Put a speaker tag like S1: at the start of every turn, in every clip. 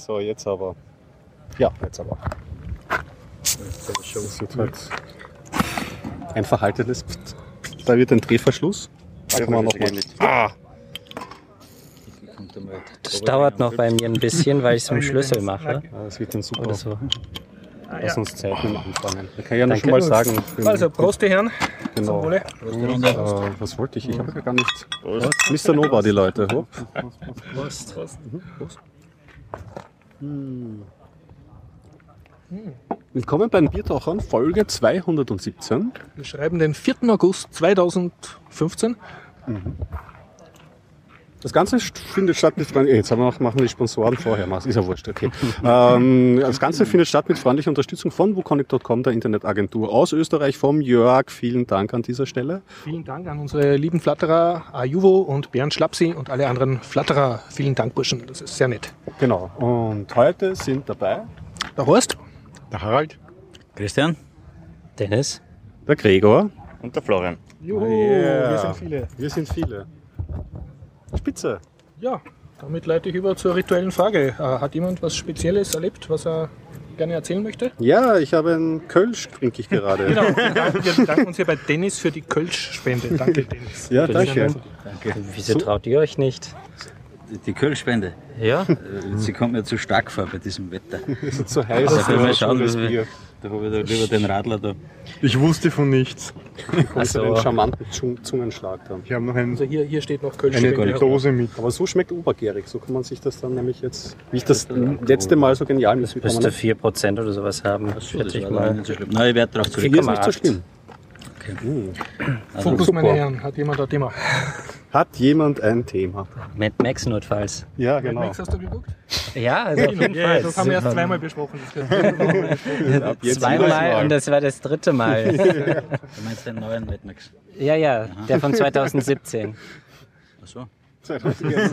S1: So, jetzt aber. Ja, jetzt aber. Das wird halt ein verhaltenes. Pft. Da wird ein Drehverschluss. Da kann man noch mal. Ah!
S2: Das dauert noch bei mir ein bisschen, weil ich es mit dem Schlüssel mache.
S1: Ja, Das wird dann super.
S2: Oder so.
S1: Lass uns Zeit mit dem anfangen. Da kann ich ja noch schon mal sagen.
S3: Also, Prost, die Herren.
S1: Genau.
S3: Wohle.
S1: Äh, was wollte ich? Ich habe ja gar nicht. Was? Mr. Nobody, Leute. Hopp.
S3: Prost.
S1: Hm. Willkommen bei den Biertauchern, Folge 217.
S3: Wir schreiben den 4. August 2015.
S1: Das Ganze findet statt mit freundlich. Jetzt haben wir noch, machen wir die Sponsoren vorher. Ist ja wurscht, okay. ähm, das Ganze findet statt mit freundlicher Unterstützung von wukonic.com, der Internetagentur aus Österreich, vom Jörg. Vielen Dank an dieser Stelle.
S3: Vielen Dank an unsere lieben Flatterer, Ajuvo und Bernd Schlapsi und alle anderen Flatterer. Vielen Dank, Burschen. Das ist sehr nett.
S1: Genau. Und heute sind dabei
S3: Der Horst,
S4: Der Harald.
S2: Christian? Dennis?
S1: der Gregor.
S5: Und der Florian.
S3: Juhu,
S1: Yeah.
S3: wir sind viele.
S1: Wir sind viele. Spitze.
S3: Ja, damit leite ich über zur rituellen Frage. Äh, Hat jemand was Spezielles erlebt, was er gerne erzählen möchte?
S1: Ja, ich habe einen Kölsch, trinke ich gerade.
S3: Genau, wir bedanken uns hier bei Dennis für die Kölsch-Spende. Danke, Dennis.
S1: Ja, danke.
S2: Wieso traut ihr euch nicht?
S6: Die Kölspende.
S2: Ja?
S6: Äh, Sie kommt mir zu stark vor bei diesem Wetter.
S1: Es ist zu heiß.
S6: Also,
S1: das
S6: mal
S1: ist
S6: schauen,
S1: Bier.
S6: Da habe ich da lieber den Radler da.
S4: Ich wusste von nichts.
S1: Also
S2: so.
S1: den charmanten Zung- Zungenschlag dann.
S4: Ich habe noch ein,
S3: Also hier, hier steht noch
S4: eine
S3: Kölsch-Spende.
S4: Dose mit.
S1: Aber so schmeckt obergärig. So kann man sich das dann nämlich jetzt, wie ich das letzte Mal so genial mitbekommen
S2: Müsste
S1: habe.
S2: 4% oder sowas haben,
S6: Das
S2: schätze ich
S6: war
S2: mal.
S6: nicht so schlimm. Nein, ich werde darauf
S1: Vier ist nicht so
S2: 4,8.
S1: schlimm.
S3: Fokus,
S1: Super.
S3: meine Herren. Hat jemand ein Thema?
S1: Hat jemand ein Thema?
S2: Mad Max notfalls.
S1: Ja, genau.
S3: Max, hast du geguckt?
S2: Ja, also auf jeden Fall.
S3: das haben wir erst zweimal besprochen.
S1: Jedes
S2: Zweimal
S1: Mal.
S2: und das war das dritte Mal.
S6: Du meinst den neuen Mad Max?
S2: ja, ja, der von 2017.
S6: Achso.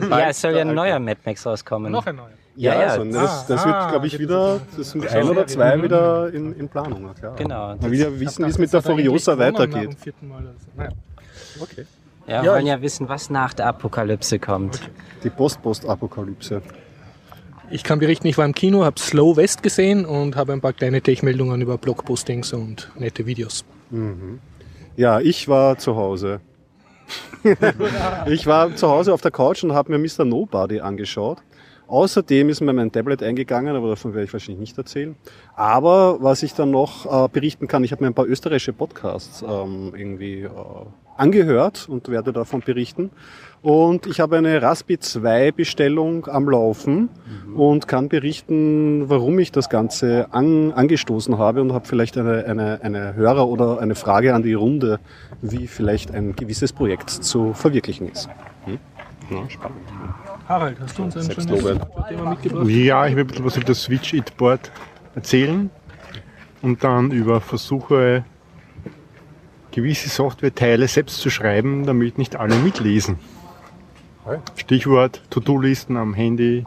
S2: Ja, es soll ja ein neuer Mad Max rauskommen.
S3: Noch ein neuer.
S1: Ja,
S2: Ja, ja.
S1: also, ne, das, das
S3: Ah,
S1: wird, glaube ich,
S3: ah,
S1: wieder, das sind ein oder zwei wieder in, in Planung. ja, Klar.
S2: Genau.
S1: Man will ja wissen, wie es mit der Furiosa weitergeht.
S3: Naja.
S1: Okay.
S2: Ja, wir
S3: Ja,
S2: wollen ja wissen, was nach der Apokalypse kommt.
S1: Die Post-Post-Apokalypse.
S3: Ich kann berichten, ich war im Kino, habe Slow West gesehen und habe ein paar kleine Tech-Meldungen über Blogpostings und nette Videos.
S1: Ja, ich war zu Hause. ich war zu Hause auf der Couch und habe mir Mr. Nobody angeschaut. Außerdem ist mir mein Tablet eingegangen, aber davon werde ich wahrscheinlich nicht erzählen. Aber was ich dann noch äh, berichten kann, ich habe mir ein paar österreichische Podcasts ähm, irgendwie äh, angehört und werde davon berichten. Und ich habe eine Raspi 2 Bestellung am Laufen und kann berichten, warum ich das Ganze an, angestoßen habe und habe vielleicht eine, eine, eine Hörer oder eine Frage an die Runde, wie vielleicht ein gewisses Projekt zu verwirklichen ist. Hm? Ja, spannend.
S3: Harald, hast du uns ein schönes. Thema mitgebracht?
S4: Ja, ich will ein bisschen was über das Switch It Board erzählen und dann über Versuche, gewisse Softwareteile selbst zu schreiben, damit nicht alle mitlesen. Stichwort To-Do-Listen am Handy,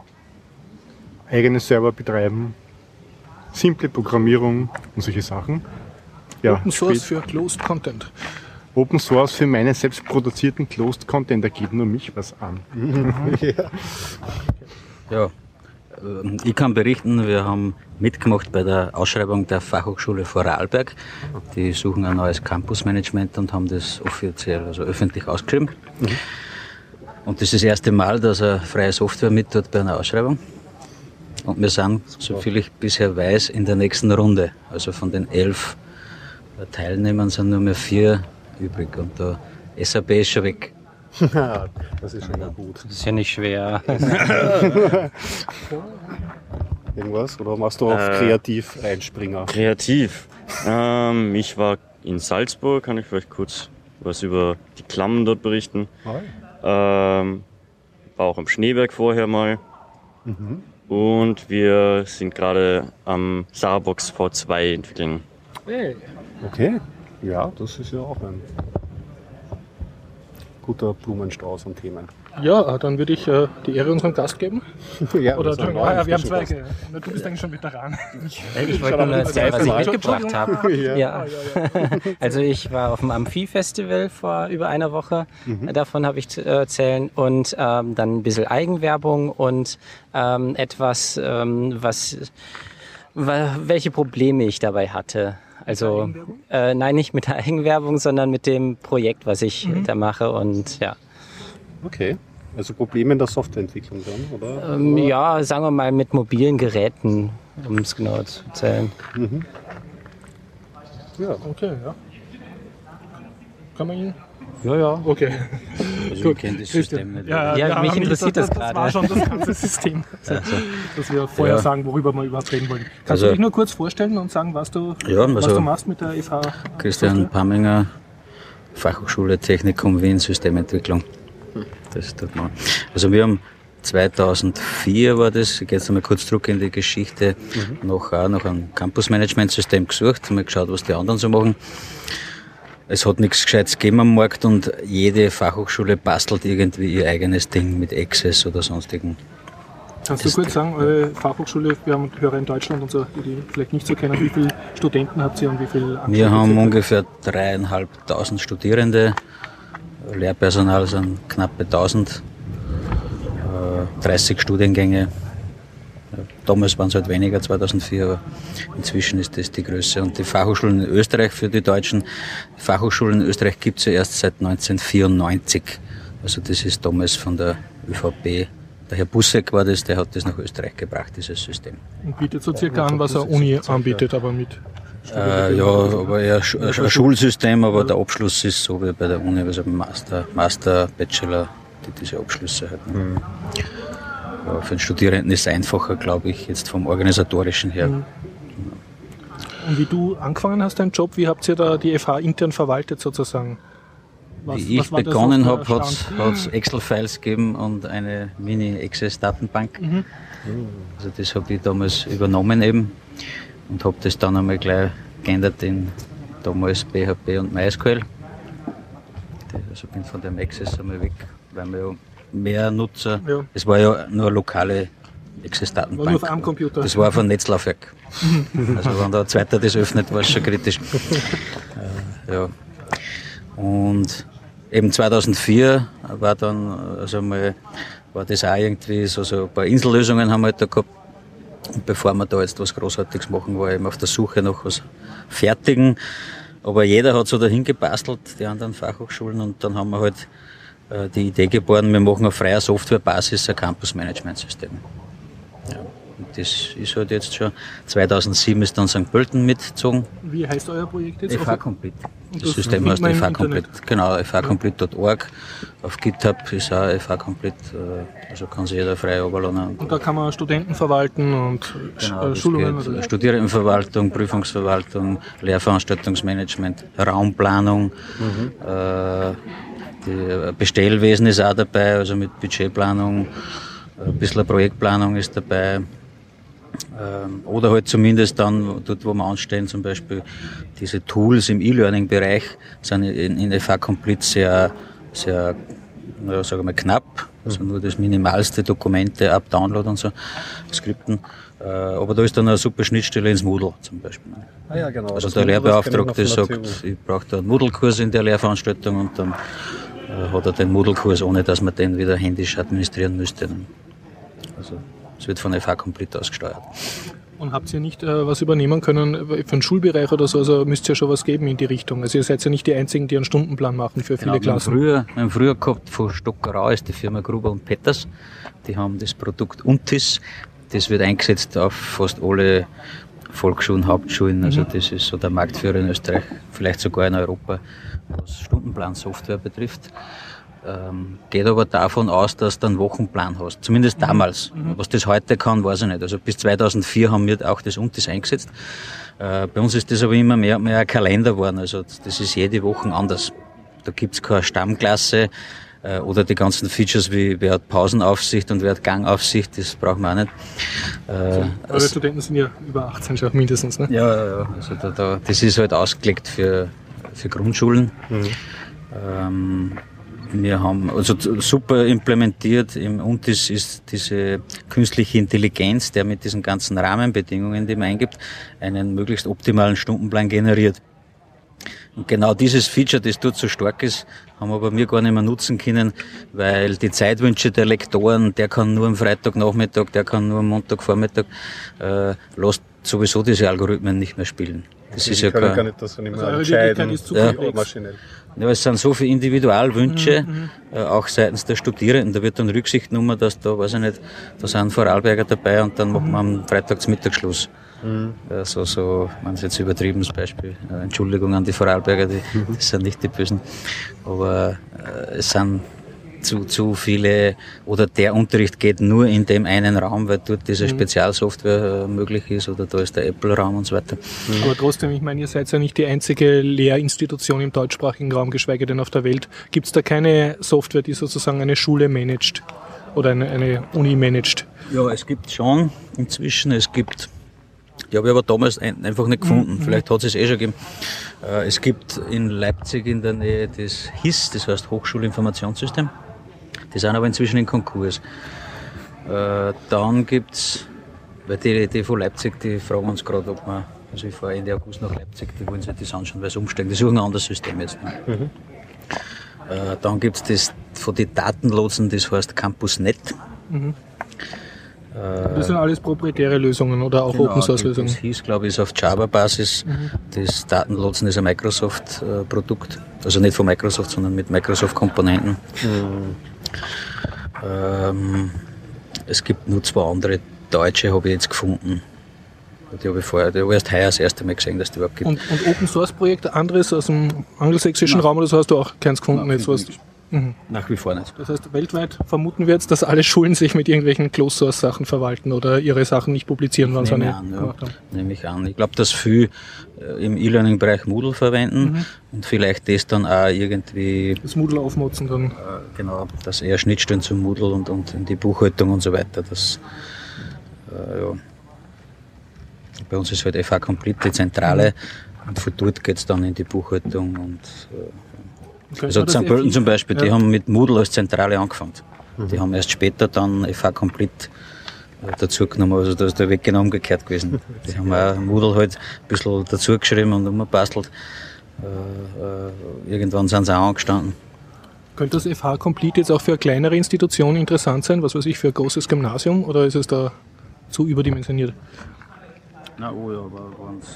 S4: eigene Server betreiben, simple Programmierung und solche Sachen. Ja,
S3: Open Source für Closed Content.
S4: Open Source für meinen selbst produzierten Closed Content, da geht nur mich was an.
S6: Ja, ähm, ich kann berichten, wir haben mitgemacht bei der Ausschreibung der Fachhochschule Vorarlberg. Die suchen ein neues Campusmanagement und haben das offiziell, also öffentlich ausgeschrieben. Und das ist das erste Mal, dass er freie Software mit tut bei einer Ausschreibung. Und wir sind, soviel ich bisher weiß, in der nächsten Runde. Also von den elf Teilnehmern sind nur mehr vier übrig. Und der SAP ist schon weg.
S1: das ist schon mal gut.
S2: Das ist ja nicht schwer.
S1: Irgendwas? Oder machst du auf
S5: Äh,
S1: kreativ Einspringer?
S5: Kreativ. Ähm, ich war in Salzburg, kann ich vielleicht kurz was über die Klammen dort berichten. Ähm, war auch am Schneeberg vorher mal. Und wir sind gerade am Sarabox V2 entwickeln.
S3: Hey,
S1: Okay, ja, das ist ja auch ein guter Blumenstrauß an Themen.
S3: Ja, äh, dann würde ich äh, die Ehre unserem Gast geben.
S1: ja,
S3: Oder ah, ja, wir haben zwei. Ge- Na, Du bist eigentlich schon Veteran.
S2: Ich wollte nur erzählen, was ich mitgebracht habe.
S1: Ja.
S2: Ja. Also ich war auf dem Amphi-Festival vor über einer Woche. Davon habe ich zu erzählen. Und ähm, dann ein bisschen Eigenwerbung und ähm, etwas, ähm, was, wa- welche Probleme ich dabei hatte. Also äh, nein, nicht mit der Eigenwerbung, sondern mit dem Projekt, was ich da mache. Und ja,
S1: Okay. Also Probleme in der Softwareentwicklung dann, oder?
S2: ähm, ja, sagen wir mal mit mobilen Geräten, um es genau zu erzählen.
S1: Ja.
S3: Okay, ja. Kann man ihn?
S2: Ja, ja.
S3: Okay.
S6: Also ich kenne das System nicht.
S2: Ja,
S3: wir
S2: mich
S3: haben nicht-
S2: interessiert das
S3: Das
S2: gerade.
S3: war schon das ganze System. Dass wir vorher
S6: Ja.
S3: sagen, worüber wir überhaupt reden wollen. Kannst
S6: Also-
S3: du dich nur kurz vorstellen und sagen, was du,
S6: Ja,
S3: was
S6: also-
S3: du machst mit der FH?
S6: Christian
S3: Software?
S6: Pamminger, Fachhochschule Technikum Wien, Systementwicklung. Das tut man. Also wir haben 2004 war das, ich gehe jetzt einmal kurz zurück in die Geschichte, noch, auch nach einem Campus-Management-System gesucht, haben wir geschaut, was die anderen so machen. Es hat nichts Gescheites gegeben am Markt und jede Fachhochschule bastelt irgendwie ihr eigenes Ding mit Access oder sonstigen.
S3: Kannst du kurz sagen, eure Fachhochschule, wir haben Hörer in Deutschland und so, die vielleicht nicht so kennen, wie viele Studenten habt ihr und wie viele
S6: Wir haben ungefähr dreieinhalbtausend Studierende, Lehrpersonal sind knappe 1000, äh, 30 Studiengänge. Damals waren es halt weniger, 2004, aber inzwischen ist das die Größe. Und die Fachhochschulen in Österreich für die Deutschen, die Fachhochschulen in Österreich gibt es ja erst seit 1994. Also das ist damals von der ÖVP, der Herr Busseck war das, der hat das nach Österreich gebracht, dieses System.
S3: Und bietet so circa an, was eine Uni anbietet, aber mit
S6: Äh, ja, aber eher Schu- ein Schulsystem, aber der Abschluss ist so wie bei der Uni, also Master, Master, Bachelor, die, diese Abschlüsse halt. ne? Ja, für den Studierenden ist es einfacher, glaube ich, jetzt vom organisatorischen her.
S3: Und wie du angefangen hast, deinen Job, wie habt ihr da die FH intern verwaltet sozusagen? Was-
S6: Wie ich begonnen habe, hat es Excel-Files gegeben und eine Mini-Access-Datenbank. Also das habe ich damals übernommen eben und habe das dann einmal gleich geändert in damals PHP und MySQL. Also bin von dem Access einmal weg, weil wir ja mehr Nutzer,
S3: Ja.
S6: es war ja nur lokale
S3: War
S6: Access-Datenbank.
S3: nur auf einem Computer.
S6: Das war auf einem Netzlaufwerk. Also wenn der zweite das öffnet, war es schon kritisch. äh, ja. Und eben 2004 war dann, also mal, war das auch irgendwie so, so ein paar Insellösungen haben wir halt da gehabt. Und bevor wir da jetzt was Großartiges machen, war ich eben auf der Suche nach was Fertigen. Aber jeder hat so dahin gebastelt, die anderen Fachhochschulen, und dann haben wir halt die Idee geboren, wir machen auf freier Softwarebasis ein Campus-Management-System. Ja, und das ist halt jetzt schon, 2007 ist dann St. Pölten mitgezogen,
S3: Wie heißt euer Projekt jetzt?
S6: FH Complete. Das
S3: das
S6: System heißt FH? Complete. Genau, fhcomplete.org. Auf GitHub ist auch FH Complete, äh, also kann sich jeder frei runterladen.
S3: Und da kann man Studenten verwalten und
S6: Genau,
S3: äh, Schulungen oder
S6: Studierendenverwaltung, Prüfungsverwaltung, Lehrveranstaltungsmanagement, Raumplanung, äh, die Bestellwesen ist auch dabei, also mit Budgetplanung, ein bisschen Projektplanung ist dabei. Ähm, Oder halt zumindest dann, dort wo wir anstellen, zum Beispiel diese Tools im E-Learning-Bereich sind in, in FH Complete sehr, sehr, naja, sagen wir mal knapp. Also nur das minimalste Dokumente ab Download und so, Skripten. Äh, Aber da ist dann eine super Schnittstelle ins Moodle zum Beispiel.
S1: Ah ja, genau.
S6: Also
S1: Das
S6: der
S1: kennen wir
S6: Lehrbeauftragte
S1: der
S6: sagt, ich brauche da einen Moodle-Kurs in der Lehrveranstaltung und dann äh, hat er den Moodle-Kurs, ohne dass man den wieder händisch administrieren müsste. Also es wird von FH komplett ausgesteuert.
S3: Und habt ihr nicht äh, was übernehmen können für den Schulbereich oder so? Also müsst ihr schon was geben in die Richtung. Also ihr seid ja nicht die Einzigen, die einen Stundenplan machen für viele
S6: Genau,
S3: Klassen.
S6: früher, wir haben früher gehabt von Stockerau ist die Firma Gruber und Petters. Die haben das Produkt Untis. Das wird eingesetzt auf fast alle Volksschulen, Hauptschulen. Also das ist so der Marktführer in Österreich, vielleicht sogar in Europa, was Stundenplansoftware betrifft. Ähm, geht aber davon aus, dass du einen Wochenplan hast. Zumindest damals. Was das heute kann, weiß ich nicht. Also bis 2004 haben wir auch das Untis eingesetzt. Äh, bei uns ist das aber immer mehr, mehr ein Kalender geworden. Also das ist jede Woche anders. Da gibt's keine Stammklasse äh, oder die ganzen Features wie wer hat Pausenaufsicht und wer hat Gangaufsicht, das brauchen wir auch nicht. Äh,
S3: Eure Studenten sind ja über 18 schon mindestens. Ne?
S6: ja, ja, ja. Also da, da, das ist halt ausgelegt für, für Grundschulen. Ähm, Wir haben also super implementiert im UNTIS ist diese künstliche Intelligenz, der mit diesen ganzen Rahmenbedingungen, die man eingibt, einen möglichst optimalen Stundenplan generiert. Und genau dieses Feature, das dort so stark ist, haben aber wir gar nicht mehr nutzen können, weil die Zeitwünsche der Lektoren, der kann nur am Freitagnachmittag, der kann nur am Montagvormittag, äh, lässt sowieso diese Algorithmen nicht mehr spielen. Das
S1: Die
S6: ist ja kein,
S1: gar nicht das nicht mehr
S3: Also
S1: entscheiden,
S3: die ist zu
S6: Ja.
S1: maschinell.
S6: ja, es sind so viele Individualwünsche, äh, auch seitens der Studierenden. Da wird dann Rücksicht genommen, dass da, weiß ich nicht, da sind Vorarlberger dabei und dann machen wir am Freitag zum Mittagsschluss. Ja, so, so, man ist jetzt übertrieben, das Beispiel. Äh, Entschuldigung an die Vorarlberger, die, das sind nicht die Bösen. Aber äh, es sind zu, zu viele, oder der Unterricht geht nur in dem einen Raum, weil dort diese Spezialsoftware äh, möglich ist, oder da ist der Apple-Raum und so weiter.
S3: Aber trotzdem, ich meine, ihr seid ja nicht die einzige Lehrinstitution im deutschsprachigen Raum, geschweige denn auf der Welt. Gibt es da keine Software, die sozusagen eine Schule managt oder eine, eine Uni managt?
S6: Ja, es gibt schon inzwischen, es gibt, die habe ich aber damals ein, einfach nicht gefunden. Vielleicht hat es es eh schon gegeben. Äh, es gibt in Leipzig in der Nähe das HIS, das heißt Hochschulinformationssystem. Die sind aber inzwischen in Konkurs. Äh, dann gibt's, weil die, die von Leipzig, die fragen uns gerade, ob wir, also ich fahre Ende August nach Leipzig, die wollen sich das anschauen, weil sie umsteigen. Die suchen ein anderes System jetzt. Ne? Äh, dann gibt's das von den Datenlotsen, das heißt CampusNet.
S3: Das sind alles proprietäre Lösungen oder auch Open Source
S6: Das
S3: Lösungen.
S6: hieß, glaube ich, ist auf Java-Basis. Das Datenlotsen ist ein Microsoft-Produkt. Also nicht von Microsoft, sondern mit Microsoft-Komponenten. Ähm, es gibt nur zwei andere deutsche, habe ich jetzt gefunden. Die habe ich vorher, die habe erst heuer das erste Mal gesehen, dass die überhaupt gibt.
S3: Und, und Open Source Projekte, anderes aus dem angelsächsischen Raum oder so hast du auch keins gefunden?
S6: Nein,
S3: jetzt was.
S6: Nach wie vor nicht.
S3: Das heißt, weltweit vermuten wir jetzt, dass alle Schulen sich mit irgendwelchen Closed Source Sachen verwalten oder ihre Sachen nicht publizieren, wann sie
S6: Nehme
S3: eine
S6: ich an, ja.
S3: gemacht haben.
S6: Nehme ich an. Ich glaube, dass viele äh, im E-Learning-Bereich Moodle verwenden und vielleicht das dann auch irgendwie
S3: Das Moodle aufmotzen dann.
S6: Äh, genau, dass eher Schnittstellen zum Moodle und, und in die Buchhaltung und so weiter. Das, äh, ja. Bei uns ist halt FH Complete die Zentrale und von dort geht es dann in die Buchhaltung und äh, also St. Pölten zum Beispiel, die
S3: Ja.
S6: haben mit Moodle als Zentrale angefangen. Die haben erst später dann FH Complete dazu genommen, also da ist der Weg genau umgekehrt gewesen. Die haben auch Moodle halt ein bisschen dazu geschrieben und umgebastelt. Äh, äh, irgendwann sind sie auch angestanden.
S3: Könnte das FH Complete jetzt auch für eine kleinere Institution interessant sein, was weiß ich, für ein großes Gymnasium oder ist es da zu überdimensioniert?
S6: Na, oh ja, aber wenn's,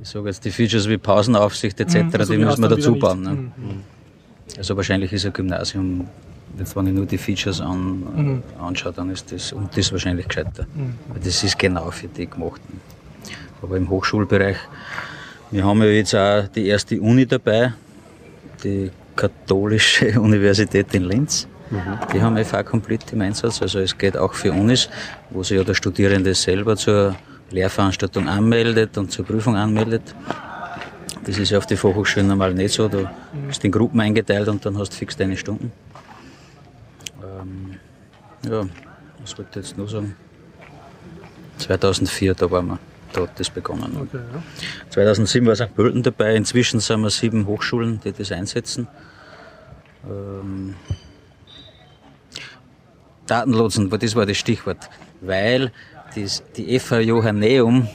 S6: ich sage jetzt die Features wie Pausenaufsicht etc.,
S3: Also
S6: die müssen wir
S3: dann
S6: dazu bauen. Ne? Also wahrscheinlich ist ein Gymnasium, jetzt wenn ich nur die Features an, anschaue, dann ist das, und das wahrscheinlich gescheiter. Weil das ist genau für die gemacht. Aber im Hochschulbereich, wir haben ja jetzt auch die erste Uni dabei, die Katholische Universität in Linz. Die haben FH Complete im Einsatz, also es geht auch für Unis, wo sich ja der Studierende selber zur Lehrveranstaltung anmeldet und zur Prüfung anmeldet. Das ist ja auf die Fachhochschulen normal nicht so. Du bist in Gruppen eingeteilt und dann hast du fix deine Stunden. Ja, was wollte ich jetzt nur sagen? 2004, da waren wir, da hat das begonnen.
S3: Okay, ja.
S6: 2007 war St. Pölten dabei, inzwischen sind wir sieben Hochschulen, die das einsetzen. Ähm, Datenlotsen, das war das Stichwort, weil das, die FH Johanneum,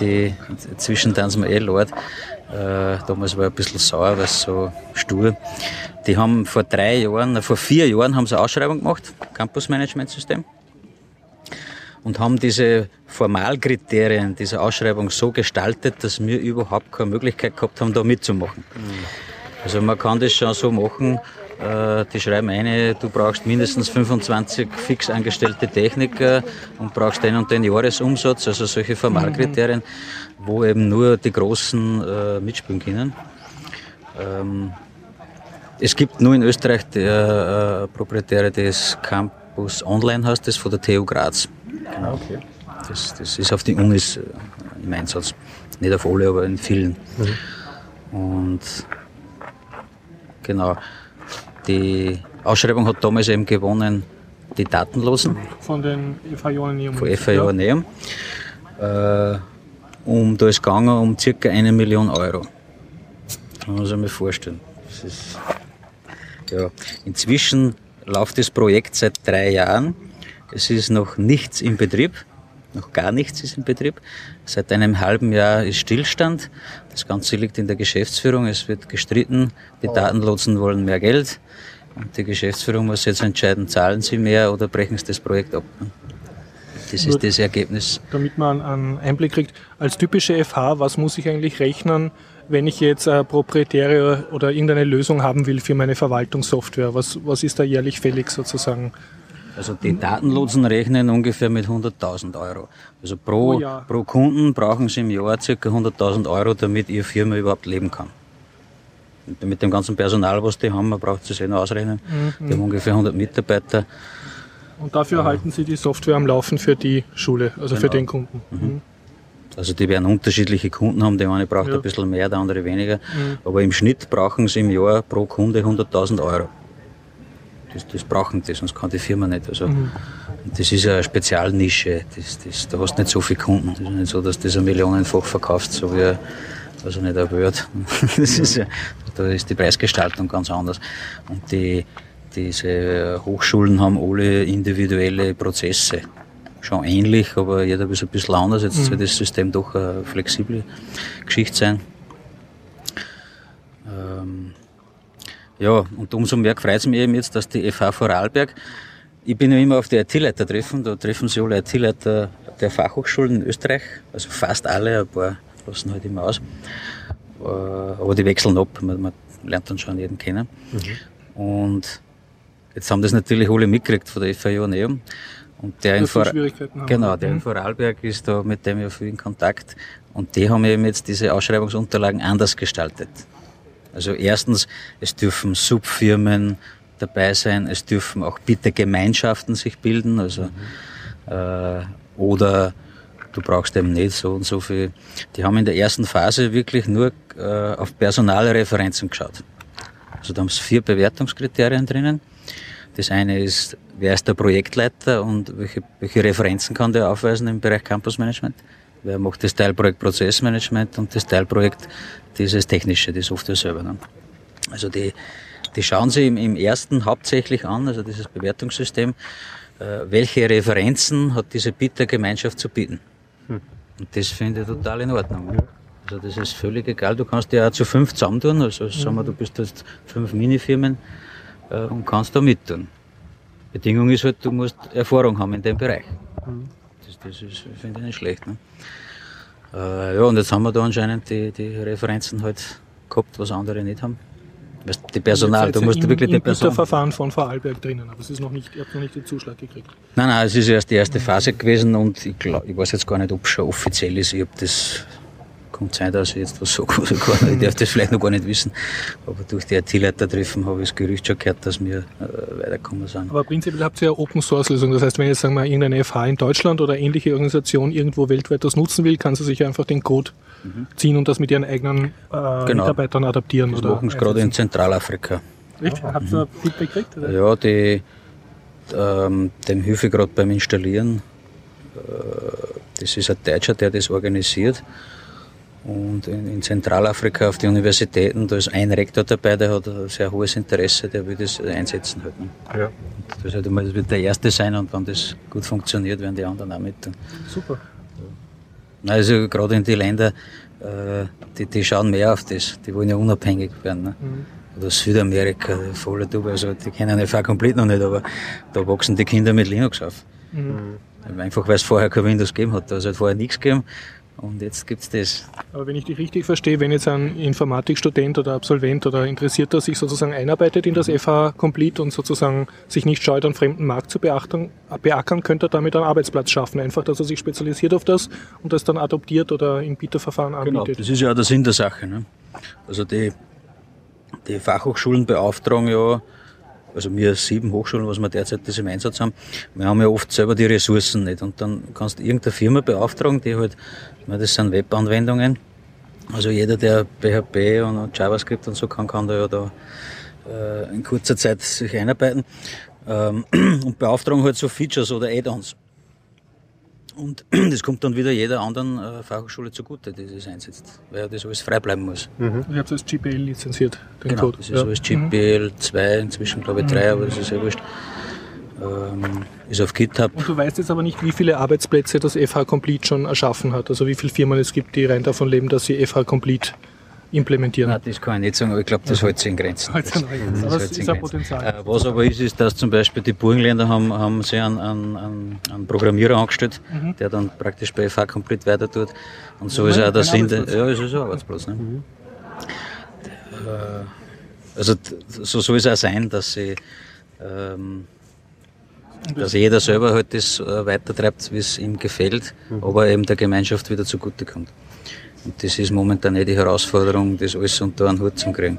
S6: die inzwischen tanzen wir eh Lord, äh, damals war ich ein bisschen sauer, weil es so stur, die haben vor drei Jahren, äh, vor vier Jahren haben sie eine Ausschreibung gemacht, Campus Management System und haben diese Formalkriterien dieser Ausschreibung so gestaltet, dass wir überhaupt keine Möglichkeit gehabt haben, da mitzumachen. Also man kann das schon so machen, die schreiben eine, du brauchst mindestens 25 fix angestellte Techniker und brauchst den und den Jahresumsatz, also solche Formalkriterien, wo eben nur die Großen äh, mitspielen können. Ähm, es gibt nur in Österreich der äh, Proprietäre des Campus Online, heißt das, von der TU Graz. Genau. Das, das ist auf die Unis äh, im Einsatz. Nicht auf alle, aber in vielen. Und genau, die Ausschreibung hat damals eben gewonnen, die Datenlosen
S3: Von den FH Johanneum.
S6: von FAO Neum. Äh, um, da ist gegangen um circa eine Million Euro. Kann man sich mal vorstellen. Ist Ja, inzwischen läuft das Projekt seit drei Jahren. Es ist noch nichts in Betrieb. Noch gar nichts ist in Betrieb. Seit einem halben Jahr ist Stillstand. Das Ganze liegt in der Geschäftsführung. Es wird gestritten. Die Datenlotsen wollen mehr Geld. Und die Geschäftsführung muss jetzt entscheiden, zahlen sie mehr oder brechen sie das Projekt ab. Das ist das Ergebnis.
S3: Damit man einen Einblick kriegt, als typische FH, was muss ich eigentlich rechnen, wenn ich jetzt eine proprietäre oder irgendeine Lösung haben will für meine Verwaltungssoftware? Was, was ist da jährlich fällig sozusagen?
S6: Also die Datenlotsen rechnen ungefähr mit 100.000 Euro. Also pro,
S3: Pro Jahr.
S6: pro Kunden brauchen sie im Jahr ca. 100.000 Euro, damit ihre Firma überhaupt leben kann. Und mit dem ganzen Personal, was die haben, man braucht es eh noch ausrechnen. Die haben ungefähr 100 Mitarbeiter.
S3: Und dafür erhalten Sie die Software am Laufen für die Schule, also für den Kunden. Mhm.
S6: Also die werden unterschiedliche Kunden haben. Der eine braucht
S3: Ja. Mhm.
S6: ein bisschen mehr, der andere weniger. Aber im Schnitt brauchen sie im Jahr pro Kunde 100.000 Euro. Das, das brauchen die, sonst kann die Firma nicht. Also,
S3: Mhm.
S6: Das ist ja eine Spezialnische. Das, das, da hast du nicht so viele Kunden. Das ist nicht so, dass das ein millionenfach verkauft, so wie also nicht ein Word. Das ist ja, da ist die Preisgestaltung ganz anders. Und die, diese Hochschulen haben alle individuelle Prozesse. Schon ähnlich, aber jeder ist ein bisschen anders. Jetzt soll das System doch eine flexible Geschichte sein. Ja, und umso mehr freut es mich eben jetzt, dass die FH Vorarlberg, ich bin ja immer auf die IT-Leiter-Treffen, da treffen sich alle IT-Leiter der Fachhochschulen in Österreich, also fast alle, ein paar lassen halt immer aus. Äh, Aber die wechseln ab, man, man lernt dann schon jeden kennen. Und jetzt haben das natürlich alle mitgekriegt von der FH Joanneum. Und der in Vor. Genau, der in
S3: Mhm.
S6: Vorarlberg ist da mit dem ja viel in Kontakt. Und die haben eben jetzt diese Ausschreibungsunterlagen anders gestaltet. Also erstens, es dürfen Subfirmen dabei sein, es dürfen auch bitte Gemeinschaften sich bilden, also äh, oder du brauchst eben nicht so und so viel. Die haben in der ersten Phase wirklich nur äh, auf Personalreferenzen geschaut. Also da haben sie vier Bewertungskriterien drinnen. Das eine ist, wer ist der Projektleiter und welche, welche Referenzen kann der aufweisen im Bereich Campusmanagement? Wer macht das Teilprojekt Prozessmanagement und das Teilprojekt dieses Technische, die Software selber. Ne? Also die, die schauen sich im, im ersten hauptsächlich an, also dieses Bewertungssystem, äh, welche Referenzen hat diese Bietergemeinschaft zu bieten. Und das finde ich total in Ordnung. Also das ist völlig egal. Du kannst ja auch zu fünf zusammentun. Also sagen wir, du bist jetzt fünf Minifirmen äh, und kannst da mittun. Bedingung ist halt, du musst Erfahrung haben in dem Bereich. Das, das ist, finde ich nicht schlecht. Ne? Äh, ja, und jetzt haben wir da anscheinend die, die Referenzen halt gehabt, was andere nicht haben. Weißt, die Personal, du musst
S3: im,
S6: wirklich die Person.
S3: Verfahren von Vorarlberg drinnen, aber es ist noch nicht, ihr habt noch nicht den Zuschlag gekriegt.
S6: Nein, nein, es ist erst die erste Phase gewesen und ich, glaub, ich weiß jetzt gar nicht, ob es schon offiziell ist. Ich hab das, kann sein, dass ich jetzt was sage oder gar nicht. Ich darf das vielleicht noch gar nicht wissen. Aber durch die IT-Leiter-Treffen habe ich das Gerücht schon gehört, dass wir äh, weiterkommen sind.
S3: Aber prinzipiell habt ihr ja Open Source Lösung. Das heißt, wenn jetzt sagen wir irgendeine FH in Deutschland oder ähnliche Organisation irgendwo weltweit das nutzen will, kann sie sich einfach den Code ziehen und das mit ihren eigenen äh, Mitarbeitern adaptieren
S6: Das
S3: oder
S6: machen sie gerade in. Zentralafrika.
S3: Echt? Habt ihr Feedback gekriegt? Oder?
S6: Ja, die, ähm, dem hilfe ich gerade beim Installieren. Äh, das ist ein Deutscher, der das organisiert. Und in, in Zentralafrika auf die Universitäten, da ist ein Rektor dabei, der hat ein sehr hohes Interesse, der will das einsetzen halt. Ne?
S4: Ja.
S6: Und Das, halt einmal, das wird der Erste sein und wenn das gut funktioniert, werden die anderen auch mit. tun.
S3: Super.
S6: Na, Also gerade in die Länder, äh, die, die schauen mehr auf das, die wollen ja unabhängig werden. Ne? Oder Südamerika, voller Dubai, also die kennen FH komplett noch nicht, aber da wachsen die Kinder mit Linux auf. Einfach weil es vorher kein Windows gegeben hat. Da hat es halt vorher nichts gegeben und jetzt gibt's das.
S3: Aber wenn ich dich richtig verstehe, wenn jetzt ein Informatikstudent oder Absolvent oder Interessierter sich sozusagen einarbeitet in das FH Complete und sozusagen sich nicht scheut, einen fremden Markt zu beackern, könnte er damit einen Arbeitsplatz schaffen. Einfach, dass er sich spezialisiert auf das und das dann adoptiert oder in Bieterverfahren
S6: Genau,
S3: anbietet.
S6: das ist ja auch der Sinn der Sache. Ne? Also die, die Fachhochschulen beauftragen ja, also wir sieben Hochschulen, was wir derzeit das im Einsatz haben, wir haben ja oft selber die Ressourcen nicht. Und dann kannst du irgendeine Firma beauftragen, die halt, das sind Webanwendungen. Also jeder, der PHP und JavaScript und so kann, kann da ja da äh, in kurzer Zeit sich einarbeiten. Ähm, und beauftragen halt so Features oder Add-ons. Und das kommt dann wieder jeder anderen äh, Fachhochschule zugute, die das einsetzt, weil das alles frei bleiben muss.
S3: Mhm. Ihr habt als GPL lizenziert,
S6: den genau, Code. Das ist ja. alles GPL 2, inzwischen glaube ich 3, mhm. aber das ist ja wurscht. Ähm, ist auf GitHub.
S3: Und du weißt jetzt aber nicht, wie viele Arbeitsplätze das FH Complete schon erschaffen hat, also wie viele Firmen es gibt, die rein davon leben, dass sie FH Complete implementieren.
S6: Nein, das kann ich nicht sagen, aber ich glaube, das hält sich in Grenzen.
S3: Das, das, aber es ist ein Potenzial.
S6: Äh, was aber ist, ist, dass zum Beispiel die Burgenländer haben, haben sich einen, einen, einen Programmierer angestellt, mhm. der dann praktisch bei FH komplett weiter tut. Und so ja, ist auch der Sinn. Ja, ist ein Arbeitsplatz. Ne? Mhm. Äh, also so soll es auch sein, dass sie ähm, dass jeder selber halt das äh, weitertreibt, wie es ihm gefällt, mhm. aber eben der Gemeinschaft wieder zugutekommt. Und das ist momentan nicht die Herausforderung, das alles unter einen Hut zu kriegen.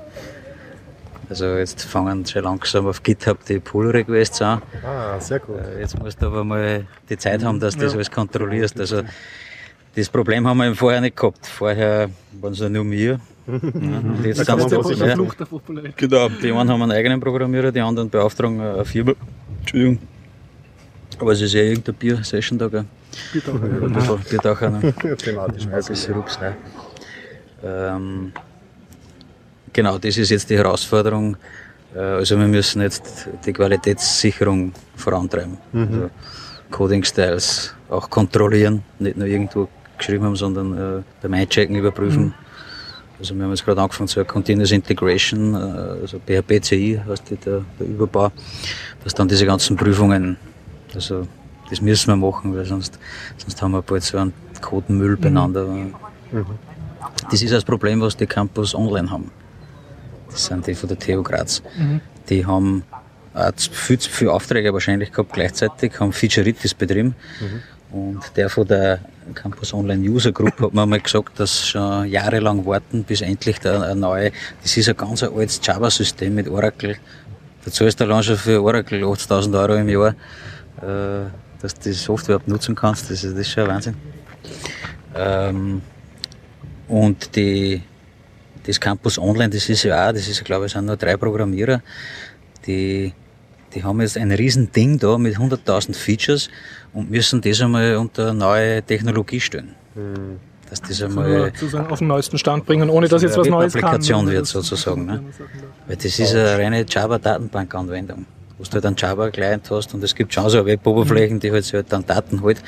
S6: Also jetzt fangen schon langsam auf GitHub die Pull-Requests an.
S1: Ah, sehr gut.
S6: Äh, jetzt musst du aber mal die Zeit haben, dass du das alles kontrollierst. Also das Problem haben wir vorher nicht gehabt. Vorher waren es nur wir. Ja, und jetzt da sind wir ja, Genau, die einen haben einen eigenen Programmierer, die anderen beauftragen eine Firma. Entschuldigung. Aber es ist ja irgendeine Bier-Session da, gell? Biertaucher. Biertaucher, ne? Thematisch. Ein bisschen Rups, ne? Ähm, genau, das ist jetzt die Herausforderung. Äh, also wir müssen jetzt die Qualitätssicherung vorantreiben. Mhm. Also Coding-Styles auch kontrollieren, nicht nur irgendwo geschrieben haben, sondern äh, beim Einchecken überprüfen. Mhm. Also wir haben jetzt gerade angefangen zu Continuous Integration, äh, also PHP CI heißt der, der Überbau, dass dann diese ganzen Prüfungen, also das müssen wir machen, weil sonst, sonst haben wir bald so einen Codenmüll mhm. beieinander. Mhm. Das ist das Problem, was die Campus online haben. Das sind die von der TU Graz. Mhm. Die haben viel zu viele Aufträge wahrscheinlich gehabt gleichzeitig, haben Featureitis betrieben. Mhm. Und der von der Campus Online User Group hat mir mal gesagt, dass schon jahrelang warten, bis endlich der eine neue, das ist ein ganz altes Java-System mit Oracle. Da zahlst du allein schon für Oracle 80.000 Euro im Jahr. Äh, dass du die Software überhaupt nutzen kannst, das ist, das ist schon ein Wahnsinn. Ähm, und die, das Campus Online, das ist ja auch, das ist, glaube ich, sind nur drei Programmierer, die, die haben jetzt ein riesen Ding da mit 100.000 Features und müssen das einmal unter neue Technologie stellen. Mhm. Dass das einmal
S3: sozusagen auf den neuesten Stand bringen, ohne dass jetzt was Neues
S6: Applikation kann. wird sozusagen. Ne? Weil das ist eine reine Java-Datenbank-Anwendung wo du halt einen Java-Client hast und es gibt schon so Web-Oberflächen, die halt, halt dann Daten halt.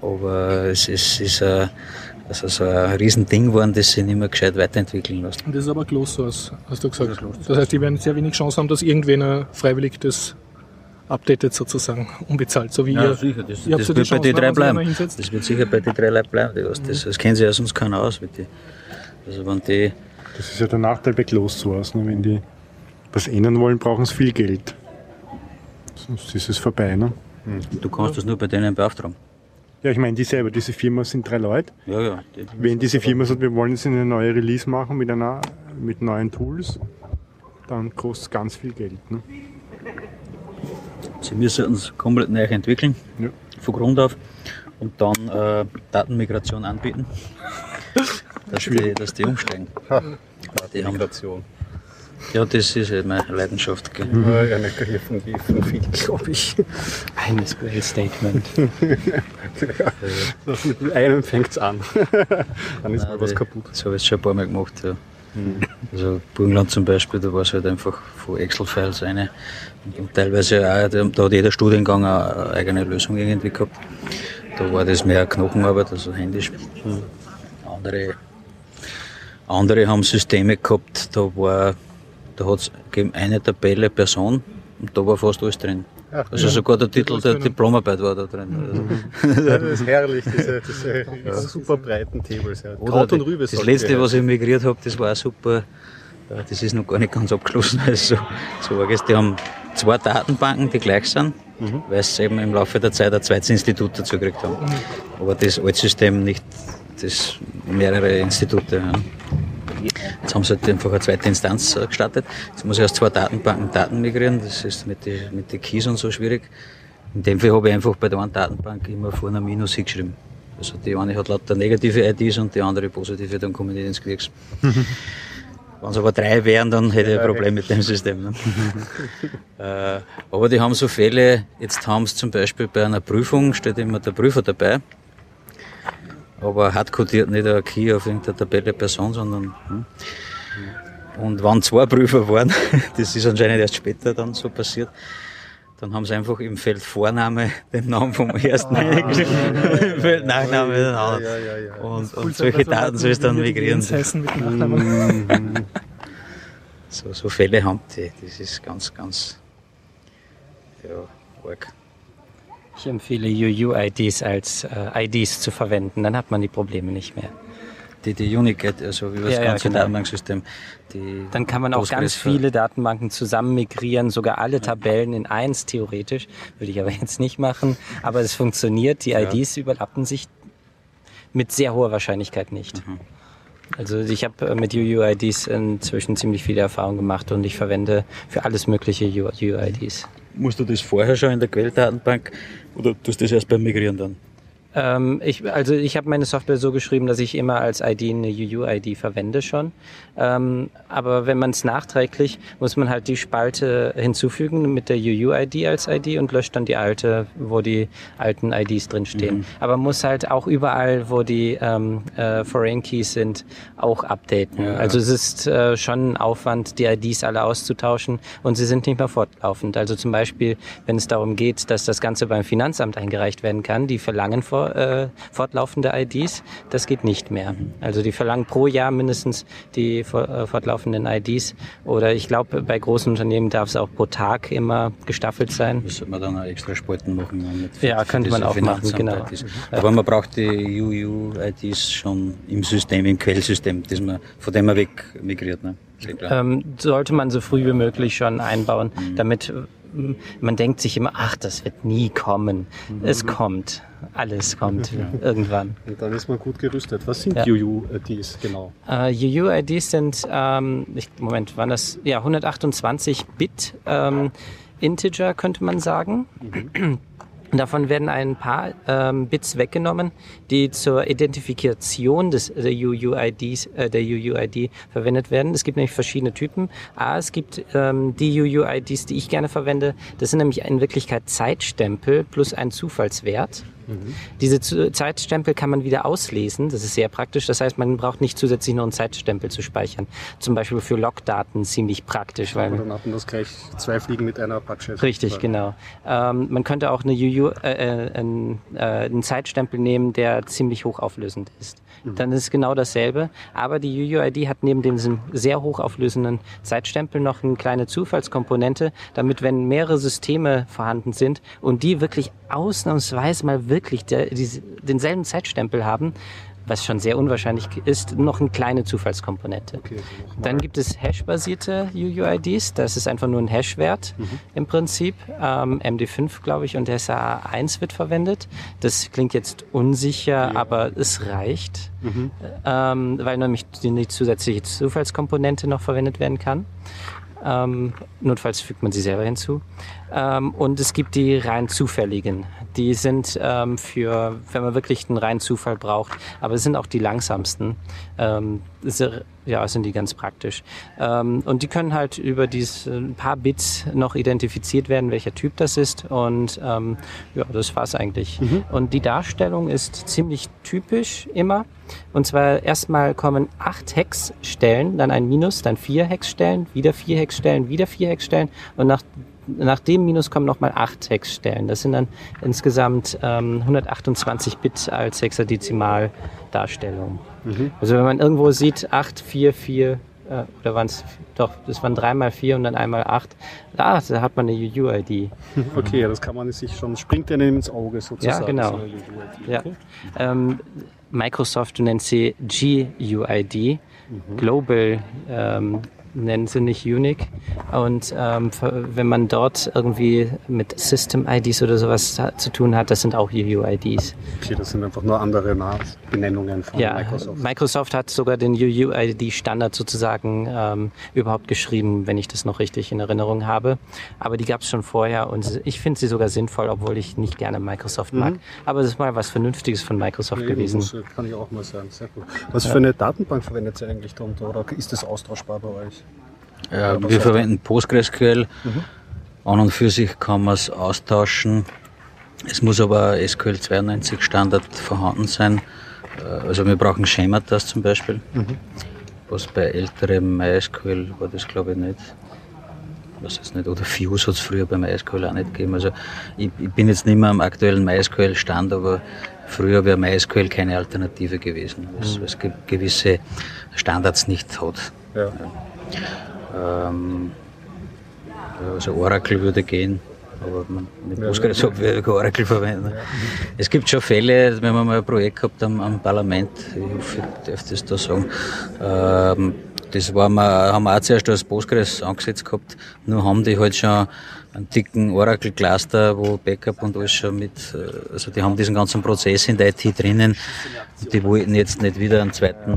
S6: Aber es ist, ist ein, also so ein Riesending geworden, das sich nicht mehr gescheit weiterentwickeln lässt.
S3: Und das ist aber Closed Source, hast du gesagt. Das, das heißt, die werden sehr wenig Chance haben, dass irgendwer freiwillig das updatet sozusagen, unbezahlt, so wie
S6: ja,
S3: ihr.
S6: sicher, das, das wird bei den drei bleiben. Das wird sicher bei den drei Leuten bleiben, die was, das, das kennen sie ja sonst keiner aus. Mit die. Also wenn die
S4: das ist ja der Nachteil bei Closed Source, ne? wenn die was ändern wollen, brauchen sie viel Geld. Sonst ist es vorbei. Ne?
S6: Du kannst das nur bei denen beauftragen.
S4: Ja, ich meine, die selber, diese Firma sind drei Leute.
S6: Ja, ja.
S4: Die Wenn diese Firma sagt, wir wollen jetzt eine neue Release machen mit, einer, mit neuen Tools, dann kostet es ganz viel Geld. Ne?
S6: Sie müssen uns komplett neu entwickeln, ja. von Grund auf, und dann äh, Datenmigration anbieten, dass die, dass die umsteigen. Ha.
S1: Die Migration.
S6: Ja, das ist halt meine Leidenschaft. Gell?
S1: Mhm. Ja, nicht hier von, von viel, glaube ich.
S2: Eines great Statement.
S1: ja, das mit einem fängt es an. Dann ist Nein, mal was kaputt.
S6: Das habe ich schon ein paar Mal gemacht. Ja. Mhm. Also Burgenland zum Beispiel, da war es halt einfach von Excel-Files eine. Und, und teilweise auch, da hat jeder Studiengang eine eigene Lösung irgendwie gehabt. Da war das mehr Knochenarbeit, also händisch. Mhm. Andere, andere haben Systeme gehabt, da war da hat es eine Tabelle Person und da war fast alles drin. Ja, also ja. sogar der Titel der Diplomarbeit war da drin.
S1: Mhm. Ja, das ist herrlich, diese, diese ja. super breiten Tables. Ja.
S6: Kraut und Rübe. Das letzte, was ich migriert habe, das war super. Das ist noch gar nicht ganz abgeschlossen, weil es so, so arg ist. Die haben zwei Datenbanken, die gleich sind, mhm. weil sie eben im Laufe der Zeit ein zweites Institut dazu gekriegt haben. Mhm. Aber das Altsystem nicht, das mehrere Institute. Ja. Jetzt haben sie halt einfach eine zweite Instanz äh, gestartet. Jetzt muss ich aus zwei Datenbanken Daten migrieren. Das ist mit den mit die Keys und so schwierig. In dem Fall habe ich einfach bei der einen Datenbank immer vorne ein Minus hingeschrieben. Also die eine hat lauter negative IDs und die andere positive, dann komme ich nicht ins Kriegs. Wenn es aber drei wären, dann hätte ich ein Problem mit dem System. Ne? äh, aber die haben so Fälle, jetzt haben sie zum Beispiel bei einer Prüfung, steht immer der Prüfer dabei, aber hat kodiert nicht ein Key auf irgendeiner Tabelle Person, sondern hm. und wenn zwei Prüfer waren, das ist anscheinend erst später dann so passiert, dann haben sie einfach im Feld Vorname den Namen vom ersten ah, hingeschrieben, im Feld Nachname den anderen. Ja, ja, ja, und, und solche Daten soll es dann migrieren. So, so Fälle haben die. Das ist ganz, ganz ja, arg.
S2: Ich empfehle UUIDs als äh, IDs zu verwenden, dann hat man die Probleme nicht mehr
S6: die, die Unicate, also über das ja, ganze ja, genau. Datenbanksystem.
S2: Dann kann man auch ganz viele Datenbanken zusammen migrieren, sogar alle Tabellen in eins theoretisch. Würde ich aber jetzt nicht machen. Aber es funktioniert, die IDs überlappen sich mit sehr hoher Wahrscheinlichkeit nicht. Mhm. Also ich habe äh, mit UUIDs inzwischen ziemlich viele Erfahrungen gemacht und ich verwende für alles mögliche UUIDs.
S6: Musst du das vorher schon in der Quelldatenbank oder tust du das erst beim Migrieren dann?
S2: Ähm, ich, also ich habe meine Software so geschrieben, dass ich immer als ID eine UUID verwende schon. Ähm, aber wenn man es nachträglich, muss man halt die Spalte hinzufügen mit der UUID als ID und löscht dann die alte, wo die alten IDs drinstehen. Mhm. Aber muss halt auch überall, wo die ähm, äh, Foreign Keys sind, auch updaten. Ja. Also es ist äh, schon ein Aufwand, die IDs alle auszutauschen und sie sind nicht mehr fortlaufend. Also zum Beispiel, wenn es darum geht, dass das Ganze beim Finanzamt eingereicht werden kann, die verlangen vor äh, fortlaufende IDs. Das geht nicht mehr. Also die verlangen pro Jahr mindestens die äh, fortlaufenden IDs. Oder ich glaube, bei großen Unternehmen darf es auch pro Tag immer gestaffelt sein.
S6: Das sollte man dann auch extra Spalten machen.
S2: ja, könnte man auch machen, genau.
S6: Aber man braucht die UU-IDs schon im System, im Quellsystem, das man, von dem man weg migriert. Ne?
S2: Ähm, sollte man so früh wie möglich schon einbauen, mhm. damit man denkt sich immer, ach, das wird nie kommen. Mhm. Es kommt. Alles kommt ja. irgendwann.
S1: Und dann ist man gut gerüstet. Was sind ja. UUIDs genau?
S2: Uh, äh, UUIDs sind, ähm, ich, Moment, waren das ja 128 Bit ähm, Integer, könnte man sagen. Mhm. Davon werden ein paar ähm, Bits weggenommen, die zur Identifikation des der UUIDs, äh, der UUID verwendet werden. Es gibt nämlich verschiedene Typen. A, es gibt ähm, die UUIDs, die ich gerne verwende. Das sind nämlich in Wirklichkeit Zeitstempel plus ein Zufallswert. Mhm. Diese Zeitstempel kann man wieder auslesen. Das ist sehr praktisch. Das heißt, man braucht nicht zusätzlich noch einen Zeitstempel zu speichern. Zum Beispiel für Logdaten ziemlich praktisch. Weil
S1: dann hat man das gleich zwei Fliegen mit einer Apache.
S2: Richtig, genau. Ähm, man könnte auch eine UU, äh, äh, äh, einen Zeitstempel nehmen, der ziemlich hochauflösend ist. Mhm. Dann ist es genau dasselbe. Aber die UUID hat neben dem sehr hochauflösenden Zeitstempel noch eine kleine Zufallskomponente, damit wenn mehrere Systeme vorhanden sind und die wirklich ausnahmsweise mal wirklich der, die, denselben Zeitstempel haben, was schon sehr unwahrscheinlich ist, noch eine kleine Zufallskomponente. Okay, Dann gibt es Hash-basierte UUIDs, das ist einfach nur ein Hash-Wert mhm. im Prinzip. Ähm, MD5, glaube ich, und SAA1 wird verwendet. Das klingt jetzt unsicher, ja. aber es reicht, mhm. ähm, weil nämlich die zusätzliche Zufallskomponente noch verwendet werden kann. Ähm, notfalls fügt man sie selber hinzu. Ähm, und es gibt die rein zufälligen. Die sind ähm, für, wenn man wirklich einen reinen Zufall braucht, aber es sind auch die langsamsten. Ähm, ja, sind die ganz praktisch. Ähm, und die können halt über diese ein paar Bits noch identifiziert werden, welcher Typ das ist. Und ähm, ja, das war's eigentlich. Mhm. Und die Darstellung ist ziemlich typisch immer. Und zwar erstmal kommen acht Hexstellen, dann ein Minus, dann vier Hexstellen, wieder vier Hexstellen, wieder vier Hexstellen und nach nach dem Minus kommen nochmal acht Hexstellen. Das sind dann insgesamt ähm, 128 Bit als Hexadezimaldarstellung. Mhm. Also wenn man irgendwo sieht 8, 4, 4, äh, oder waren es doch, das waren dreimal vier und dann einmal acht. Ah, da hat man eine UUID.
S1: Okay, das kann man sich schon, springt einem ins Auge sozusagen.
S2: Ja, genau. So ja. Ähm, Microsoft nennt sie GUID, mhm. Global ähm, nennen sie nicht Unique. Und ähm, wenn man dort irgendwie mit System-IDs oder sowas zu tun hat, das sind auch UUIDs.
S1: Okay, das sind einfach nur andere Benennungen von
S2: ja,
S1: Microsoft.
S2: Microsoft hat sogar den UUID-Standard sozusagen ähm, überhaupt geschrieben, wenn ich das noch richtig in Erinnerung habe. Aber die gab es schon vorher und ich finde sie sogar sinnvoll, obwohl ich nicht gerne Microsoft mag. Mhm. Aber es ist mal was Vernünftiges von Microsoft ja, gewesen. Das
S1: kann ich auch mal sagen. Sehr gut. Was ja. für eine Datenbank verwendet ihr eigentlich darunter oder ist das austauschbar bei euch?
S6: Ja, wir verwenden PostgreSQL. Mhm. An und für sich kann man es austauschen. Es muss aber SQL 92 Standard vorhanden sein. Äh, also wir brauchen Schematas zum Beispiel. Mhm. Was bei älterem MySQL war das glaube ich nicht. Was jetzt nicht. Oder Fuse hat es früher bei MySQL auch nicht gegeben. Also ich, ich, bin jetzt nicht mehr am aktuellen MySQL-Stand, aber früher wäre MySQL keine Alternative gewesen, weil es, mhm. gewisse Standards nicht hat. Ja. Ja. Ähm, also Oracle würde gehen, aber man, mit Postgres ja, würde ich Oracle verwenden. Ja. Es gibt schon Fälle, wenn wir mal ein Projekt gehabt haben am Parlament, ich hoffe, ich darf das da sagen, ähm, das war wir, haben wir auch zuerst als Postgres angesetzt gehabt, nur haben die halt schon einen dicken Oracle-Cluster, wo Backup und alles schon mit, äh, also die haben diesen ganzen Prozess in der IT drinnen und die wollten jetzt nicht wieder einen zweiten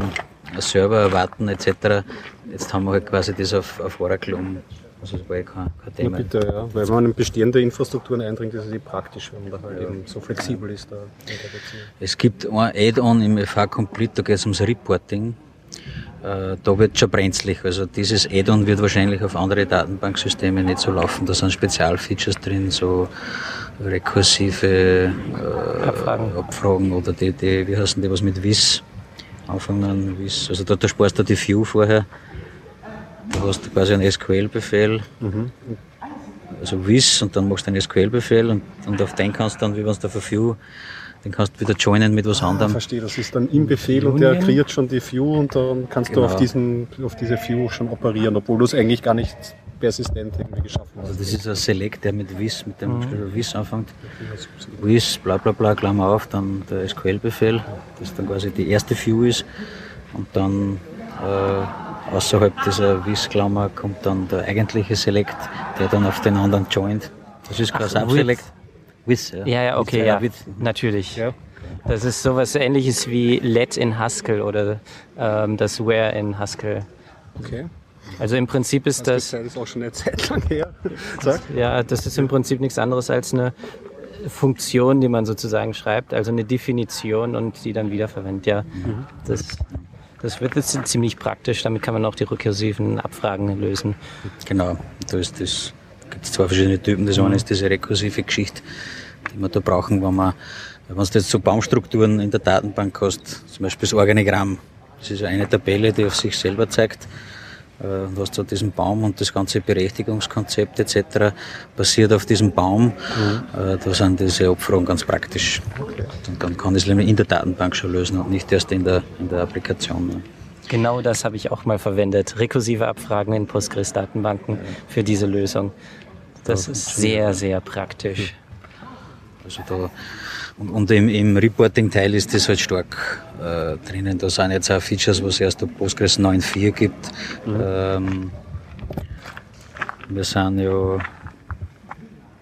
S6: Server erwarten etc. Jetzt haben wir halt quasi das auf, auf Oracle um. Also das war ja kein, kein Thema.
S1: Ja, bitte, ja. Weil wenn man in bestehende Infrastrukturen eindringt, ist es eh praktisch, wenn man da halt ja. eben so flexibel ist. Da
S6: es gibt ein Add-on im FH Complete, da geht es ums Reporting. Äh, da wird schon brenzlig. Also dieses Add-on wird wahrscheinlich auf andere Datenbanksysteme nicht so laufen. Da sind Spezialfeatures drin, so rekursive äh, Abfragen. Abfragen. oder die, die, wie heißen die, was mit WIS anfangen. WIS. Also da, da sparst du die View vorher. Du hast quasi einen SQL-Befehl. Mhm. Also WIS und dann machst du einen SQL-Befehl und, und auf den kannst du dann, wie wenn es da für View den kannst du wieder joinen mit was ah, anderem.
S1: verstehe, das ist dann im Befehl und der kreiert schon die View und dann kannst genau. du auf, diesen, auf diese View schon operieren, obwohl du es eigentlich gar nicht persistent irgendwie geschaffen hast.
S6: Also das ist ein Select, der mit Wiss, mit dem mhm. Wiss anfängt. Wiss, bla bla bla, Klammer auf, dann der SQL-Befehl, das dann quasi die erste View ist und dann äh, außerhalb dieser Wiss-Klammer kommt dann der eigentliche Select, der dann auf den anderen joint. Das ist kein Subselect.
S2: With, ja. Ja, ja, okay, ja, natürlich. Ja. Das ist sowas ähnliches wie Let in Haskell oder ähm, das Where in Haskell. Okay. Also im Prinzip ist das.
S1: Das ist auch schon eine Zeit lang her.
S2: Sag. Ja, das ist im Prinzip nichts anderes als eine Funktion, die man sozusagen schreibt, also eine Definition und die dann wiederverwendet. Ja, mhm. das, das wird jetzt ziemlich praktisch. Damit kann man auch die rekursiven Abfragen lösen.
S6: Genau, da ist das gibt es zwei verschiedene Typen. Das eine ist diese rekursive Geschichte, die wir da brauchen, wenn man, wenn du jetzt so Baumstrukturen in der Datenbank hast, zum Beispiel das Organigramm. Das ist eine Tabelle, die auf sich selber zeigt. Äh, du hast so diesen Baum und das ganze Berechtigungskonzept etc. basiert auf diesem Baum. Mhm. Äh, da sind diese Abfragen ganz praktisch. Und dann kann ich es in der Datenbank schon lösen und nicht erst in der, in der Applikation.
S2: Genau das habe ich auch mal verwendet. Rekursive Abfragen in Postgres-Datenbanken für diese Lösung. Das ist sehr, sehr praktisch.
S6: Also da, und, und im, im Reporting-Teil ist das halt stark äh, drinnen. Da sind jetzt auch Features, was es erst auf Postgres 9.4 gibt. Mhm. Ähm, wir sind ja,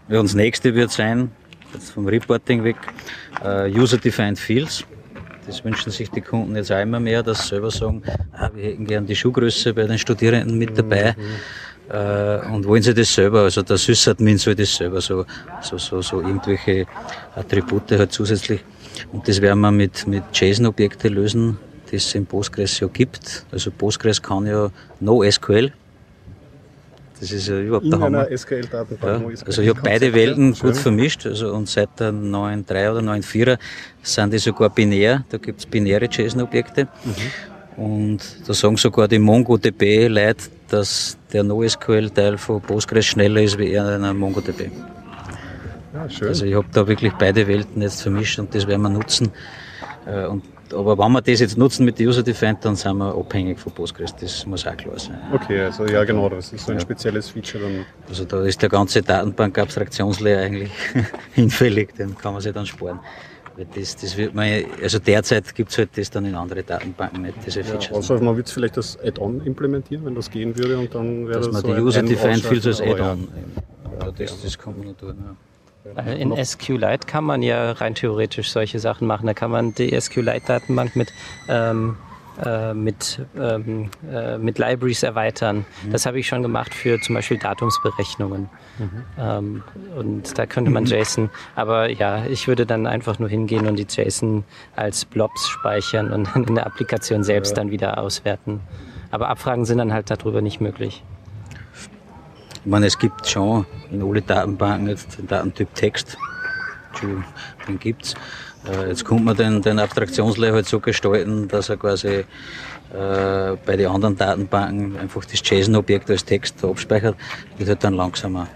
S6: ja, das nächste wird sein, jetzt vom Reporting weg, uh, User-Defined Fields. Das wünschen sich die Kunden jetzt auch immer mehr, dass sie selber sagen, ah, wir hätten gern die Schuhgröße bei den Studierenden mit dabei. Mhm. Äh, und wollen sie das selber, also der Sysadmin soll das selber so, so, so, so irgendwelche Attribute halt zusätzlich. Und das werden wir mit, mit JSON-Objekte lösen, die es in Postgres ja gibt. Also Postgres kann ja NoSQL. Das ist ja überhaupt der Hammer. Ja, also ich habe beide Welten gut vermischt. Also und seit der 9.3 oder 9.4 sind die sogar binär. Da gibt es binäre JSON-Objekte. Mhm. Und da sagen sogar die MongoDB-Leute, dass der NoSQL-Teil von Postgres schneller ist wie einer MongoDB. Ja, schön. Also ich habe da wirklich beide Welten jetzt vermischt und das werden wir nutzen. Äh, und aber wenn wir das jetzt nutzen mit User-Defined, dann sind wir abhängig von Postgres. Das muss auch klar sein.
S1: Okay, also ja genau, das ist so ein ja. spezielles Feature dann.
S6: Also da ist der ganze Datenbank-Abstraktionslayer eigentlich hinfällig, den kann man sich dann sparen. Das, das wird man, also derzeit gibt es halt das dann in andere Datenbanken nicht, diese
S1: Ja,
S6: Features.
S1: also man würde vielleicht das Add-on implementieren, wenn das gehen würde und dann wäre
S6: dass
S1: das
S6: man
S1: so
S6: die User-Defined Fields als Add-on. Ja, das, das kann man noch tun. Ja.
S2: Weil In SQLite kann man ja rein theoretisch solche Sachen machen. Da kann man die SQLite-Datenbank mit, ähm, äh, mit, ähm, äh, mit Libraries erweitern. Das habe ich schon gemacht für zum Beispiel Datumsberechnungen. Ähm, und da könnte man JSON, aber ja, ich würde dann einfach nur hingehen und die JSON als Blobs speichern und dann in der Applikation selbst dann wieder auswerten. Aber Abfragen sind dann halt darüber nicht möglich.
S6: Ich meine, es gibt schon in alle Datenbanken jetzt den Datentyp Text. Den gibt's. Äh, Jetzt kommt man den, den Abstraktionslayer halt so gestalten, dass er quasi äh, bei den anderen Datenbanken einfach das JSON-Objekt als Text abspeichert, wird halt dann langsamer.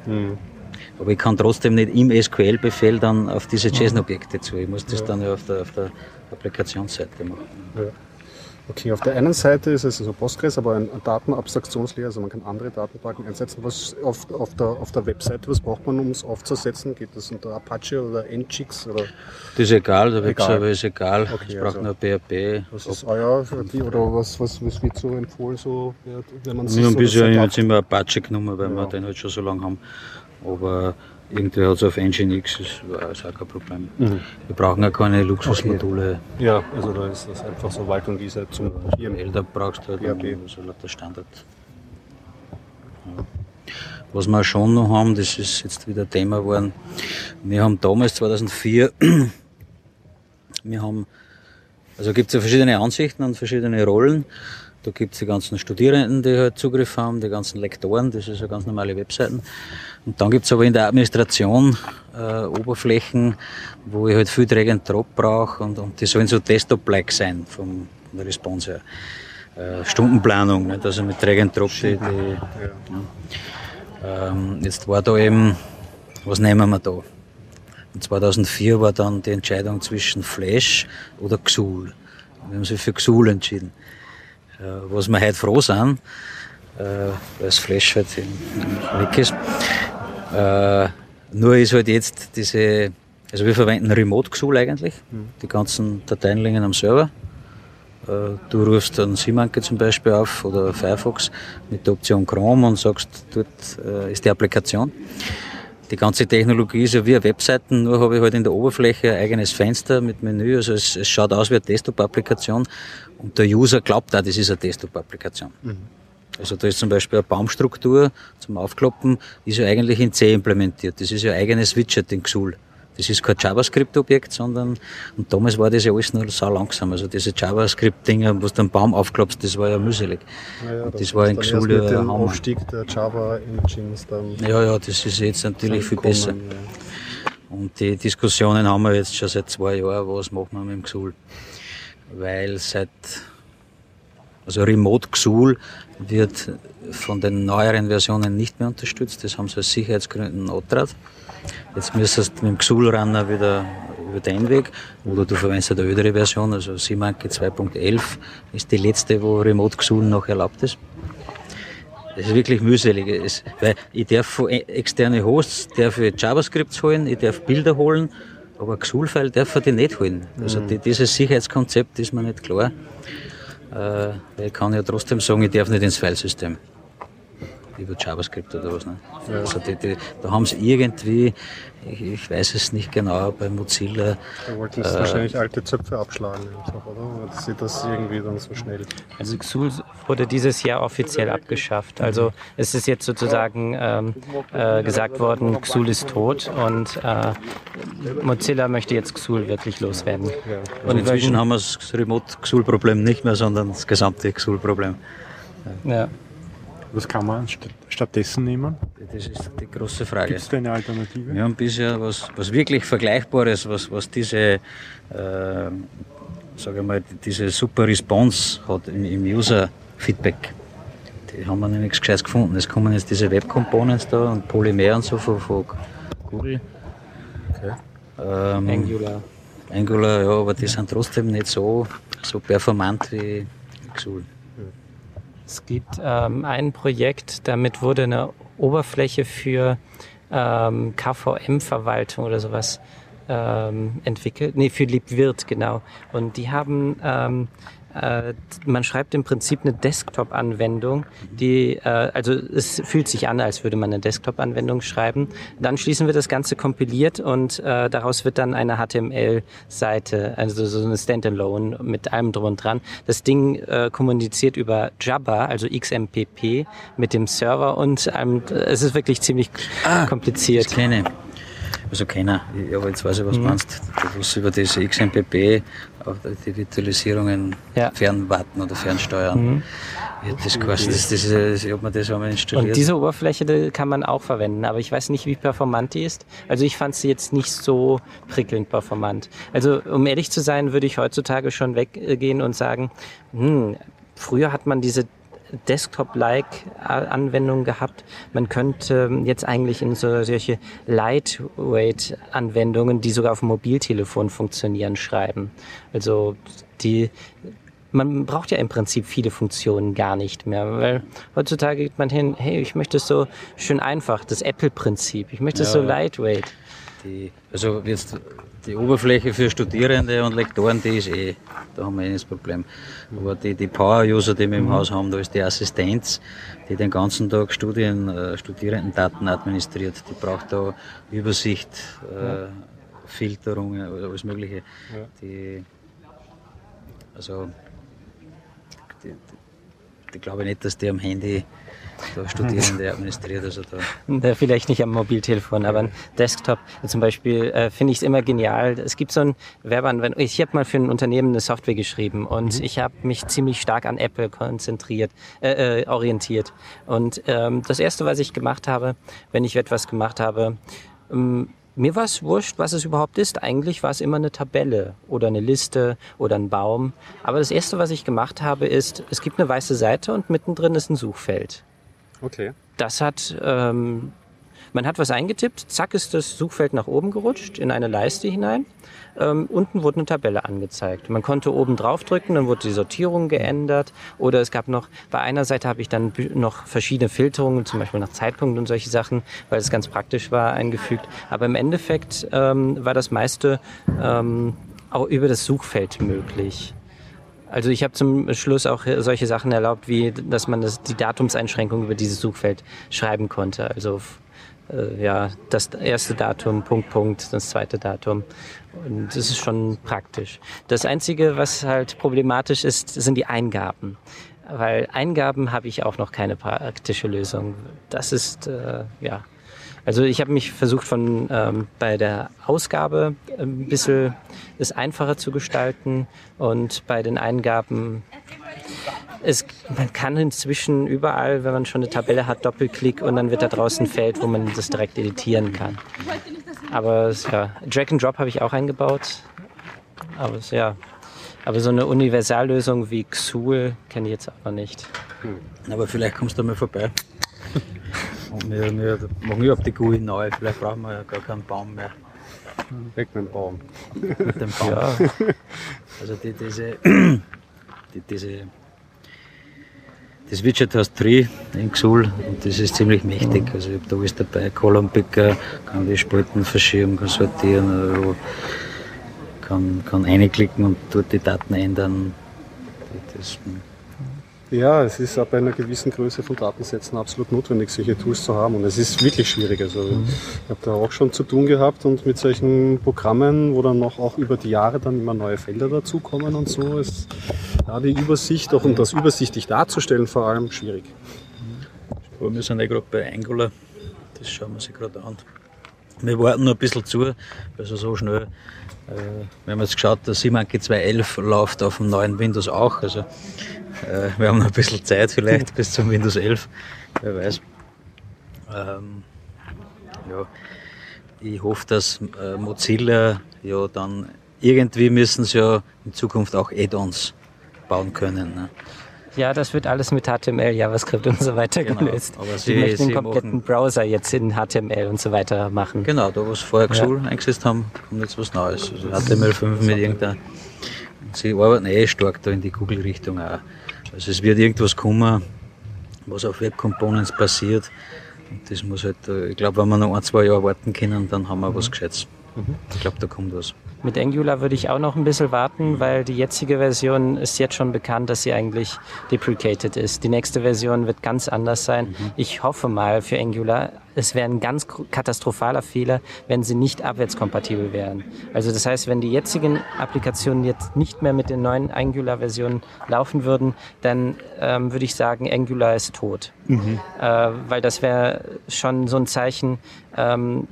S6: Aber ich kann trotzdem nicht im SQL-Befehl dann auf diese JSON-Objekte zu. Ich muss das dann ja auf der, auf der Applikationsseite machen.
S1: Okay, auf der einen Seite ist es also Postgres, aber ein Datenabstraktionslayer, also man kann andere Datenbanken einsetzen. Was auf, auf, der, auf der Webseite, was braucht man, um es aufzusetzen? Geht das unter Apache oder Nginx oder
S6: Das ist egal, der. Webserver ist egal.
S1: Okay,
S6: ich brauche
S1: also-
S6: nur PHP.
S1: was ist euer die, oder was, was, was wird so empfohlen, so, wenn man
S6: Wir haben
S1: so
S6: bisher
S1: das
S6: jetzt immer Apache genommen, weil
S1: Ja.
S6: wir den halt schon so lange haben. Aber irgendwie hat es auf Nginx, das war ist auch kein Problem.
S1: Mhm.
S6: Wir brauchen ja keine Luxusmodule.
S1: Ja, also da ist das einfach so Wald und Wiese zum hier
S6: Weil da brauchst du halt
S1: PHP.
S6: so lauter Standard. Ja. Was wir schon noch haben, das ist jetzt wieder Thema geworden. Wir haben damals 2004, wir haben, also gibt es ja verschiedene Ansichten und verschiedene Rollen. Da gibt es die ganzen Studierenden, die halt Zugriff haben, die ganzen Lektoren, das ist ja ganz normale Webseiten. Und dann gibt es aber in der Administration äh, Oberflächen, wo ich halt viel Drag and Drop brauche und, und die sollen so Desktop-like sein vom, von der Response her. Äh, Stundenplanung, nicht? also mit Drag and Drop die, die ähm, jetzt war da eben, was nehmen wir da? Und 2004 war dann die Entscheidung zwischen Flash oder Xul. Wir haben sich für Xul entschieden. Äh, was wir heute froh sind, äh, weil das Flash halt weg ist. Äh, nur ist halt jetzt diese, also wir verwenden Remote Xul eigentlich, die ganzen Dateien liegen am Server. Äh, Du rufst dann Simanke zum Beispiel auf oder Firefox mit der Option Chrome und sagst, dort ist die Applikation. Die ganze Technologie ist ja wie eine Webseiten, nur habe ich halt in der Oberfläche ein eigenes Fenster mit Menü. Also es, es schaut aus wie eine Desktop-Applikation und der User glaubt auch, das ist eine Desktop-Applikation. Also da ist zum Beispiel eine Baumstruktur zum Aufkloppen, ist ja eigentlich in C implementiert. Das ist ja ein eigenes Widget in Xul. Das ist kein JavaScript-Objekt, sondern, und damals war das ja alles nur so langsam. Also diese JavaScript-Dinger, wo du einen Baum aufklappst, das war ja mühselig.
S1: Naja,
S6: Und das war in Xul ja Hammer.
S1: Aufstieg der Java Engines dann
S6: Ja, ja, das ist jetzt natürlich viel
S1: kommen,
S6: besser.
S1: ja.
S6: Und die Diskussionen haben wir jetzt schon seit zwei Jahren, was machen wir mit dem Xul. Weil seit, also Remote Xul wird von den neueren Versionen nicht mehr unterstützt. Das haben sie aus Sicherheitsgründen angetragen. Jetzt müsstest du mit dem Xul-Runner wieder über den Weg. Oder du verwendest eine ältere Version, also Simanke 2.11 ist die letzte, wo Remote Xul noch erlaubt ist. Das ist wirklich mühselig. Weil ich darf e- externe Hosts darf JavaScripts holen, ich darf Bilder holen, aber Xul-File darf ich die nicht holen. Also die, dieses Sicherheitskonzept ist mir nicht klar. Äh, weil ich kann ja trotzdem sagen, ich darf nicht ins Filesystem. Über JavaScript oder was. Ne? Also die, die, da haben sie irgendwie, ich, ich weiß es nicht genau, bei Mozilla,
S1: Da wollten
S6: Äh.
S1: sie wahrscheinlich alte Zöpfe abschlagen, oder? Dass sie das irgendwie dann so schnell.
S2: Also Xul wurde dieses Jahr offiziell abgeschafft. Also es ist jetzt sozusagen ähm, äh, gesagt worden, Xul ist tot und äh, Mozilla möchte jetzt Xul wirklich loswerden.
S6: und inzwischen haben wir das Remote-Xul-Problem nicht mehr, sondern das gesamte Xul-Problem.
S2: Ja.
S4: Was kann man st stattdessen nehmen?
S6: Das ist die große Frage.
S4: Gibt es da eine Alternative?
S6: Wir haben bisher was, was wirklich Vergleichbares, was, was diese, äh, sage ich mal, diese super Response hat im, im User-Feedback. Die haben wir nichts Gescheites gefunden. Es kommen jetzt diese Web Components da und Polymer und so von, von Google. Ähm,
S2: Angular.
S6: Angular, ja, aber die sind trotzdem nicht so, so performant wie Xul.
S2: Es gibt ähm, ein Projekt, damit wurde eine Oberfläche für ähm, KVM-Verwaltung oder sowas ähm, entwickelt, nee, für LibWirt, genau. Und die haben ähm, äh, man schreibt im Prinzip eine Desktop-Anwendung, die, äh, also es fühlt sich an, als würde man eine Desktop-Anwendung schreiben. Dann schließen wir das Ganze kompiliert und äh, daraus wird dann eine HTML-Seite, also so eine Standalone mit allem drum und dran. Das Ding äh, kommuniziert über Jabba, also XMPP, mit dem Server und ähm, es ist wirklich ziemlich ah, kompliziert.
S6: Das kenne also keiner, aber jetzt weiß ich, was mhm. du meinst. Du musst über diese XMPP auf die Virtualisierungen ja. fernwarten oder fernsteuern. Mhm. Ja, das kostet, das, das, das, habe mir das einmal installiert.
S2: Und diese Oberfläche kann man auch verwenden, aber ich weiß nicht, wie performant die ist. Also ich fand sie jetzt nicht so prickelnd performant. Also um ehrlich zu sein, würde ich heutzutage schon weggehen und sagen, hm, früher hat man diese Desktop-like Anwendung gehabt. Man könnte jetzt eigentlich in so, solche Lightweight-Anwendungen, die sogar auf dem Mobiltelefon funktionieren, schreiben. Also die man braucht ja im Prinzip viele Funktionen gar nicht mehr, weil heutzutage geht man hin, hey, ich möchte es so schön einfach, das Apple-Prinzip, ich möchte es so lightweight.
S6: Die, also jetzt die Oberfläche für Studierende und Lektoren, die ist eh, da haben wir eh das Problem. Aber die, die Power-User, die wir im. Haus haben, da ist die Assistenz, die den ganzen Tag Studien, äh, Studierendendaten administriert, die braucht da Übersicht, äh, Filterung, alles Mögliche. Ja. Die, also, die, die, die glaube ich nicht, dass die am Handy da Studierende administriert. Also
S2: da. Vielleicht nicht am Mobiltelefon, aber ein Desktop zum Beispiel äh, finde ich es immer genial. Es gibt so ein Werbeanwendung. Ich habe mal für ein Unternehmen eine Software geschrieben und mhm. ich habe mich ziemlich stark an Apple konzentriert, äh, äh, orientiert. Und ähm, das erste, was ich gemacht habe, wenn ich etwas gemacht habe, ähm, mir war es wurscht, was es überhaupt ist. Eigentlich war es immer eine Tabelle oder eine Liste oder ein Baum. Aber das Erste, was ich gemacht habe, ist, es gibt eine weiße Seite und mittendrin ist ein Suchfeld.
S1: Okay.
S2: Das hat, ähm, man hat was eingetippt, zack ist das Suchfeld nach oben gerutscht in eine Leiste hinein. Ähm, unten wurde eine Tabelle angezeigt. Man konnte oben drauf drücken, dann wurde die Sortierung geändert. Oder es gab noch, bei einer Seite habe ich dann noch verschiedene Filterungen, zum Beispiel nach Zeitpunkt und solche Sachen, weil es ganz praktisch war, eingefügt. Aber im Endeffekt ähm, war das meiste ähm, auch über das Suchfeld möglich. Also ich habe zum Schluss auch solche Sachen erlaubt, wie dass man das, die Datumseinschränkung über dieses Suchfeld schreiben konnte. Also äh, ja, das erste Datum, Punkt, Punkt, das zweite Datum. Und das ist schon praktisch. Das Einzige, was halt problematisch ist, sind die Eingaben. Weil Eingaben habe ich auch noch keine praktische Lösung. Das ist, äh, ja, also ich habe mich versucht von ähm, bei der Ausgabe ein bisschen es einfacher zu gestalten und bei den Eingaben es, man kann inzwischen überall, wenn man schon eine Tabelle hat, Doppelklick und dann wird da draußen ein Feld, wo man das direkt editieren kann. Aber ja, Drag and Drop habe ich auch eingebaut. Aber ja, aber so eine Universallösung wie Xul kenne ich jetzt auch noch nicht.
S6: Aber vielleicht kommst du mal vorbei. Und wir, wir machen überhaupt die GUI neu. Vielleicht brauchen wir ja gar keinen Baum mehr.
S1: Weg mit dem Baum.
S6: mit dem Baum. Ja. Also die, diese, die, diese das Widget heißt Tree in Xul und das ist ziemlich mächtig. Also ich habe da alles dabei, Column Picker, kann die Spalten verschieben, kann sortieren, also kann, kann einklicken und dort die Daten ändern. Das,
S1: ja, es ist ab einer gewissen Größe von Datensätzen absolut notwendig, solche Tools zu haben. Und es ist wirklich schwierig. Also mhm. ich habe da auch schon zu tun gehabt und mit solchen Programmen, wo dann noch auch über die Jahre dann immer neue Felder dazukommen und so, ist ja, die Übersicht auch und das übersichtlich darzustellen vor allem schwierig.
S6: Wir sind ja gerade bei Angular, das schauen wir sich gerade an. Wir warten noch ein bisschen zu, also so schnell. Äh, wir haben jetzt geschaut, der Simanki 2.11 läuft auf dem neuen Windows auch. Also äh, wir haben noch ein bisschen Zeit vielleicht bis zum Windows 11, wer weiß. Ähm, ja, ich hoffe, dass äh, Mozilla ja dann irgendwie müssen sie ja in Zukunft auch Add-ons bauen können. Ne?
S2: Ja, das wird alles mit HTML, JavaScript und so weiter genau, gelöst. Aber sie, sie möchten den kompletten Browser jetzt in HTML und so weiter machen.
S6: Genau, da wo sie vorher Xul ja. eingesetzt haben, kommt jetzt was Neues. Also HTML5 mit irgendeiner. Sie arbeiten eh stark da in die Google-Richtung auch. Also es wird irgendwas kommen, was auf Web Components passiert. Und das muss halt, äh, ich glaube, wenn wir noch ein, zwei Jahre warten können, dann haben wir was Gescheites. Ich glaube, da kommt was.
S2: Mit Angular würde ich auch noch ein bisschen warten, weil die jetzige Version ist jetzt schon bekannt, dass sie eigentlich deprecated ist. Die nächste Version wird ganz anders sein. Ich hoffe mal für Angular, es wäre ein ganz katastrophaler Fehler, wenn sie nicht abwärtskompatibel wären. Also das heißt, wenn die jetzigen Applikationen jetzt nicht mehr mit den neuen Angular-Versionen laufen würden, dann ähm, würde ich sagen, Angular ist tot. Äh, weil das wäre schon so ein Zeichen, ähm,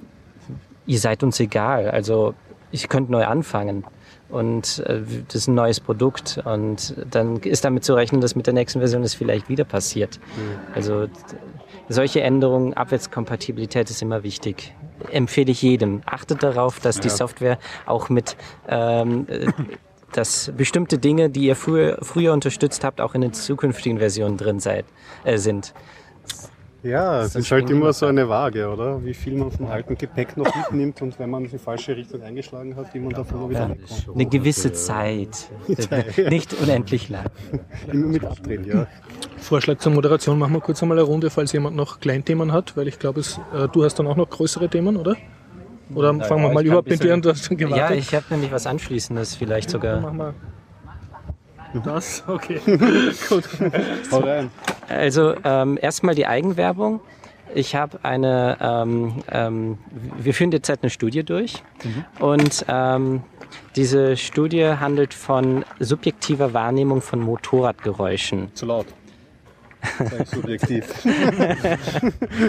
S2: ihr seid uns egal. Also ich könnte neu anfangen. Und äh, das ist ein neues Produkt. Und dann ist damit zu rechnen, dass mit der nächsten Version das vielleicht wieder passiert. Also d- solche Änderungen, Abwärtskompatibilität ist immer wichtig. Empfehle ich jedem. Achtet darauf, dass die Software auch mit ähm, äh, dass bestimmte Dinge, die ihr früher, früher unterstützt habt, auch in den zukünftigen Versionen drin seid, äh, sind.
S1: Ja, es ist halt immer so eine Waage, oder? Wie viel man vom alten Gepäck noch mitnimmt und wenn man die falsche Richtung eingeschlagen hat, wie man davon noch wieder
S2: Ja.
S1: wegkommt.
S2: Eine gewisse Zeit. Nicht unendlich lang.
S1: Immer mit abdrehen, ja.
S3: Vorschlag zur Moderation machen wir kurz einmal eine Runde, falls jemand noch Kleinthemen hat, weil ich glaube, äh, du hast dann auch noch größere Themen, oder? Oder fangen wir
S2: ja,
S3: mal
S2: ich
S3: überhaupt mit dir an, du hast schon
S2: Ja,
S3: gewartet.
S2: ich habe nämlich was Anschließendes vielleicht sogar.
S3: Machen wir das, okay.
S1: Hau rein.
S2: Also ähm, erstmal die Eigenwerbung. Ich habe eine, ähm, ähm, wir führen derzeit eine Studie durch und ähm, diese Studie handelt von subjektiver Wahrnehmung von Motorradgeräuschen.
S1: Zu laut. Subjektiv.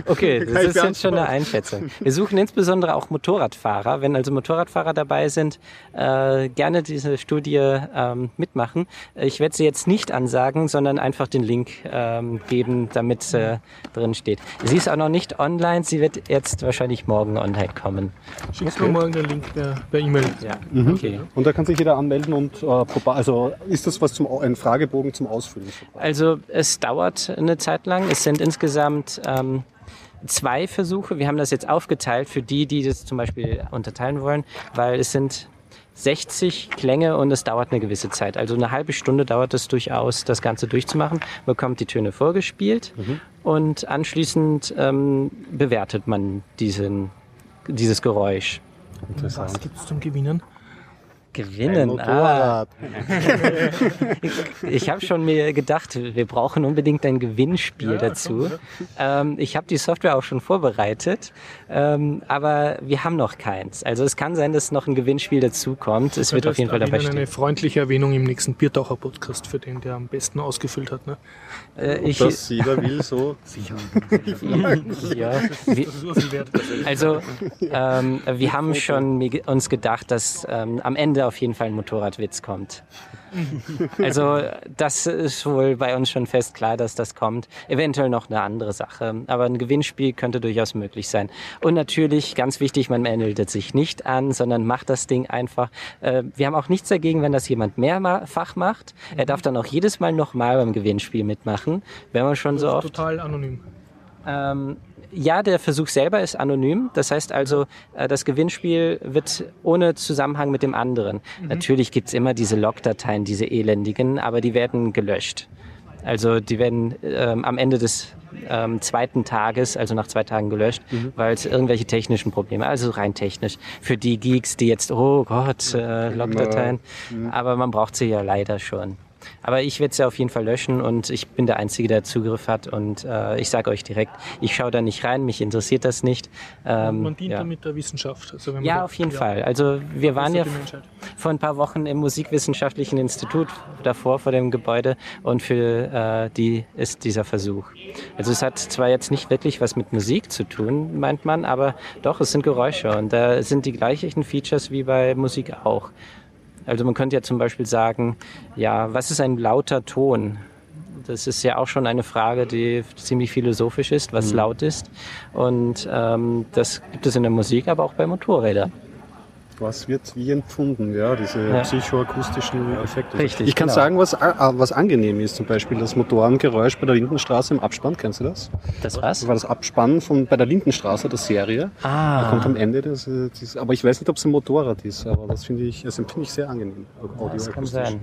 S2: Okay, das ist jetzt schon eine Einschätzung. Wir suchen insbesondere auch Motorradfahrer. Wenn also Motorradfahrer dabei sind, äh, gerne diese Studie ähm, mitmachen. Ich werde sie jetzt nicht ansagen, sondern einfach den Link ähm, geben, damit äh, drin steht. Sie ist auch noch nicht online. Sie wird jetzt wahrscheinlich morgen online kommen.
S3: Schickst du mir morgen den Link per per E-Mail.
S2: Ja,
S1: Mhm.
S2: okay.
S1: Und da kann sich jeder anmelden und äh, also ist das was zum ein Fragebogen zum Ausfüllen?
S2: Also es dauert eine Zeit lang. Es sind insgesamt ähm, zwei Versuche. Wir haben das jetzt aufgeteilt für die, die das zum Beispiel unterteilen wollen, weil es sind 60 Klänge und es dauert eine gewisse Zeit. Also eine halbe Stunde dauert es durchaus, das Ganze durchzumachen. Man bekommt die Töne vorgespielt und anschließend ähm, bewertet man diesen, dieses Geräusch.
S3: Was gibt's zum Gewinnen?
S1: Ein
S2: Gewinnen. Ah,
S1: Motorrad.
S2: Ich habe schon mir gedacht, wir brauchen unbedingt ein Gewinnspiel dazu. Ähm, ich habe die Software auch schon vorbereitet, ähm, aber wir haben noch keins. Also es kann sein, dass noch ein Gewinnspiel dazu kommt. Es wird auf jeden Fall dabei
S3: Ihnen eine
S2: stehen.
S3: freundliche Erwähnung im nächsten Biertaucher-Podcast für den, der am besten ausgefüllt hat. Ne?
S2: Äh, ich,
S1: Das jeder will so.
S2: ja, wir, also ähm, wir haben schon uns gedacht, dass ähm, am Ende auf jeden Fall ein Motorradwitz kommt. Also das ist wohl bei uns schon fest klar, dass das kommt. Eventuell noch eine andere Sache, aber ein Gewinnspiel könnte durchaus möglich sein. Und natürlich, ganz wichtig, man meldet sich nicht an, sondern macht das Ding einfach. Äh, wir haben auch nichts dagegen, wenn das jemand mehrfach macht. Er darf dann auch jedes Mal nochmal beim Gewinnspiel mitmachen, wenn man schon so oft
S3: Total anonym.
S2: ähm, ja, der Versuch selber ist anonym. Das heißt also, äh, das Gewinnspiel wird ohne Zusammenhang mit dem anderen. Natürlich gibt's immer diese Logdateien, diese elendigen, aber die werden gelöscht. Also die werden ähm, am Ende des ähm, zweiten Tages, also nach zwei Tagen gelöscht, weil es irgendwelche technischen Probleme, also rein technisch. Für die Geeks, die jetzt, oh Gott, äh, Logdateien, aber man braucht sie ja leider schon. Aber ich werde sie auf jeden Fall löschen und ich bin der Einzige, der Zugriff hat und äh, ich sage euch direkt, ich schaue da nicht rein, mich interessiert das nicht. Ähm,
S3: Man dient
S2: ja.
S3: damit der Wissenschaft. Also
S2: Ja,
S3: da-
S2: auf jeden Fall. Also wir waren ja vor ein paar Wochen im Musikwissenschaftlichen Institut davor vor dem Gebäude und für äh, die ist dieser Versuch. Also es hat zwar jetzt nicht wirklich was mit Musik zu tun, meint man, aber doch, es sind Geräusche und da sind die gleichen Features wie bei Musik auch. Also man könnte ja zum Beispiel sagen, ja, was ist ein lauter Ton? Das ist ja auch schon eine Frage, die ziemlich philosophisch ist, was laut ist. Und ähm, das gibt es in der Musik, aber auch bei Motorrädern.
S1: Was wird wie empfunden, ja, diese
S2: Ja.
S1: psychoakustischen Effekte.
S2: Richtig,
S1: Ich kann
S2: genau.
S1: sagen, was, was angenehm ist, zum Beispiel das Motorengeräusch bei der Lindenstraße im Abspann, kennst du das?
S2: Das
S1: Das
S2: was?
S1: war das Abspann von bei der Lindenstraße, der Serie. Da kommt
S2: Ah,
S1: am Ende das, äh, dieses, aber ich weiß nicht, ob es ein Motorrad ist, aber das finde ich, das empfinde ich sehr angenehm.
S2: das kann sein.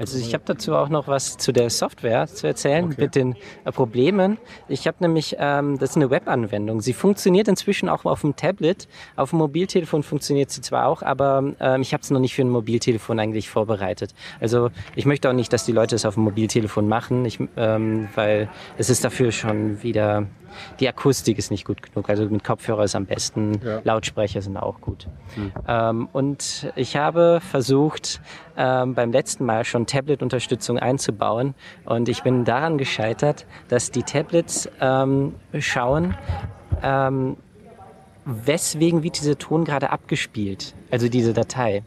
S2: Also ich habe dazu auch noch was zu der Software zu erzählen okay. mit den äh, Problemen. Ich habe nämlich, ähm, das ist eine Webanwendung. Sie funktioniert inzwischen auch auf dem Tablet. Auf dem Mobiltelefon funktioniert sie zwar auch, aber ähm, ich habe es noch nicht für ein Mobiltelefon eigentlich vorbereitet. Also ich möchte auch nicht, dass die Leute es auf dem Mobiltelefon machen, ich, ähm, weil es ist dafür schon wieder die Akustik ist nicht gut genug. Also mit Kopfhörer ist am besten, ja. Lautsprecher sind auch gut. Mhm. Ähm, und ich habe versucht, ähm, beim letzten Mal schon Tablet-Unterstützung einzubauen. Und ich bin daran gescheitert, dass die Tablets ähm, schauen, ähm, weswegen wird dieser Ton gerade abgespielt, also diese Datei.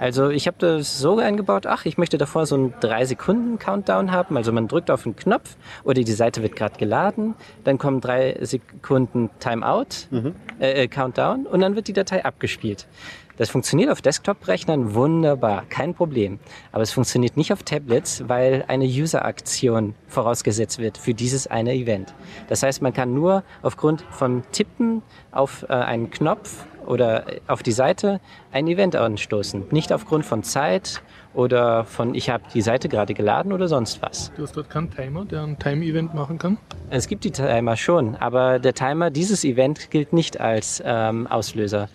S2: Also ich habe das so eingebaut, ach, ich möchte davor so einen 3-Sekunden-Countdown haben. Also man drückt auf einen Knopf oder die Seite wird gerade geladen, dann kommen drei Sekunden Timeout, mhm. äh, Countdown und dann wird die Datei abgespielt. Das funktioniert auf Desktop-Rechnern wunderbar, kein Problem. Aber es funktioniert nicht auf Tablets, weil eine User-Aktion vorausgesetzt wird für dieses eine Event. Das heißt, man kann nur aufgrund von Tippen auf äh, einen Knopf oder auf die Seite ein Event anstoßen. Nicht aufgrund von Zeit oder von ich habe die Seite gerade geladen oder sonst was.
S3: Du hast dort keinen Timer, der ein Time-Event machen kann?
S2: Es gibt die Timer schon, aber der Timer dieses Event gilt nicht als ähm, Auslöser.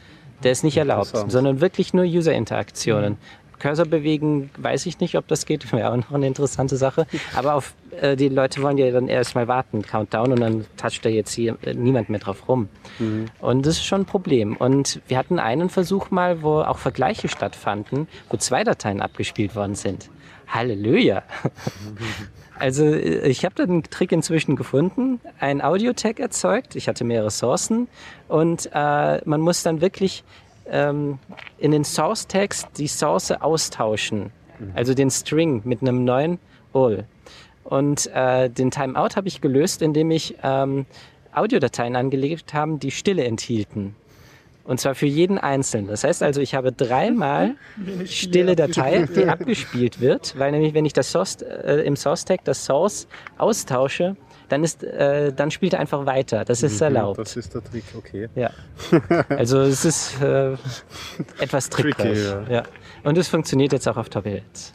S2: Der ist nicht erlaubt, sondern wirklich nur User-Interaktionen. Mhm. Cursor bewegen, weiß ich nicht, ob das geht. Wäre auch noch eine interessante Sache. Aber auf, äh, die Leute wollen ja dann erstmal warten, Countdown, und dann toucht da jetzt hier äh, niemand mehr drauf rum. Mhm. Und das ist schon ein Problem. Und wir hatten einen Versuch mal, wo auch Vergleiche stattfanden, wo zwei Dateien abgespielt worden sind. Halleluja! Also äh, ich habe da einen Trick inzwischen gefunden, ein Audio-Tag erzeugt. Ich hatte mehrere Sourcen und äh, man muss dann wirklich ähm, in den Source-Tags die Source austauschen. Mhm. Also den String mit einem neuen All. Und äh, den Timeout habe ich gelöst, indem ich ähm, Audiodateien angelegt habe, die Stille enthielten. Und zwar für jeden einzelnen. Das heißt also, ich habe dreimal stille Datei, die abgespielt wird, weil nämlich, wenn ich das Source, äh, im Source Tag das Source austausche, dann ist, äh, dann spielt er einfach weiter. Das ist mhm, erlaubt.
S1: Das ist der Trick, okay.
S2: Ja. Also es ist äh, etwas trickreich. Tricky, ja. ja. Und es funktioniert jetzt auch auf Tablets.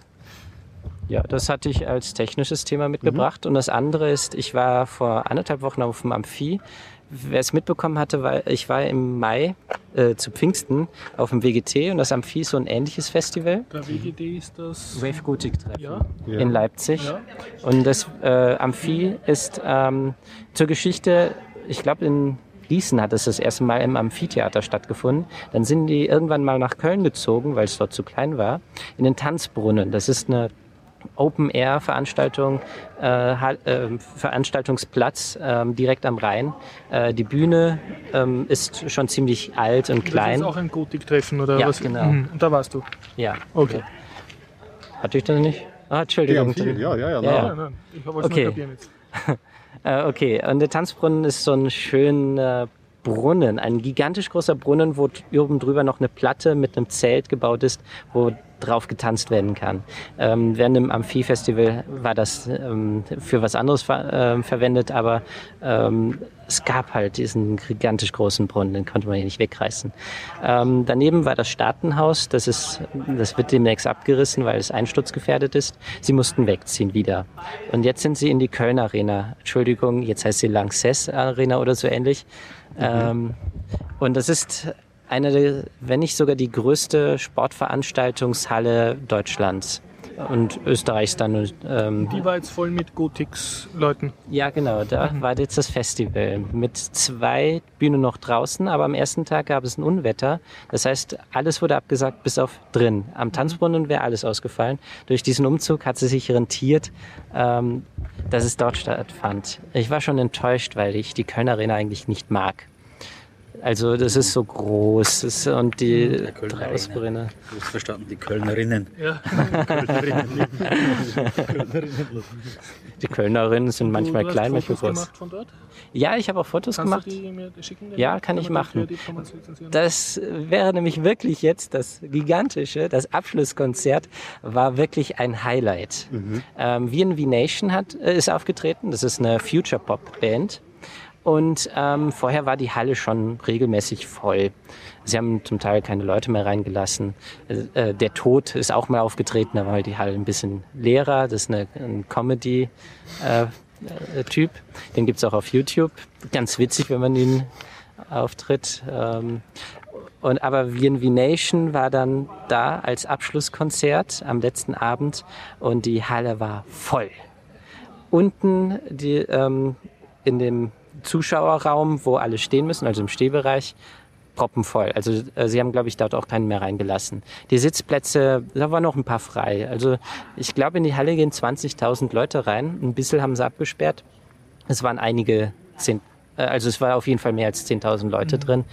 S2: Ja, das hatte ich als technisches Thema mitgebracht. Mhm. Und das andere ist, ich war vor anderthalb Wochen auf dem Amphi Wer es mitbekommen hatte, war, ich war im Mai äh, zu Pfingsten auf dem WGT und das Amphi ist so ein ähnliches Festival.
S3: Der WGT ist das
S2: Wave Gothic Treffen ja. in Leipzig. Ja. Und das äh, Amphi ist ähm, zur Geschichte, ich glaube in Gießen hat es das erste Mal im Amphitheater stattgefunden. Dann sind die irgendwann mal nach Köln gezogen, weil es dort zu klein war, in den Tanzbrunnen. Das ist eine Open-Air-Veranstaltung, äh, äh, Veranstaltungsplatz äh, direkt am Rhein. Äh, die Bühne ähm, ist schon ziemlich alt und klein.
S3: Das ist auch ein Gotik-Treffen oder
S2: ja,
S3: was?
S2: genau.
S3: Mhm. Und da warst du?
S2: Ja.
S3: Okay.
S2: Hatte ich das nicht? Ah, Entschuldigung.
S1: Ja, ja, ja. ja,
S2: ja. ja. Ich wollte okay. nur kapieren jetzt. Äh, okay, und der Tanzbrunnen ist so ein schöner Brunnen, ein gigantisch großer Brunnen, wo oben drüber noch eine Platte mit einem Zelt gebaut ist, wo drauf getanzt werden kann. Ähm, während dem Amphi-Festival war das ähm, für was anderes ver äh, verwendet, aber ähm, es gab halt diesen gigantisch großen Brunnen, den konnte man hier nicht wegreißen. Ähm, daneben war das Staatenhaus, das, ist, das wird demnächst abgerissen, weil es einsturzgefährdet ist. Sie mussten wegziehen wieder. Und jetzt sind sie in die Köln Arena. Entschuldigung, jetzt heißt sie Lanxess Arena oder so ähnlich. Ähm, und das ist eine, wenn nicht sogar die größte Sportveranstaltungshalle Deutschlands und Österreichs dann.
S3: Ähm, die war jetzt voll mit Gothics-Leuten.
S2: Ja, genau. Da mhm. war jetzt das Festival mit zwei Bühnen noch draußen, aber am ersten Tag gab es ein Unwetter. Das heißt, alles wurde abgesagt, bis auf drin. Am mhm. Tanzbrunnen wäre alles ausgefallen. Durch diesen Umzug hat sie sich rentiert, ähm, dass es dort stattfand. Ich war schon enttäuscht, weil ich die Köln Arena eigentlich nicht mag. Also das ist so groß das, und die drei Ausbrenner.
S6: Du hast verstanden, die Kölnerinnen. Ja,
S2: die Kölnerinnen sind manchmal
S3: du
S2: klein,
S3: manchmal groß. Gemacht von dort?
S2: Ja, ich habe auch Fotos
S3: Kannst
S2: gemacht.
S3: Du die mir schicken,
S2: ja, kann ich machen. Das wäre nämlich wirklich jetzt das gigantische, das Abschlusskonzert war wirklich ein Highlight. Mhm. Ähm, VNV Nation hat, äh, ist aufgetreten. Das ist eine Future Pop Band Und ähm, vorher war die Halle schon regelmäßig voll. Sie haben zum Teil keine Leute mehr reingelassen. Äh, der Tod ist auch mal aufgetreten, da war halt die Halle ein bisschen leerer. Das ist eine, ein Comedy. Äh, Typ. Den gibt's auch auf YouTube. Ganz witzig, wenn man ihn auftritt. Ähm, und aber VNV Nation war dann da als Abschlusskonzert am letzten Abend und die Halle war voll. Unten die, ähm, in dem Zuschauerraum, wo alle stehen müssen, also im Stehbereich, proppenvoll. Also äh, sie haben, glaube ich, dort auch keinen mehr reingelassen. Die Sitzplätze, da waren noch ein paar frei. Also ich glaube, in die Halle gehen 20.000 Leute rein. Ein bisschen haben sie abgesperrt. Es waren einige, zehn, also es war auf jeden Fall mehr als 10.000 Leute mhm. drin.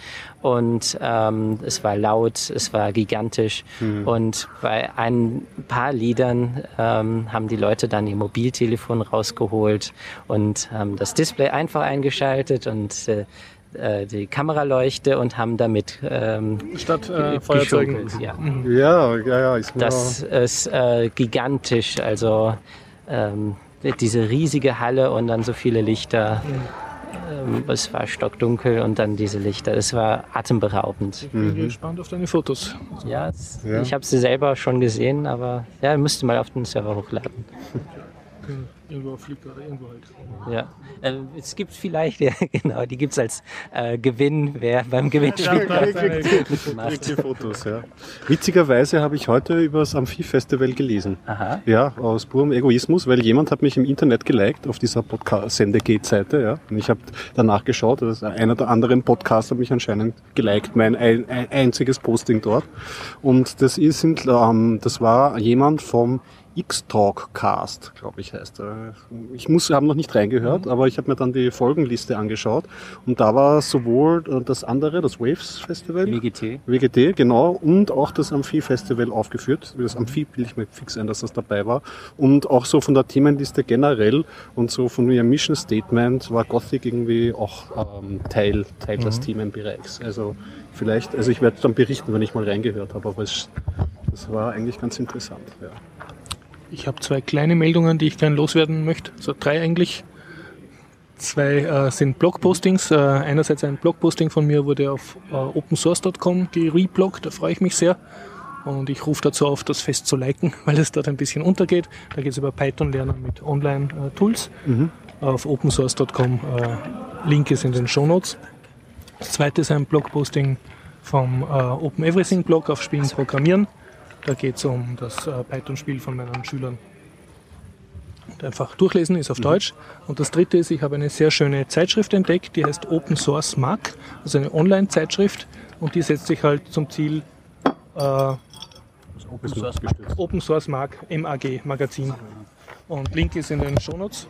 S2: Und ähm, es war laut, es war gigantisch. Mhm. Und bei ein paar Liedern ähm, haben die Leute dann ihr Mobiltelefon rausgeholt und haben das Display einfach eingeschaltet und äh, äh, die Kameraleuchte und haben damit ähm,
S3: statt äh, Feuerzeugen.
S1: Ja. Mhm. ja, ja, ja. Ist
S2: das ist äh, gigantisch. Also ähm, diese riesige Halle und dann so viele Lichter. Mhm. Ähm, es war stockdunkel und dann diese Lichter. Es war atemberaubend.
S3: Ich bin mhm. gespannt auf deine Fotos.
S2: Ja, ja. ich habe sie selber schon gesehen, aber ja, müsste mal auf den Server hochladen.
S3: Irgendwo auf Flickr oder irgendwo halt.
S2: Ja, äh, es gibt vielleicht, ja genau, die gibt es als äh, Gewinn, wer beim Gewinnspiel ja,
S1: kriegt Fotos, ja. Witzigerweise habe ich heute über das Amphi-Festival gelesen. Aha. Ja, aus purem Egoismus, weil jemand hat mich im Internet geliked auf dieser Podcast-Sende-Geht-Seite, ja. Und ich habe danach geschaut, dass einer der anderen Podcaster mich anscheinend geliked, mein ein, ein einziges Posting dort. Und das ist, ähm, das war jemand vom X-Talk-Cast, glaube ich, heißt er. Ich muss, habe noch nicht reingehört, mhm. aber ich habe mir dann die Folgenliste angeschaut und da war sowohl äh, das andere, das Waves Festival,
S2: WGT,
S1: WGT, genau, und auch das Amphi Festival aufgeführt. Das Amphi will ich mir fix ein, dass das dabei war. Und auch so von der Themenliste generell und so von ihrem Mission Statement war Gothic irgendwie auch ähm, Teil, Teil mhm. des Themenbereichs. Also vielleicht, also ich werde dann berichten, wenn ich mal reingehört habe, aber es, das war eigentlich ganz interessant. Ja.
S3: Ich habe zwei kleine Meldungen, die ich gerne loswerden möchte. So drei eigentlich. Zwei äh, sind Blogpostings. Äh, einerseits ein Blogposting von mir wurde auf äh, opensource.com gerebloggt, da freue ich mich sehr. Und ich rufe dazu auf, das fest zu liken, weil es dort ein bisschen untergeht. Da geht es über Python-Lernen mit Online-Tools. Mhm. Auf opensource.com. Äh, Link ist in den Show Notes. Das zweite ist ein Blogposting vom äh, Open Everything Blog auf Spielen Programmieren. Da geht es um das äh, Python-Spiel von meinen Schülern. Und einfach durchlesen ist auf mhm. Deutsch. Und das dritte ist, ich habe eine sehr schöne Zeitschrift entdeckt, die heißt Open Source Mag, also eine Online-Zeitschrift. Und die setzt sich halt zum Ziel, äh, Open, Source, Open Source Mag, MAG, Magazin. Und Link ist in den Shownotes.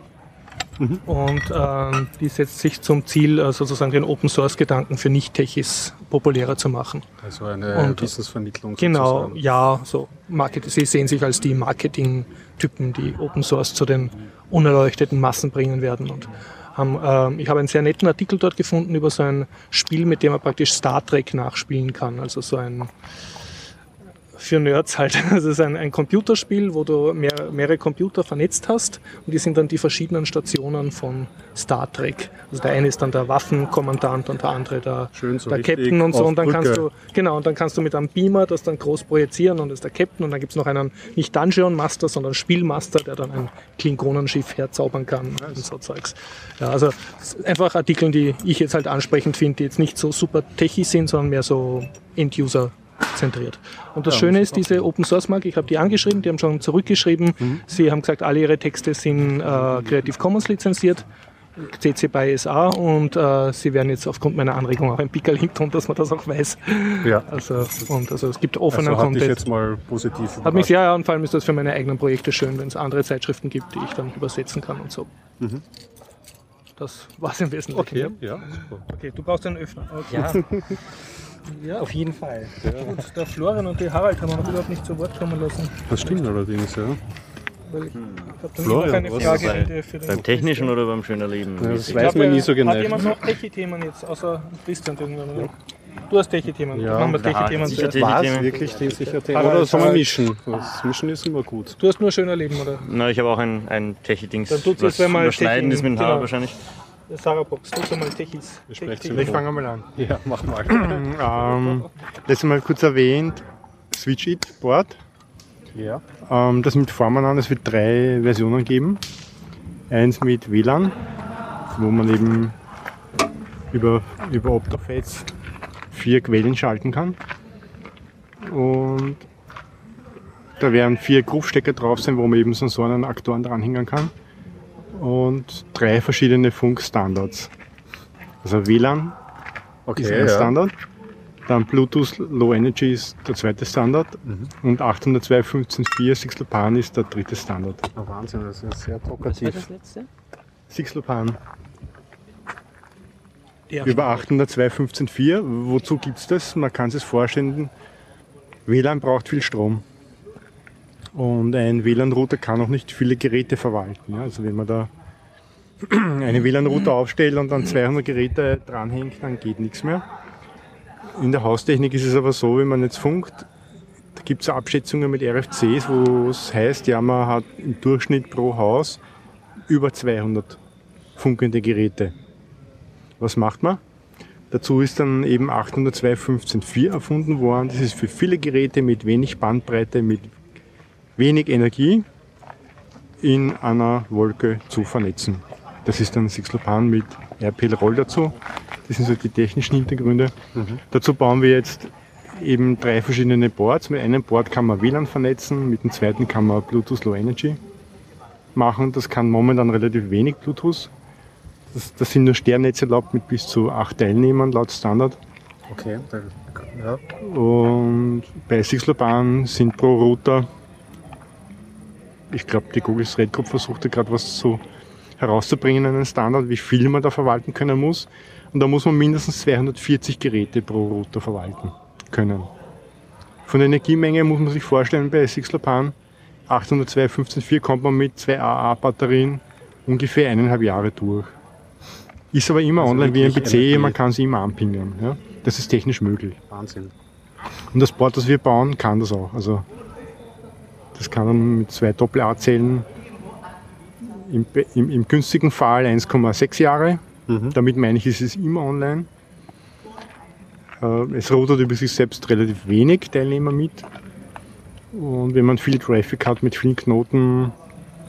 S3: Mhm. Und ähm, die setzt sich zum Ziel, äh, sozusagen den Open Source Gedanken für Nicht-Techis populärer zu machen.
S1: Also eine und, Wissensvermittlung.
S3: Genau, sozusagen. ja, so Market, sie sehen sich als die Marketing-Typen, die Open Source zu den unerleuchteten Massen bringen werden. Und haben, äh, ich habe einen sehr netten Artikel dort gefunden über so ein Spiel, mit dem man praktisch Star Trek nachspielen kann. Also so ein für Nerds halt. Das ist ein, ein Computerspiel, wo du mehr, mehrere Computer vernetzt hast und die sind dann die verschiedenen Stationen von Star Trek. Also der eine ist dann der Waffenkommandant und der andere der,
S1: so
S3: der Captain und so. Und dann kannst du, genau, und dann kannst du mit einem Beamer das dann groß projizieren und das ist der Captain und dann gibt es noch einen, nicht Dungeon Master, sondern Spielmaster, der dann ein Klingonenschiff herzaubern kann nice. und so Zeugs. Ja, also einfach Artikel, die ich jetzt halt ansprechend finde, die jetzt nicht so super techy sind, sondern mehr so End-User zentriert. Und das ja, Schöne ist, diese Open Source Marke, ich habe die angeschrieben, die haben schon zurückgeschrieben. Mhm. Sie haben gesagt, alle ihre Texte sind äh, Creative Commons lizenziert. CC by SA und äh, sie werden jetzt aufgrund meiner Anregung auch ein Pickerlink tun, dass man das auch weiß.
S1: Ja.
S3: Also, und also es gibt offenen
S1: also hat
S3: Content.
S1: jetzt mal positiv
S3: Hat mich, ja, ja, und vor allem ist das für meine eigenen Projekte schön, wenn es andere Zeitschriften gibt, die ich dann übersetzen kann und so. Mhm. Das war es im Wesentlichen.
S1: Okay, ja.
S3: Okay, du brauchst einen Öffner. Okay.
S2: Ja. Ja, auf jeden Fall.
S3: Ja. Gut, der Florian und der Harald haben wir noch überhaupt nicht zu Wort kommen lassen.
S1: Das stimmt allerdings, ja.
S3: Weil ich hm. habe dann Florian, noch eine Frage
S5: bei, für den Beim Technischen oder beim schönen Leben?
S1: Ja, das weiß man nie so genau.
S3: Hat jemand noch Techie-Themen jetzt, außer Christian? Ja. Du hast Techie-Themen.
S1: Ja, machen wir Techie-Themen zuerst. War es wirklich die sicher Themen? Oder soll man mischen? Das Mischen ist immer gut.
S3: Du hast nur schöner Leben, oder?
S5: Na, ich habe auch ein, ein Techie-Dings.
S3: Dann tut es mal
S5: Überschneiden ist mit dem Haar genau. wahrscheinlich.
S3: Sarah Box, du mal Techis.
S4: Ich fange mal an.
S1: Ja, mach mal.
S4: ähm, letztes Mal kurz erwähnt, Switch It Board.
S1: Ja.
S4: Ähm, das mit Formen an, es wird drei Versionen geben. Eins mit WLAN, wo man eben über, über Optofets vier Quellen schalten kann. Und da werden vier Groove-Stecker drauf sein, wo man eben Sensoren und Aktoren dranhängen kann. Und drei verschiedene Funkstandards. Also WLAN
S1: Okay,
S4: ist ein
S1: ja.
S4: Standard. Dann Bluetooth Low Energy ist der zweite Standard.
S1: Mhm.
S4: Und 802.15.4 Sixlopan ist der dritte Standard.
S1: Oh, Wahnsinn, das ist sehr
S2: Was war das letzte?
S4: Sixlopan über 802.15.4. Wozu gibt es das? Man kann sich vorstellen, WLAN braucht viel Strom. Und ein WLAN-Router kann auch nicht viele Geräte verwalten. Ja, also wenn man da einen WLAN-Router aufstellt und dann 200 Geräte dranhängt, dann geht nichts mehr. In der Haustechnik ist es aber so, wenn man jetzt funkt, da gibt es Abschätzungen mit RFCs, wo es heißt, ja, man hat im Durchschnitt pro Haus über 200 funkende Geräte. Was macht man? Dazu ist dann eben 802.15.4 erfunden worden. Das ist für viele Geräte mit wenig Bandbreite, mit wenig Energie in einer Wolke zu vernetzen. Das ist dann Sixlopan mit RPL-Roll dazu. Das sind so die technischen Hintergründe. Dazu bauen wir jetzt eben drei verschiedene Boards. Mit einem Board kann man WLAN vernetzen, mit dem zweiten kann man Bluetooth Low Energy machen. Das kann momentan relativ wenig Bluetooth. Das, das sind nur Sternnetze erlaubt mit bis zu acht Teilnehmern laut Standard.
S1: Okay, dann- ja.
S4: Und bei Sixlopan sind pro Router, ich glaube, die Google Thread Group versucht da gerade was zu herauszubringen, einen Standard, wie viel man da verwalten können muss. Und da muss man mindestens 240 Geräte pro Router verwalten können. Von der Energiemenge muss man sich vorstellen, bei Sixlopan 802.15.4 kommt man mit zwei AA-Batterien ungefähr eineinhalb Jahre durch. Ist aber immer
S1: Also
S4: online wie ein PC,
S1: Energie.
S4: man kann sie immer anpingen. Ja? Das ist technisch möglich.
S1: Wahnsinn.
S4: Und das Board, das wir bauen, kann das auch. Also das kann dann mit zwei Doppel-A-Zellen im, be- im, im günstigen Fall 1,6 Jahre.
S1: Mhm.
S4: Damit meine ich, ist es immer online. Äh, Es rotet über sich selbst relativ wenig Teilnehmer mit. Und wenn man viel Traffic hat mit vielen Knoten,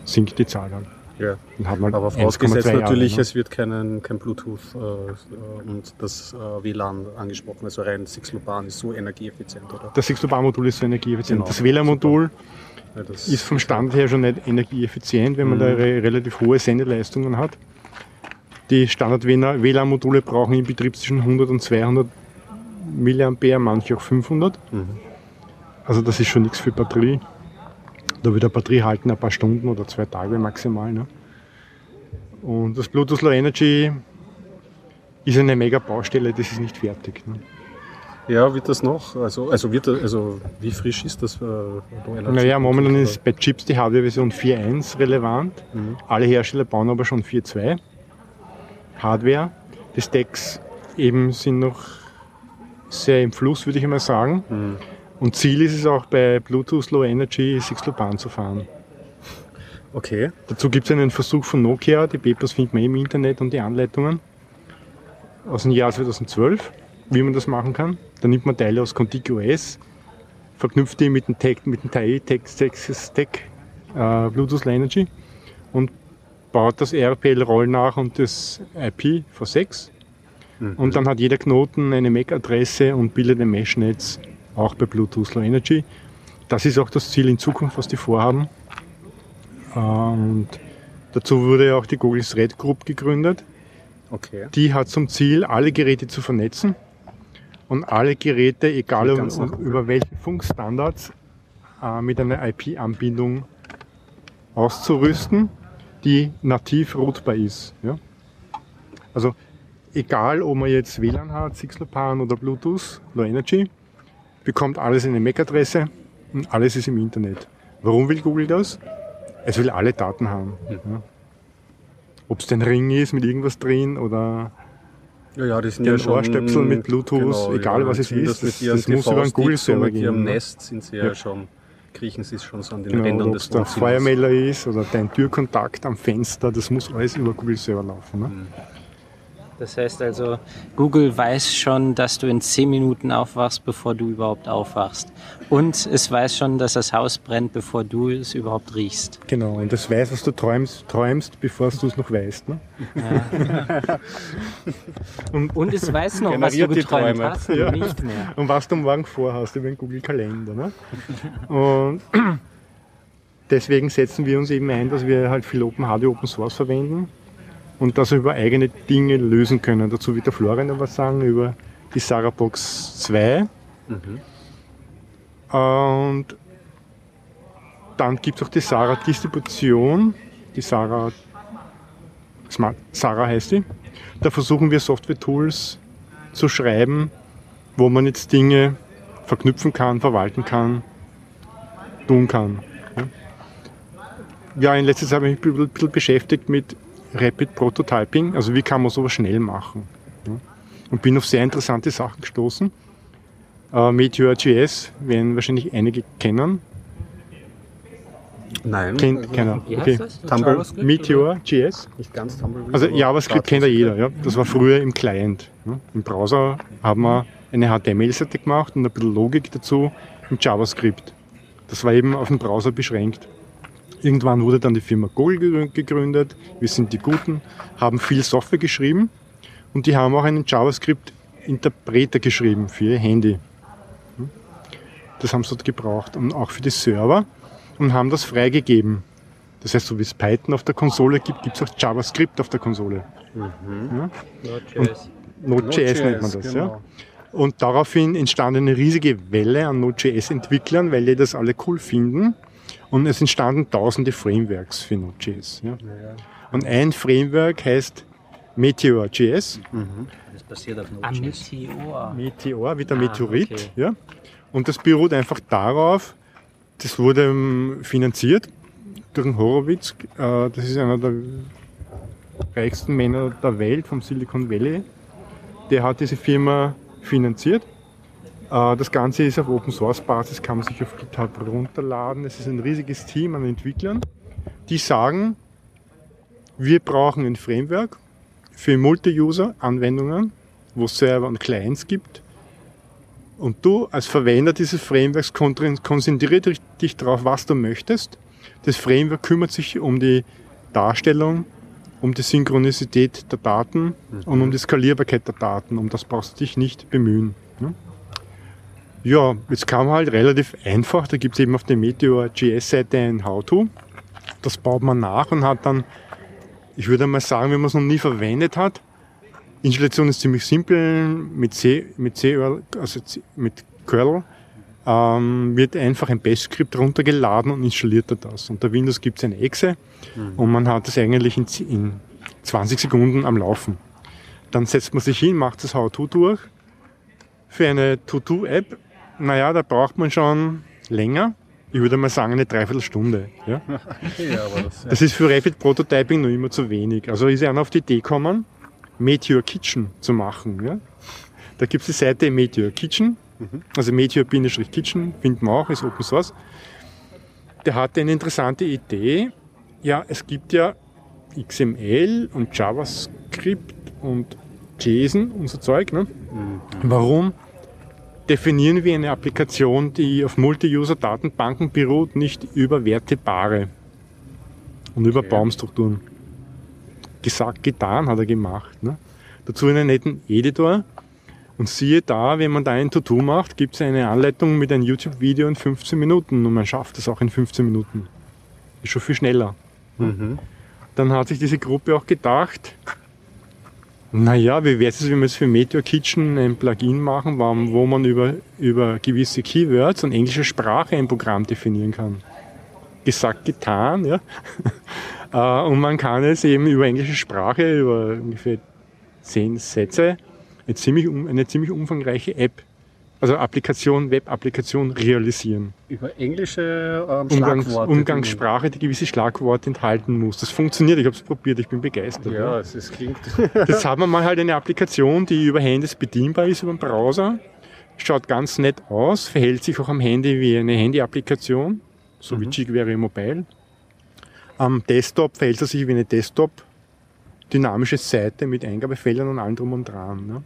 S4: sinkt die Zahl dann.
S1: Ja.
S4: Dann hat man
S1: Aber
S4: 1,2
S1: vorausgesetzt
S4: Jahre,
S1: natürlich,
S4: ne?
S1: es wird keinen, kein Bluetooth äh, und das äh, WLAN angesprochen. Also rein Sixlopan ist so energieeffizient, oder?
S4: Das Sixlopan-Modul ist so energieeffizient.
S1: Genau,
S4: das WLAN-Modul
S1: das
S4: ist vom Standard her schon nicht energieeffizient, wenn man
S1: Mhm.
S4: da re relativ hohe Sendeleistungen hat. Die Standard-WLAN-Module brauchen im Betrieb zwischen 100 und 200 mA, manche auch 500.
S1: Mhm.
S4: Also das ist schon nichts für Batterie. Da wird eine Batterie halten ein paar Stunden oder zwei Tage maximal. Ne? Und das Bluetooth Low Energy ist eine mega Baustelle, das ist nicht fertig. Ne?
S1: Ja, wird das noch? Also, also wird das, also wie frisch ist das? Äh,
S4: Naja, momentan ist bei Chips die Hardware-Version 4.1 relevant.
S1: Mhm.
S4: Alle Hersteller bauen aber schon 4.2 Hardware. Die Stacks eben sind noch sehr im Fluss, würde ich einmal sagen.
S1: Mhm.
S4: Und Ziel ist es auch bei Bluetooth Low Energy Sixlopan zu fahren.
S1: Okay.
S4: Dazu gibt es einen Versuch von Nokia, die Papers findet man im Internet und die Anleitungen aus dem Jahr 2012, wie man das machen kann. Da nimmt man Teile aus ContiGOS, verknüpft die mit dem Tag, mit dem TAE Text Texas Stack äh, Bluetooth Low Energy und baut das RPL-Roll nach und das IP v6. Und dann hat jeder Knoten eine MAC-Adresse und bildet ein Mesh-Netz, auch bei Bluetooth Low Energy. Das ist auch das Ziel in Zukunft, was die vorhaben. Und dazu wurde ja auch die Google Thread Group gegründet.
S1: Okay.
S4: Die hat zum Ziel, alle Geräte zu vernetzen und alle Geräte, egal um, um, über welche Funkstandards, äh, mit einer IP-Anbindung auszurüsten, die nativ routbar ist. Ja? Also egal, ob man jetzt WLAN hat, Sixlopan oder Bluetooth, Low Energy, bekommt alles eine MAC-Adresse und alles ist im Internet. Warum will Google das? Es will alle Daten haben. Ja? Ob es ein Ring ist mit irgendwas drin oder
S1: Ja, ja, die sind ja schon,
S4: Ohrstöpsel mit Bluetooth, egal was es ist,
S1: mit
S4: das-
S1: ihren
S4: das muss über einen Google-Server
S1: und Mit
S4: gehen,
S1: ihrem
S4: ne?
S1: Nest sind sie ja,
S4: Ja.
S1: schon, kriechen sie schon so an den
S4: genau,
S1: Rändern
S4: ob
S1: des
S4: es der
S1: Wohnzimmers.
S4: Feuermelder ist oder dein Türkontakt am Fenster, das muss alles über Google Server laufen. Ne?
S1: Mhm.
S2: Das heißt also, Google weiß schon, dass du in zehn Minuten aufwachst, bevor du überhaupt aufwachst. Und es weiß schon, dass das Haus brennt, bevor du es überhaupt riechst.
S4: Genau, und es weiß, was du träumst, träumst bevor du es noch weißt. Ne?
S2: Ja. und, und, es weiß noch, was du geträumt hast und ja. nicht mehr.
S4: Und was du morgen vorhast über den Google-Kalender. Ne? Und deswegen setzen wir uns eben ein, dass wir halt viel Open HD, Open Source verwenden und das über eigene Dinge lösen können. Dazu wird der Florian was sagen über die Sarah Box 2. Mhm. Und dann gibt es auch die Sarah Distribution, die Sarah Smart, Sarah heißt die. Da versuchen wir Software-Tools zu schreiben, wo man jetzt Dinge verknüpfen kann, verwalten kann, tun kann. Ja, in letzter Zeit habe ich mich ein bisschen beschäftigt mit Rapid Prototyping, also wie kann man sowas schnell machen. Und bin auf sehr interessante Sachen gestoßen. Uh, Meteor.js werden wahrscheinlich einige kennen.
S1: Nein.
S4: Kennt keiner. Okay.
S1: Tumble
S4: Meteor.js.
S1: Nicht ganz Tumbleweed.
S4: Also JavaScript kennt ja jeder. Ja. Das war früher im Client. Ja. Im Browser haben wir eine HTML-Seite gemacht und ein bisschen Logik dazu im JavaScript. Das war eben auf den Browser beschränkt. Irgendwann wurde dann die Firma Google gegründet. Wir sind die Guten, haben viel Software geschrieben und die haben auch einen JavaScript-Interpreter geschrieben für ihr Handy. Das haben sie dort gebraucht und auch für die Server und haben das freigegeben. Das heißt, so wie es Python auf der Konsole gibt, gibt es auch JavaScript auf der Konsole. Mhm. Ja? Node.js. Node.js nennt man das, genau. ja. Und daraufhin entstand eine riesige Welle an Node.js-Entwicklern, weil die das alle cool finden. Und es entstanden tausende Frameworks für Node.js. Ja. Und ein Framework heißt Meteor.js.
S2: Mhm. Das basiert auf Node.js.
S4: Meteor. Meteor, wie der ah, Meteorit. Okay. Ja. Und das beruht einfach darauf, das wurde ähm, finanziert durch den Horowitz. Äh, das ist einer der reichsten Männer der Welt vom Silicon Valley. Der hat diese Firma finanziert das Ganze ist auf Open Source Basis, kann man sich auf GitHub runterladen. Es ist ein riesiges Team an Entwicklern, die sagen, wir brauchen ein Framework für Multi-User-Anwendungen, wo es Server und Clients gibt. Und du als Verwender dieses Frameworks konzentriere dich darauf, was du möchtest. Das Framework kümmert sich um die Darstellung, um die Synchronisität der Daten mhm. und um die Skalierbarkeit der Daten. Um das brauchst du dich nicht bemühen. Ja, jetzt kam halt relativ einfach. Da gibt es eben auf der Meteor.js-Seite ein How-To. Das baut man nach und hat dann, ich würde mal sagen, wenn man es noch nie verwendet hat, Installation ist ziemlich simpel mit C, mit C, also mit Curl, ähm, wird einfach ein Bash-Skript runtergeladen und installiert er das. Unter Windows gibt es eine Exe mhm. und man hat das eigentlich in, in 20 Sekunden am Laufen. Dann setzt man sich hin, macht das How-To durch. Für eine To-Do-App naja, da braucht man schon länger. Ich würde mal sagen, eine Dreiviertelstunde. Ja? ja, aber das, ja. das ist für Rapid Prototyping noch immer zu wenig. Also ist einer auf die Idee gekommen, Meteor Kitchen zu machen. Ja? Da gibt es die Seite Meteor Kitchen, mhm. also Meteor-Kitchen, findet man auch, ist Open Source. Der hatte eine interessante Idee. Ja, es gibt ja XML und JavaScript und JSON und so Zeug. Ne? Mhm. Warum definieren wir eine Applikation, die auf Multi-User-Datenbanken beruht, nicht über Wertebare und über okay. Baumstrukturen. Gesagt, getan hat er gemacht. Ne? Dazu einen netten Editor. Und siehe da, wenn man da ein To-Do macht, gibt es eine Anleitung mit einem YouTube-Video in 15 Minuten und man schafft das auch in 15 Minuten. Ist schon viel schneller. Mhm. Dann hat sich diese Gruppe auch gedacht, naja, wie wäre es, wenn wir jetzt für Meteor Kitchen ein Plugin machen, wo man über, über gewisse Keywords und englische Sprache ein Programm definieren kann? Gesagt, getan, ja. Äh, und man kann es eben über englische Sprache, über ungefähr zehn Sätze, eine ziemlich, eine ziemlich umfangreiche App also Applikation, Web-Applikation realisieren.
S1: Über englische
S4: ähm, Umgangs Schlagworte. Umgangssprache, die gewisse Schlagworte enthalten muss. Das funktioniert, ich habe es probiert, ich bin begeistert.
S1: Ja, ja. es klingt.
S4: Jetzt haben wir mal halt eine Applikation, die über Handys bedienbar ist, über den Browser. Schaut ganz nett aus, verhält sich auch am Handy wie eine Handy-Applikation, so mhm. wie jQuery Mobile. Am Desktop verhält er sich wie eine Desktop dynamische Seite mit Eingabefeldern und allem drum und dran. Ne?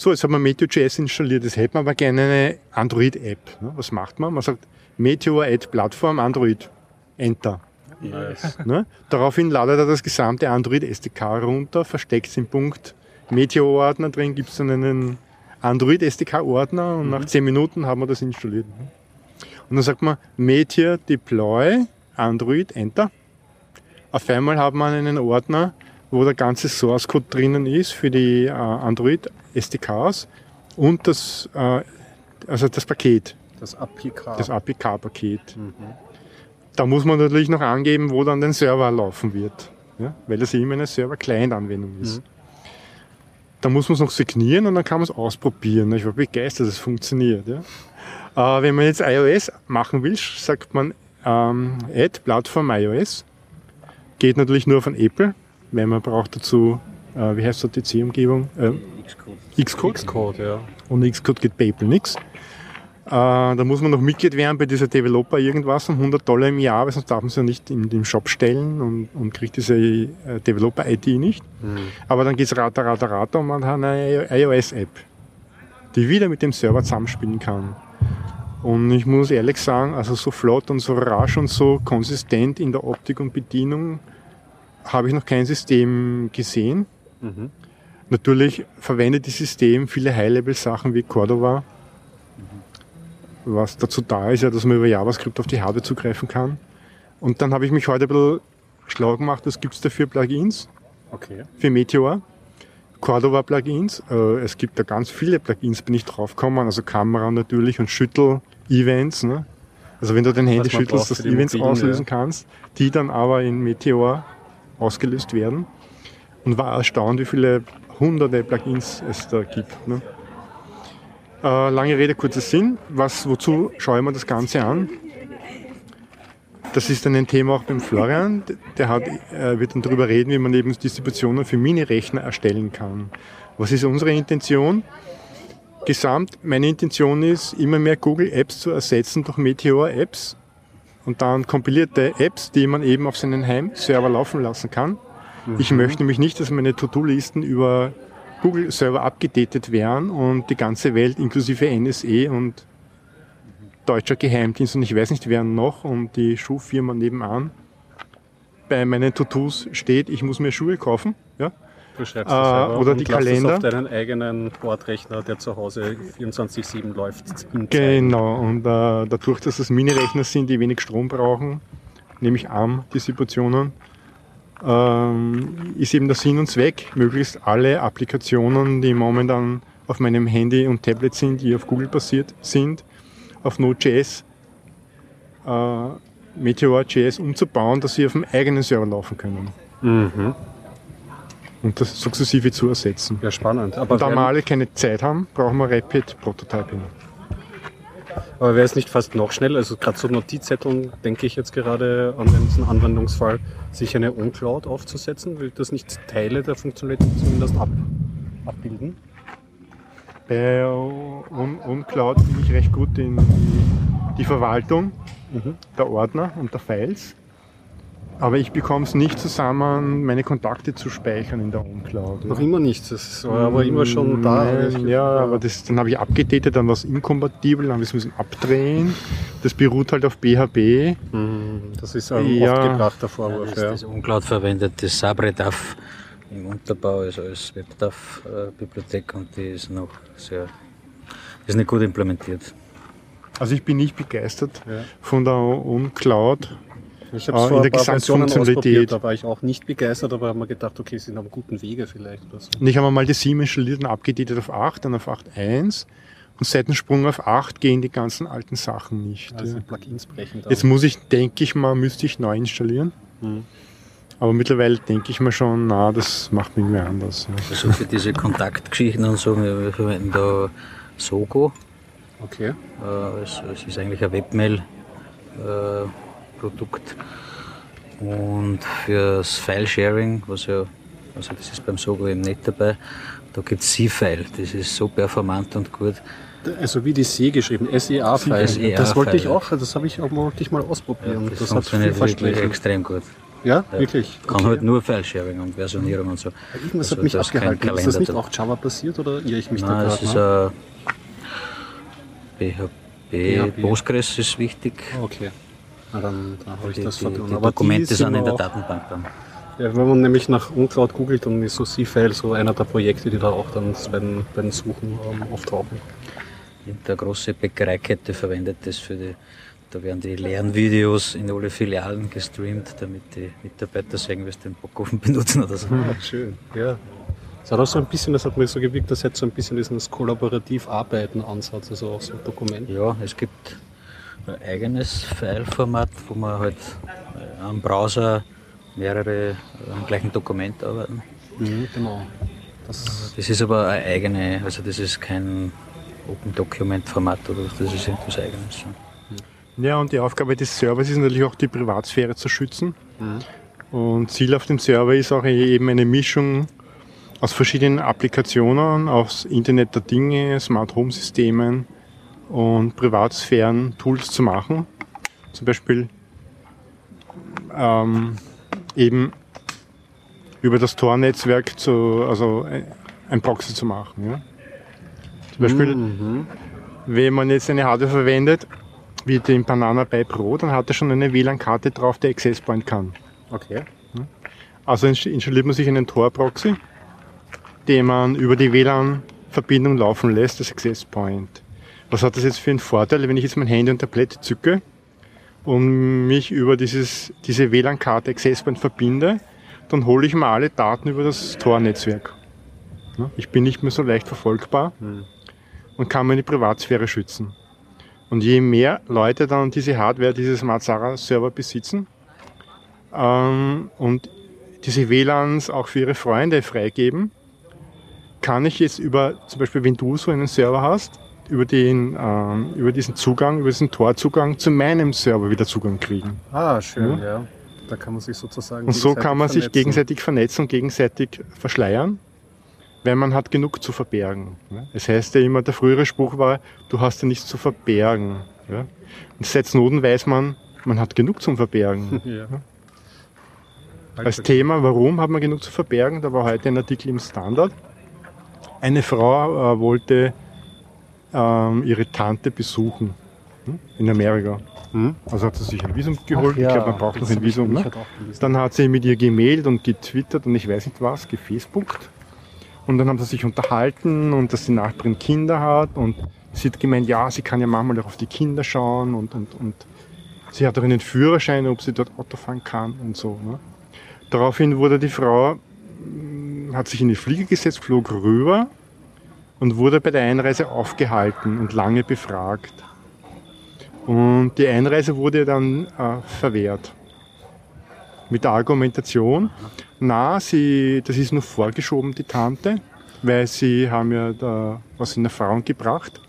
S4: So, jetzt hat man Meteor.js installiert. Jetzt hätte man aber gerne eine Android-App. Ne? Was macht man? Man sagt Meteor Add Plattform Android. Enter.
S1: Nice.
S4: Ne? Daraufhin ladet er das gesamte Android SDK runter, versteckt es im Punkt Meteor-Ordner drin, gibt es dann einen Android SDK-Ordner und nach 10 Minuten haben wir das installiert. ne? Und dann sagt man Meteor Deploy Android Enter. Auf einmal hat man einen Ordner, wo der ganze Source Code drinnen ist für die äh, Android SDKs und das, äh, also das Paket,
S1: Das APK.
S4: das APK-Paket. Da muss man natürlich noch angeben, wo dann den Server laufen wird, ja? weil das immer eine Server-Client-Anwendung ist. Da muss man es noch signieren und dann kann man es ausprobieren. Ich war begeistert, dass es funktioniert. Ja? Äh, wenn man jetzt iOS machen will, sagt man ähm, Add Plattform iOS. Geht natürlich nur von Apple, weil man braucht dazu, äh, wie heißt die C-Umgebung? Ähm, Xcode.
S1: Xcode, ja.
S4: Und Xcode geht bei Apple nichts. Äh, da muss man noch Mitglied werden bei dieser Developer irgendwas um 100 Dollar im Jahr, weil sonst darf man es ja nicht in den Shop stellen und, und kriegt diese äh, Developer-ID nicht. Aber dann geht's rater, rater, rater und man hat eine iOS-App, die wieder mit dem Server zusammenspielen kann. Und ich muss ehrlich sagen, also so flott und so rasch und so konsistent in der Optik und Bedienung habe ich noch kein System gesehen. Natürlich verwendet das System viele High-Level-Sachen wie Cordova, was dazu da ist, ja, dass man über JavaScript auf die Hardware zugreifen kann. Und dann habe ich mich heute ein bisschen schlau gemacht, was gibt's da für Plugins
S1: Okay.
S4: für Meteor. Cordova-Plugins. Äh, es gibt da ganz viele Plugins, bin ich draufgekommen. Also Kamera natürlich und Schüttel-Events. Ne? Also wenn du dein Handy schüttelst, dass du Events auslösen
S1: ja.
S4: kannst, die dann aber in Meteor ausgelöst werden. Und war erstaunt, wie viele hunderte Plugins es da gibt. Ne? Äh, lange Rede, kurzer Sinn. Was, wozu schaue ich mir das Ganze an? Das ist dann ein Thema auch beim Florian. Der hat, äh, wird dann darüber reden, wie man eben Distributionen für Mini-Rechner erstellen kann. Was ist unsere Intention? Gesamt, meine Intention ist, immer mehr Google Apps zu ersetzen durch Meteor Apps und dann kompilierte Apps, die man eben auf seinen Heimserver laufen lassen kann. Ich möchte nämlich nicht, dass meine To-Do-Listen über Google-Server abgedatet werden und die ganze Welt inklusive NSE und deutscher Geheimdienst und ich weiß nicht wer noch und die Schuhfirma nebenan bei meinen To-Dos steht, ich muss mir Schuhe kaufen. Ja?
S1: Du schreibst
S4: Äh, oder die Kalender.
S1: auf deinen eigenen Bordrechner, der zu Hause 24-7 läuft.
S4: Genau, und äh, dadurch, dass es Mini-Rechner sind, die wenig Strom brauchen, nämlich ARM-Distributionen, ähm, ist eben der Sinn und Zweck, möglichst alle Applikationen, die momentan auf meinem Handy und Tablet sind, die auf Google basiert sind, auf Node.js, äh, Meteor.js umzubauen, dass sie auf dem eigenen Server laufen können.
S1: Mhm.
S4: Und das sukzessive zu ersetzen.
S1: Ja, spannend. Aber
S4: Und da wir alle keine Zeit haben, brauchen wir Rapid Prototyping.
S1: aber wäre es nicht fast noch schneller? Also gerade so Notizzetteln denke ich jetzt gerade an diesen Anwendungsfall, sich eine On-Cloud aufzusetzen. Will das nicht Teile der Funktionalität zumindest ab, abbilden?
S4: Bei Un Uncloud bin ich recht gut in die, die Verwaltung der Ordner und der Files. Aber ich bekomme es nicht zusammen, meine Kontakte zu speichern in der Uncloud.
S1: Noch immer nicht. Das war aber immer schon da.
S4: Nein, ja, aber das, dann habe ich abgedatet, dann war es inkompatibel, dann habe ich es müssen abdrehen. Das beruht halt auf PHP.
S1: Mhm, Das ist ein
S4: Ja.
S1: oft gebrachter Vorwurf.
S6: Das,
S1: Ja.
S6: das Uncloud verwendet das Sabredaf im Unterbau, also als WebDAV-Bibliothek und die ist noch sehr, ist nicht gut implementiert.
S4: Also ich bin nicht begeistert
S1: Ja.
S4: von der Uncloud.
S1: Ich habe
S4: Ah,
S1: es vor
S4: in
S1: ein
S4: der Gesamtfunktionalität.
S1: da war ich auch nicht begeistert, aber habe mir gedacht, okay, sie sind am guten Wege vielleicht oder so.
S4: Und ich habe mal die 7 installiert und abgedatet auf 8, dann auf 8.1. Und seit dem Sprung auf 8 gehen die ganzen alten Sachen nicht.
S1: Also
S4: ja.
S1: Plugins brechen da.
S4: Jetzt muss ich, denke ich mal, müsste ich neu installieren.
S1: Mhm.
S4: Aber mittlerweile denke ich mir schon, na, das macht man irgendwie anders. Ja.
S6: Also für diese Kontaktgeschichten und so, wir wir verwenden da Sogo.
S1: Okay.
S6: Äh, es, es ist eigentlich ein Webmail-Produkt. und fürs File-Sharing, was ja, also das ist beim Sogo eben nicht dabei, da gibt es C-File. Das ist so performant und gut.
S1: Also wie die C geschrieben, SEA-File.
S6: SEA-File.
S1: das wollte ich auch, das habe ich auch wollte ich mal ausprobieren.
S6: das,
S1: das hat vielversprechend.
S6: extrem gut.
S1: Ja, wirklich.
S6: Kann halt nur File-Sharing und Versionierung und so.
S1: Irgendwas
S6: Also
S1: hat mich
S6: da ist
S1: abgehalten. Ist das nicht auch Java basiert oder irre ich mich
S6: Nein,
S1: da
S6: es ist
S1: gerade?
S6: äh, PHP,
S1: PHP.
S6: Postgres ist wichtig.
S1: Okay. Na, dann, dann habe ich
S6: Die,
S1: das
S6: die,
S1: verloren.
S6: die
S1: Aber
S6: Dokumente
S1: die
S6: sind in der Datenbank dann.
S1: Ja, wenn man nämlich nach Uncloud googelt, dann ist so C-File so einer der Projekte, die da auch dann bei den, bei den Suchen ähm, auftauchen.
S6: Der große Bäckereikette verwendet das für die, da werden die leeren Videos in alle Filialen gestreamt, damit die Mitarbeiter sehen, wie sie den Backofen benutzen oder so.
S1: Schön, ja. Es hat auch so ein bisschen, das hat mir so gewirkt, das hätte so ein bisschen diesen Kollaborativ-Arbeiten-Ansatz, also auch so ein Dokument.
S6: Ja, es gibt ein eigenes File-Format, wo man halt äh, am Browser mehrere am gleichen Dokument arbeiten.
S1: Mhm, genau. Das,
S6: Das ist aber eine eigene, also das ist kein Open Document Format oder was, das ist etwas eigenes.
S4: Ja, und die Aufgabe des Servers ist natürlich auch die Privatsphäre zu schützen. Und Ziel auf dem Server ist auch eben eine Mischung aus verschiedenen Applikationen, aus Internet der Dinge, Smart Home Systemen und Privatsphären-Tools zu machen. Zum Beispiel ähm, eben über das Tor-Netzwerk zu, also ein- ein Proxy zu machen. Ja? Zum Beispiel, wenn man jetzt eine Hardware verwendet, wie den Banana bei Pro, dann hat er schon eine WLAN-Karte drauf, der Access Point kann.
S1: okay.
S4: Also inst- installiert man sich einen Tor-Proxy, den man über die WLAN-Verbindung laufen lässt, das Access Point. Was hat das jetzt für einen Vorteil, wenn ich jetzt mein Handy und Tablett zücke und mich über dieses, diese WLAN-Karte Access Point verbinde, dann hole ich mir alle Daten über das Tor-Netzwerk. Ich bin nicht mehr so leicht verfolgbar und kann meine Privatsphäre schützen. Und je mehr Leute dann diese Hardware, diese Smart Server besitzen ähm, und diese WLANs auch für ihre Freunde freigeben, kann ich jetzt über, zum Beispiel wenn du so einen Server hast, über, den, ähm, über diesen Zugang, über diesen Torzugang zu meinem Server wieder Zugang kriegen.
S1: Ah, schön, ja. Da kann man sich sozusagen.
S4: Und so kann man sich
S1: vernetzen.
S4: gegenseitig vernetzen und gegenseitig verschleiern, weil man hat genug zu verbergen. ja. Es heißt ja immer, der frühere Spruch war, du hast ja nichts zu verbergen. Ja. Und seit Snowden weiß man, man hat genug zum Verbergen.
S1: Ja.
S4: Als Thema, warum hat man genug zu verbergen? Da war heute ein Artikel im Standard. Eine Frau äh, wollte ähm, ihre Tante besuchen hm, in Amerika.
S1: Hm?
S4: Also hat sie sich ein Visum geholt.
S1: Ja,
S4: ich glaube, man braucht noch ein Visum. Ne? Dann hat sie mit ihr gemailt und getwittert und ich weiß nicht was, gefacebookt. Und dann haben sie sich unterhalten und dass die Nachbarin Kinder hat und sie hat gemeint, ja, sie kann ja manchmal auch auf die Kinder schauen und, und, und sie hat auch einen Führerschein, ob sie dort Auto fahren kann und so. Ne? Daraufhin wurde die Frau, mh, hat sich in die Fliege gesetzt, flog rüber und wurde bei der Einreise aufgehalten und lange befragt. Und die Einreise wurde dann äh, verwehrt. Mit der Argumentation, na, sie, das ist nur vorgeschoben, die Tante, weil sie haben ja da was in Erfahrung gebracht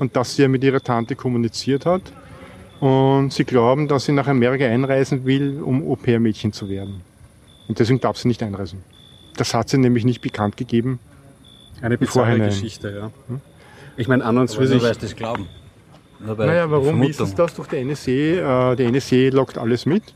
S4: und dass sie ja mit ihrer Tante kommuniziert hat. Und sie glauben, dass sie nach Amerika einreisen will, um Au-pair-Mädchen zu werden. Und deswegen darf sie nicht einreisen. Das hat sie nämlich nicht bekannt gegeben.
S1: Eine bizarre
S4: Vorhinein.
S1: Geschichte, ja. Ich meine, an und für sich.
S6: sie das glauben.
S4: Naja, warum ist
S6: Vermutung.
S4: es das durch die NSA? Äh, die NSA lockt alles mit.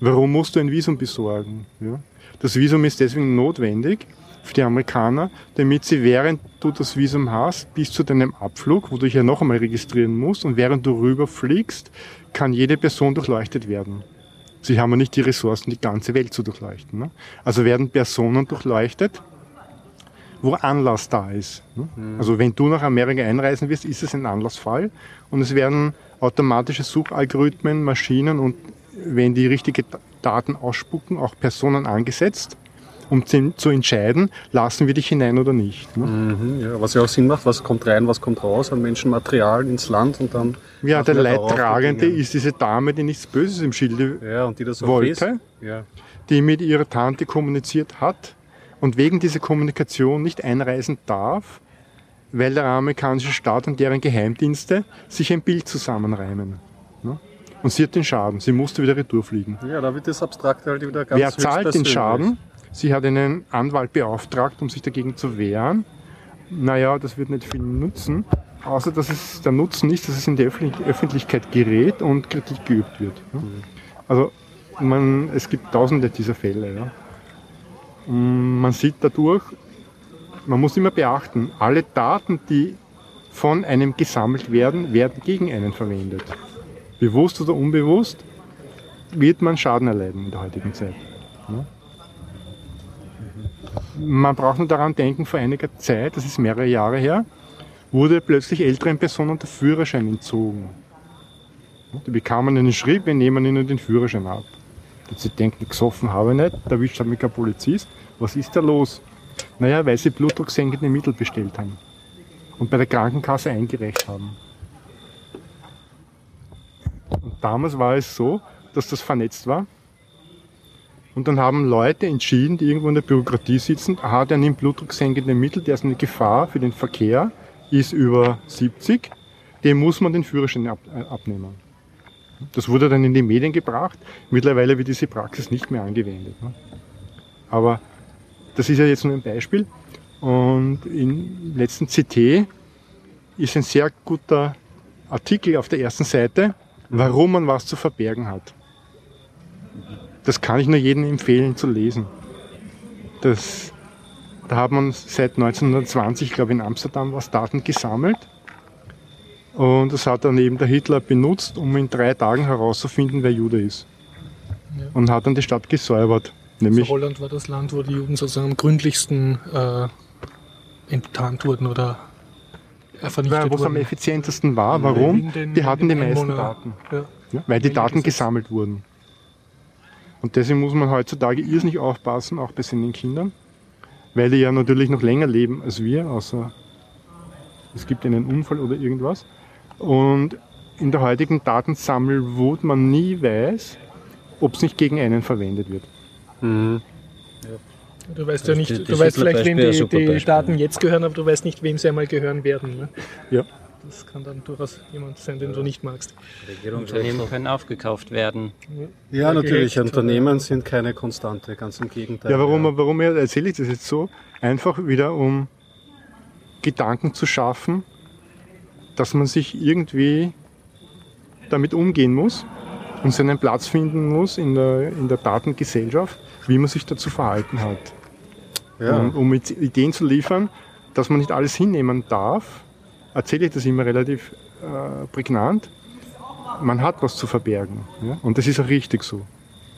S4: Warum musst du ein Visum besorgen? Ja? Das Visum ist deswegen notwendig für die Amerikaner, damit sie, während du das Visum hast, bis zu deinem Abflug, wo du dich ja noch einmal registrieren musst, und während du rüberfliegst, kann jede Person durchleuchtet werden. Sie haben ja nicht die Ressourcen, die ganze Welt zu durchleuchten. Ne? Also werden Personen durchleuchtet, wo Anlass da ist. ne? Also wenn du nach Amerika einreisen wirst, ist es ein Anlassfall und es werden automatische Suchalgorithmen, Maschinen und wenn die richtige Da- Daten ausspucken, auch Personen angesetzt, um zu, entscheiden, lassen wir dich hinein oder nicht. Ne?
S1: Mhm, ja, was ja auch Sinn macht, was kommt rein, was kommt raus an Menschenmaterial ins Land und dann.
S4: Ja, der Leidtragende ist diese Dame, die nichts Böses im Schilde
S1: Ja, und die das
S4: wollte,
S1: Ja.
S4: die mit ihrer Tante kommuniziert hat und wegen dieser Kommunikation nicht einreisen darf, weil der amerikanische Staat und deren Geheimdienste sich ein Bild zusammenreimen. Ne? Und sie hat den Schaden. Sie musste wieder retour fliegen.
S1: ja, da wird das Abstrakte halt wieder ganz
S4: Wer zahlt den. Schaden? Sie hat einen Anwalt beauftragt, um sich dagegen zu wehren. Naja, das wird nicht viel nutzen, außer dass es der Nutzen ist, dass es in die Öffentlich- Öffentlichkeit gerät und Kritik geübt wird. ne? Also man, es gibt tausende dieser Fälle. Ja. Und man sieht dadurch, man muss immer beachten, alle Daten, die von einem gesammelt werden, werden gegen einen verwendet. Bewusst oder unbewusst wird man Schaden erleiden in der heutigen Zeit. Ja. Man braucht nur daran denken, vor einiger Zeit, das ist mehrere Jahre her, wurde plötzlich älteren Personen der Führerschein entzogen. Die bekamen einen Schritt, wir nehmen ihnen den Führerschein ab. Und sie denken, gesoffen habe ich nicht, da erwischt mich kein Polizist. Was ist da los? Naja, weil sie blutdrucksenkende Mittel bestellt haben und bei der Krankenkasse eingereicht haben. Und damals war es so, dass das vernetzt war. Und dann haben Leute entschieden, die irgendwo in der Bürokratie sitzen, aha, der nimmt blutdrucksenkende Mittel, der ist eine Gefahr für den Verkehr, ist über 70, dem muss man den Führerschein ab, äh, abnehmen. Das wurde dann in die Medien gebracht. Mittlerweile wird diese Praxis nicht mehr angewendet. Ne? Aber das ist ja jetzt nur ein Beispiel. Und im letzten CT ist ein sehr guter Artikel auf der ersten Seite, warum man was zu verbergen hat. Das kann ich nur jedem empfehlen zu lesen. Das, da hat man seit 1920, ich glaube in Amsterdam, was Daten gesammelt und das hat dann eben der Hitler benutzt, um in drei Tagen herauszufinden, wer Jude ist. Ja. Und hat dann die Stadt gesäubert. Nämlich
S3: also Holland war das Land, wo die Juden sozusagen am gründlichsten äh, enttarnt wurden oder
S4: vernichtet ja, wo es am effizientesten war. Warum? Den, die hatten die meisten Daten. Ja. Ja, weil die Daten gesammelt wurden. Und deswegen muss man heutzutage irrsinnig aufpassen, auch bei seinen Kindern, weil die ja natürlich noch länger leben als wir, außer es gibt einen Unfall oder irgendwas. Und in der heutigen Datensammelwut man nie weiß, ob es nicht gegen einen verwendet wird.
S3: Mhm. Ja. Du weißt ja nicht, die, die du weißt vielleicht, wem die, die Daten jetzt gehören, aber du weißt nicht, wem sie einmal gehören werden. Ne?
S4: Ja.
S3: Das kann dann durchaus jemand sein, den du nicht magst.
S2: Unternehmen können aufgekauft werden.
S1: Ja, natürlich. Unternehmen sind keine Konstante, ganz im Gegenteil.
S4: Ja, warum, warum erzähle ich das jetzt so? Einfach wieder, um Gedanken zu schaffen, dass man sich irgendwie damit umgehen muss und seinen Platz finden muss in der, in der Datengesellschaft, wie man sich dazu verhalten hat. Ja. Um, um Ideen zu liefern, dass man nicht alles hinnehmen darf, erzähle ich das immer relativ äh, prägnant. Man hat was zu verbergen. Ja? Und das ist auch richtig so.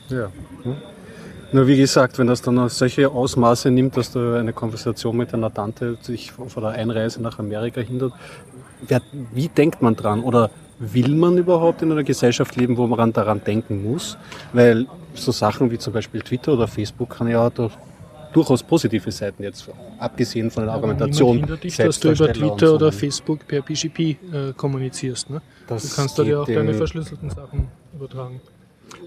S1: Ja. ja? Nur wie gesagt, wenn das dann solche Ausmaße nimmt, dass du eine Konversation mit einer Tante sich vor der Einreise nach Amerika hindert, wer, wie denkt man dran? Oder will man überhaupt in einer Gesellschaft leben, wo man daran denken muss? Weil so Sachen wie zum Beispiel Twitter oder Facebook kann ja durch, durchaus positive Seiten jetzt, abgesehen von der Argumentation.
S3: Aber dich, dass du über Twitter so oder Facebook per PGP äh, kommunizierst. Ne? du kannst da ja auch deine verschlüsselten Sachen übertragen.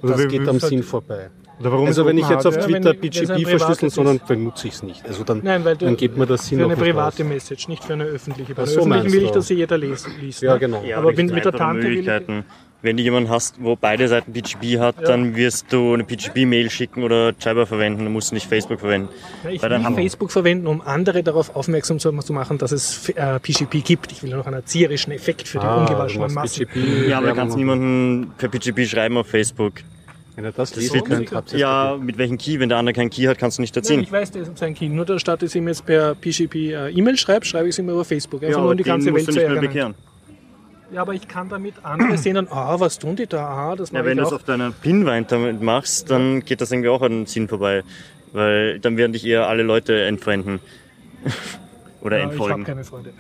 S1: Das also geht am Sinn vorbei also wenn ich jetzt auf Twitter ja, PGP verschlüsseln, sondern benutze ich es nicht. Also dann,
S3: Nein, weil du,
S1: dann gibt mir das Sinn
S3: Für eine private raus. Message, nicht für eine öffentliche. Bei so öffentlichen will ich, dass sie jeder liest.
S1: Ja, ne? genau.
S5: Ja, aber mit, mit der Tante Möglichkeiten. Wenn du jemanden hast, wo beide Seiten PGP hat, ja. dann wirst du eine PGP-Mail schicken oder Jabber verwenden, dann musst du nicht Facebook verwenden.
S3: Ja, ich will Facebook verwenden, um andere darauf aufmerksam zu machen, dass es äh, PGP gibt. Ich will noch einen erzieherischen Effekt für die ah, ungewaschenen Massen.
S5: PGP ja, aber du kannst niemanden per PGP schreiben auf Facebook.
S1: Wenn er das
S5: lesen könnt, habt ihr Ja, mit welchem Key? Wenn der andere keinen Key hat, kannst du nicht erziehen.
S3: Nein, ich weiß, das ist sein Key. Nur statt dass ich ihm jetzt per PGP äh, E-Mail schreibe, schreibe ich es ihm über Facebook.
S5: Einfach ja, nur um die ganze Welt zu ärgern.
S3: Ja, aber ich kann damit andere sehen dann, ah, was tun die da? Ah, das
S5: ja, wenn du es auf deiner Pinwand damit machst, dann geht das irgendwie auch an den Sinn vorbei. Weil dann werden dich eher alle Leute entfremden. Oder ja, entfolgen.
S3: Ich habe keine Freunde.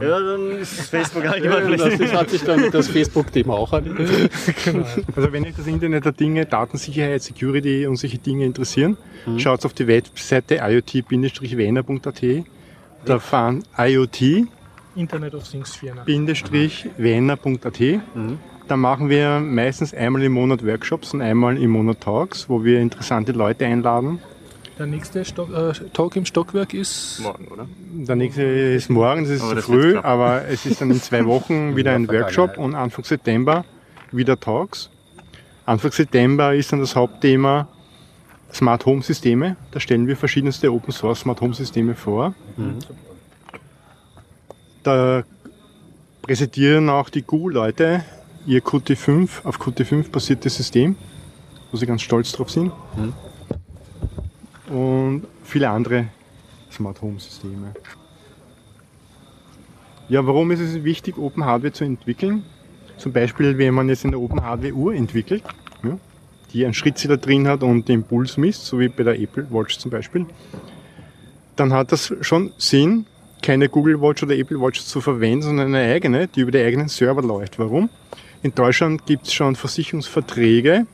S5: Ja, dann ist Facebook allgemein
S1: ja, das, das hat sich dann das Facebook-Thema auch an.
S4: genau. Also wenn euch das Internet der Dinge, Datensicherheit, Security und solche Dinge interessieren, mhm. schaut auf die Webseite iot-wener.at. Da fahren IoT
S3: Internet of Things
S4: Wener.at. Mhm. Da machen wir meistens einmal im Monat Workshops und einmal im Monat Talks, wo wir interessante Leute einladen
S3: der nächste Stock, äh, Talk im Stockwerk ist
S5: morgen, oder?
S4: Der nächste ist morgen, das ist aber zu früh, aber es ist dann in zwei Wochen wieder ein Workshop und Anfang September wieder Talks. Anfang September ist dann das Hauptthema Smart Home Systeme. Da stellen wir verschiedenste Open Source Smart Home Systeme vor. Mhm. Da präsentieren auch die Google-Leute ihr Qt5 auf Qt5 basiertes System wo sie ganz stolz drauf sind. Und viele andere Smart Home Systeme. Ja, warum ist es wichtig, Open Hardware zu entwickeln? Zum Beispiel, wenn man jetzt eine Open Hardware Uhr entwickelt, ja, die einen Schrittzähler drin hat und den Puls misst, so wie bei der Apple Watch zum Beispiel, dann hat das schon Sinn, keine Google Watch oder Apple Watch zu verwenden, sondern eine eigene, die über die eigenen Server läuft. Warum? In Deutschland gibt es schon Versicherungsverträge,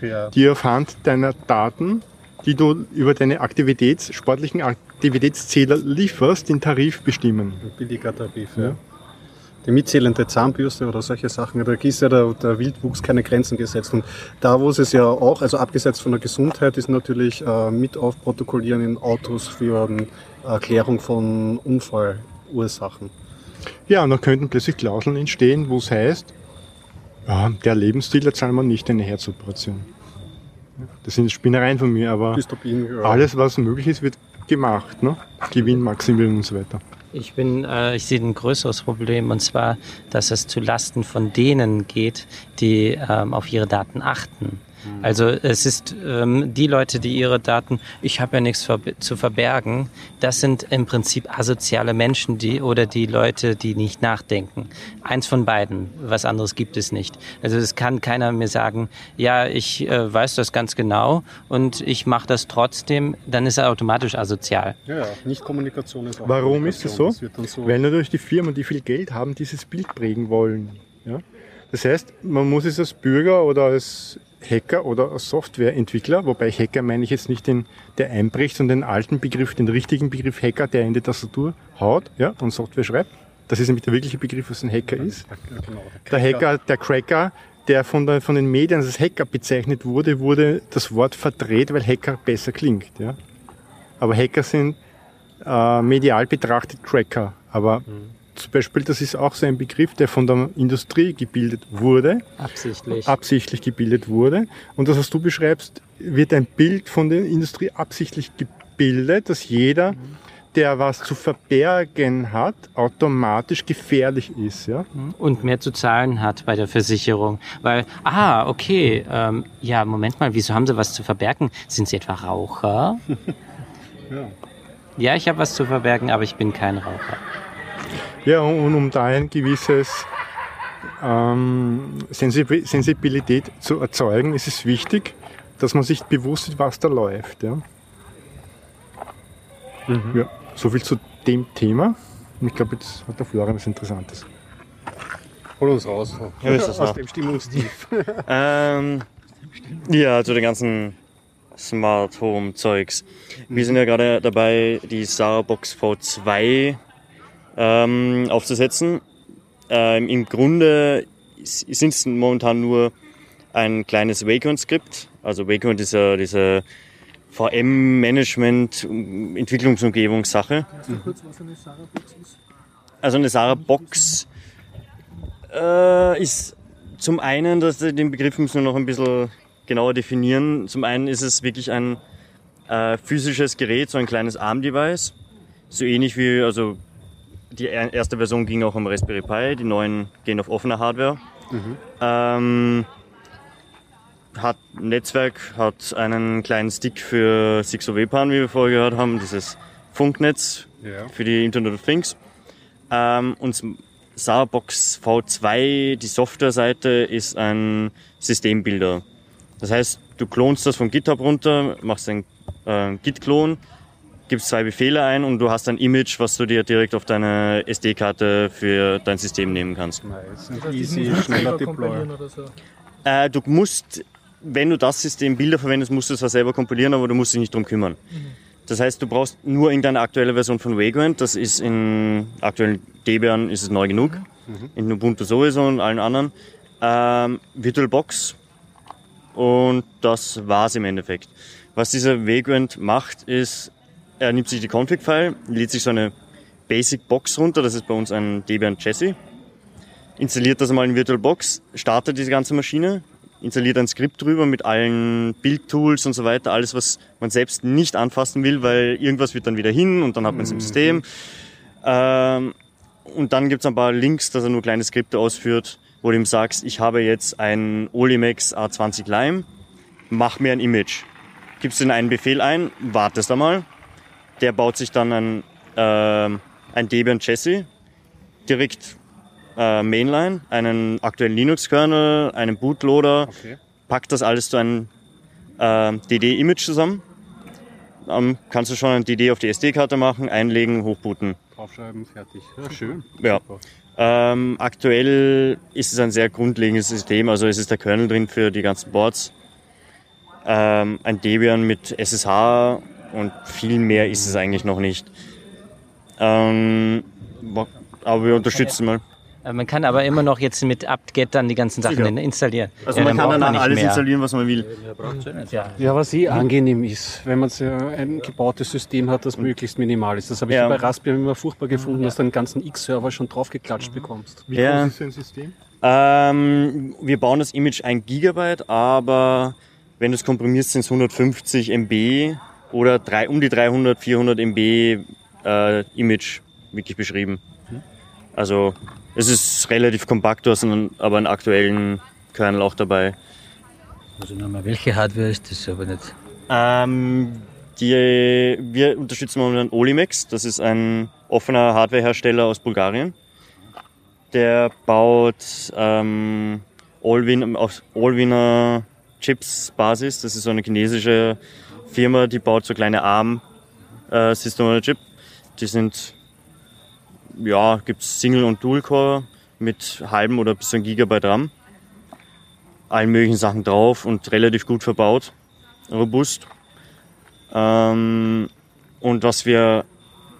S1: ja.
S4: die aufhand deiner Daten, die du über deine Aktivitäts, sportlichen Aktivitätszähler lieferst, den Tarif bestimmen.
S1: Billiger Tarif, ja. Die mitzählende Zahnbürste oder solche Sachen, da ist ja der, der Wildwuchs keine Grenzen gesetzt. Und da, wo es es ja auch, also abgesetzt von der Gesundheit, ist natürlich äh, mit aufprotokollieren in Autos für ähm, Erklärung von Unfallursachen.
S4: Ja, und dann könnten plötzlich Klauseln entstehen, wo es heißt, ja, der Lebensstil, da zahlen wir nicht eine Herzoperation. Das sind Spinnereien von mir, aber
S1: Dystopien, ja.
S4: alles, was möglich ist, wird gemacht. Ne? Gewinnmaximierung und so weiter.
S2: Ich bin, äh, ich sehe ein größeres Problem und zwar, dass es zu Lasten von denen geht, die ähm, auf ihre Daten achten. Also es ist ähm, die Leute, die ihre Daten, ich habe ja nichts ver zu verbergen, das sind im Prinzip asoziale Menschen, die oder die Leute, die nicht nachdenken. Eins von beiden, was anderes gibt es nicht. Also es kann keiner mir sagen, ja, ich äh, weiß das ganz genau und ich mache das trotzdem, dann ist er automatisch asozial.
S1: Ja, ja, Nicht-Kommunikation ist auch
S4: Warum ist es so?
S1: So
S4: Weil natürlich die Firmen, die viel Geld haben, dieses Bild prägen wollen. Ja? Das heißt, man muss es als Bürger oder als Hacker oder Softwareentwickler, wobei Hacker meine ich jetzt nicht den, der einbricht, sondern den alten Begriff, den richtigen Begriff Hacker, der in die Tastatur haut ja, und Software schreibt. Das ist nämlich der wirkliche Begriff, was ein Hacker ist.
S1: genau.
S4: Der Hacker, der Cracker, der von, der, von den Medien als Hacker bezeichnet wurde, wurde das Wort verdreht, weil Hacker besser klingt. Ja? Aber Hacker sind äh, medial betrachtet Cracker. Aber zum Beispiel, das ist auch so ein Begriff, der von der Industrie gebildet wurde,
S2: Absichtlich.
S4: absichtlich gebildet wurde. Und das, was du beschreibst, wird ein Bild von der Industrie absichtlich gebildet, dass jeder, der was zu verbergen hat, automatisch gefährlich ist. Ja?
S2: und mehr zu zahlen hat bei der Versicherung. Weil, ah, okay, ähm, ja, Moment mal, wieso haben Sie was zu verbergen? Sind Sie etwa Raucher?
S1: Ja.
S2: Ja, ich habe was zu verbergen, aber ich bin kein Raucher.
S4: Ja, und um da ein gewisses ähm, Sensib- Sensibilität zu erzeugen, ist es wichtig, dass man sich bewusst ist, was da läuft. Ja, ja so viel zu dem Thema. Und ich glaube, jetzt hat der Florian was Interessantes.
S1: Hol uns raus.
S5: Ja, ist das
S1: Aus dem Stimmungstief.
S5: Ähm, ja, zu den ganzen Smart Home Zeugs. Wir sind ja gerade dabei, die Sarah Box V2 ähm, aufzusetzen. Ähm, Im Grunde sind es momentan nur ein kleines Wacom-Skript. Also Wacom ist ja diese VM-Management, Entwicklungsumgebungssache. Also eine Sarah Box äh, ist zum einen, dass den Begriff müssen wir noch ein bisschen genauer definieren. Zum einen ist es wirklich ein äh, physisches Gerät, so ein kleines ARM-Device. So ähnlich wie, also die er- erste Version ging auch am Raspberry Pi, die neuen gehen auf offener Hardware. Ähm, hat ein Netzwerk, hat einen kleinen Stick für 6OW-Pan, wie wir vorher gehört haben, dieses Funknetz
S1: Ja.
S5: für die Internet of Things. Ähm, und Sarbox V2, die Softwareseite, ist ein Systembilder. Das heißt, du klonst das von GitHub runter, machst einen äh, Git-Klon, gibst zwei Befehle ein und du hast ein Image, was du dir direkt auf deine SD-Karte für dein System nehmen kannst.
S1: Nice. Easy, schneller Deploy.
S3: so.
S5: Äh, du musst, wenn du das System Bilder verwendest, musst du es zwar selber kompilieren, aber du musst dich nicht drum kümmern. Das heißt, du brauchst nur irgendeine aktuelle Version von Vagrant. Das ist in aktuellen Debian ist es neu genug. In Ubuntu sowieso und allen anderen. Ähm, VirtualBox. Und das war's im Endeffekt. Was dieser Vagrant macht, ist, er nimmt sich die Config-File, lädt sich so eine Basic-Box runter. Das ist bei uns ein Debian Jesse installiert das einmal in VirtualBox, startet diese ganze Maschine, installiert ein Skript drüber mit allen Bildtools und so weiter, alles, was man selbst nicht anfassen will, weil irgendwas wird dann wieder hin und dann hat man es im System. Ähm, und dann gibt's ein paar Links, dass er nur kleine Skripte ausführt, wo du ihm sagst, ich habe jetzt ein Olimex A20 Lime, mach mir ein Image. Gibst den einen Befehl ein, wartest einmal. Der baut sich dann ein, äh, ein Debian Chassis, direkt äh, Mainline, einen aktuellen Linux-Kernel, einen Bootloader,
S1: Okay.
S5: packt das alles zu einem äh, DD-Image zusammen. Ähm, kannst du schon ein DD auf die SD-Karte machen, einlegen, hochbooten.
S1: Draufschreiben, fertig. Ja, schön.
S5: Ja. Ähm, aktuell ist es ein sehr grundlegendes System, also es ist der Kernel drin für die ganzen Boards. Ähm, ein Debian mit SSH und viel mehr ist es eigentlich noch nicht. Ähm, aber wir unterstützen mal.
S2: Äh, Man kann aber immer noch jetzt mit apt-get dann die ganzen Sachen
S5: Sicher.
S2: installieren.
S5: Also
S2: Ja,
S5: man kann danach
S2: nicht
S5: alles
S2: mehr.
S5: installieren, was man will.
S2: Ja.
S1: Ja, was eh angenehm ist, wenn man so ein gebautes System hat, das möglichst minimal ist. Das habe ich
S5: Ja.
S1: bei Raspberry immer furchtbar gefunden, dass du einen ganzen X-Server schon draufgeklatscht bekommst.
S4: Wie
S5: Ja.
S4: groß ist so ein System?
S5: Ähm, wir bauen das Image 1 Gigabyte, aber wenn du es komprimierst, sind es 150 MB oder drei, um die 300, 400 MB äh, Image wirklich beschrieben. Also es ist relativ kompakt, du hast einen, aber einen aktuellen Kernel auch dabei.
S6: Also nochmal, welche Hardware ist das aber nicht?
S5: Ähm, die, wir unterstützen momentan Olimex, das ist ein offener Hardwarehersteller aus Bulgarien. Der baut ähm, Allwin, auf Allwinner Chips Basis, das ist so eine chinesische Firma, die baut so kleine ARM äh, on Chip. Die sind, ja, gibt's Single- und Dual-Core mit halben oder bis zu ein Gigabyte RAM. Allen möglichen Sachen drauf und relativ gut verbaut robust. Ähm, und was wir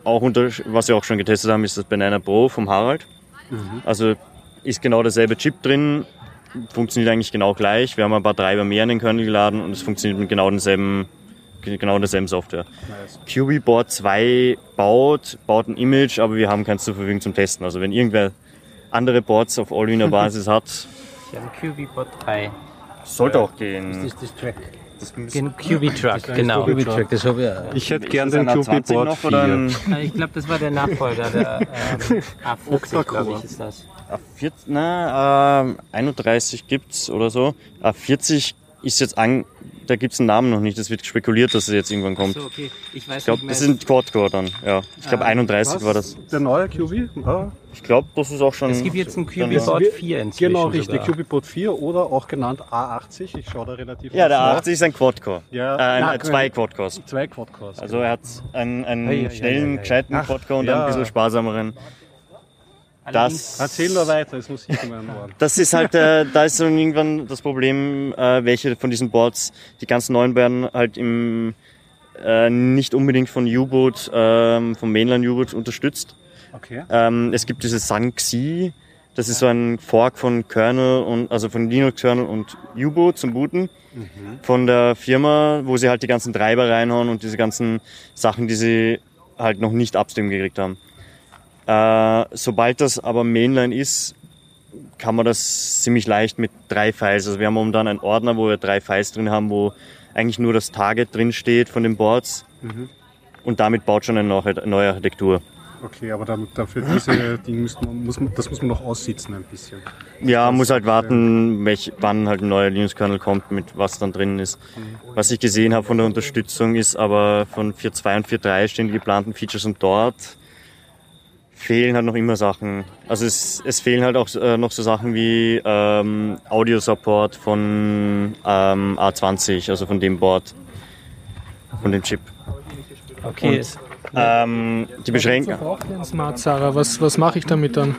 S5: auch unter, was wir auch schon getestet haben, ist das Banana Pro vom Harald. Also ist genau derselbe Chip drin, funktioniert eigentlich genau gleich. Wir haben ein paar Treiber mehr in den Kernel geladen und es funktioniert mit genau denselben, genau derselben Software. QB Board 2 baut, baut ein Image, aber wir haben keins zur Verfügung zum Testen. Also wenn irgendwer andere Boards auf Allwinner Basis hat,
S2: Ich habe einen QB-Bot 3.
S5: sollte auch gehen.
S6: Das ist das Track.
S2: Den QB-Truck, genau.
S6: Track, das habe ich.
S1: Ich hätte gern
S5: das
S1: den
S5: ein
S1: QB
S5: A20
S1: Board
S5: noch oder
S1: 4.
S5: ein
S2: Äh, Ich glaube, das war der Nachfolger, der ähm, A40, glaube ich, ist das.
S5: A40, na, ähm, 31 gibt's oder so. A40 ist jetzt an, da gibt's einen Namen noch nicht. Das wird spekuliert, dass es jetzt irgendwann kommt.
S2: So, okay. Ich
S5: Ich glaube, das sind Quad-Core dann. Ja, ich glaube 31 war das.
S1: Der neue QB? Ah,
S5: Ich glaube, das ist auch schon.
S2: es gibt jetzt einen QB-Bot 4 inzwischen
S1: genau, richtig. QB Board 4 oder auch genannt A80. Ich schaue da relativ
S5: Ja, der
S1: nach.
S5: 80 ist ein Quad-Core.
S1: Ja.
S5: Äh, ein,
S1: Na,
S5: zwei Quad-Cores.
S1: Zwei Quadcores.
S5: Also er hat einen, einen
S1: Ja, ja,
S5: schnellen,
S1: ja, ja.
S5: gescheiten Quad-Core und
S1: ja.
S5: einen bisschen sparsameren.
S2: Allerdings-
S5: Das,
S1: Erzähl nur weiter, es muss ich in meinen Ohren.
S5: das ist halt, äh, da ist dann irgendwann das Problem, äh, welche von diesen Boards, die ganz neuen werden halt im, äh, nicht unbedingt von U-Boot, ähm, vom Mainline U-Boot unterstützt.
S1: Okay.
S5: Ähm, es gibt dieses Sanxi, das ist so ein Fork von Kernel und also von Linux Kernel und U-Boot zum Booten von der Firma, wo sie halt die ganzen Treiber reinhauen und diese ganzen Sachen, die sie halt noch nicht upstream gekriegt haben. Äh, sobald das aber Mainline ist, kann man das ziemlich leicht mit drei Files. Also wir haben momentan einen Ordner, wo wir drei Files drin haben, wo eigentlich nur das Target drin steht von den Boards. Und damit baut schon eine neue Architektur.
S1: Okay, aber dann, dafür diese Dinge müsste man, muss man, das muss man noch aussitzen ein bisschen.
S5: Ja, muss halt warten, welch, wann halt ein neuer Linux-Kernel kommt, mit was dann drin ist. Was ich gesehen habe von der Unterstützung ist aber von 4.2 und 4.3 stehen die geplanten Features und dort fehlen halt noch immer Sachen. Also es, es fehlen halt auch äh, noch so Sachen wie ähm, Audio-Support von ähm, A20, also von dem Board, von dem Chip.
S2: Okay,
S5: Und, ähm, die Beschränkung.
S3: Smart Sarah, was, was mache ich damit dann?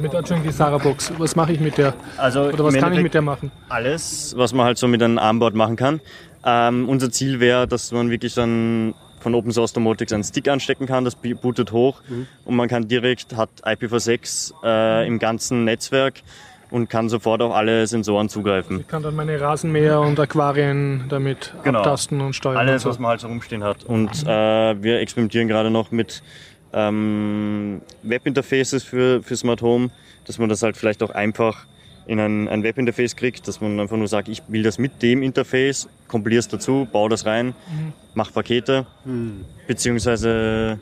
S3: Mit Entschuldigung, die Sarah-Box. Was mache ich mit der?
S5: Also
S3: Oder was kann ich mit der machen?
S5: alles, was man halt so mit einem Armboard machen kann. Ähm, unser Ziel wäre, dass man wirklich dann von Open Source Domotics einen Stick anstecken kann, das bootet hoch und man kann direkt, hat IPv6 äh, im ganzen Netzwerk und kann sofort auf alle Sensoren zugreifen.
S3: Ich kann dann meine Rasenmäher und Aquarien damit
S5: Genau.
S3: abtasten und steuern.
S5: Alles,
S3: und
S5: was
S3: so.
S5: man halt so rumstehen hat. Und äh, wir experimentieren gerade noch mit ähm, Webinterfaces für, für Smart Home, dass man das halt vielleicht auch einfach in ein, ein Webinterface kriegt, dass man einfach nur sagt, ich will das mit dem Interface, kompilierst dazu, bau das rein, mach Pakete, beziehungsweise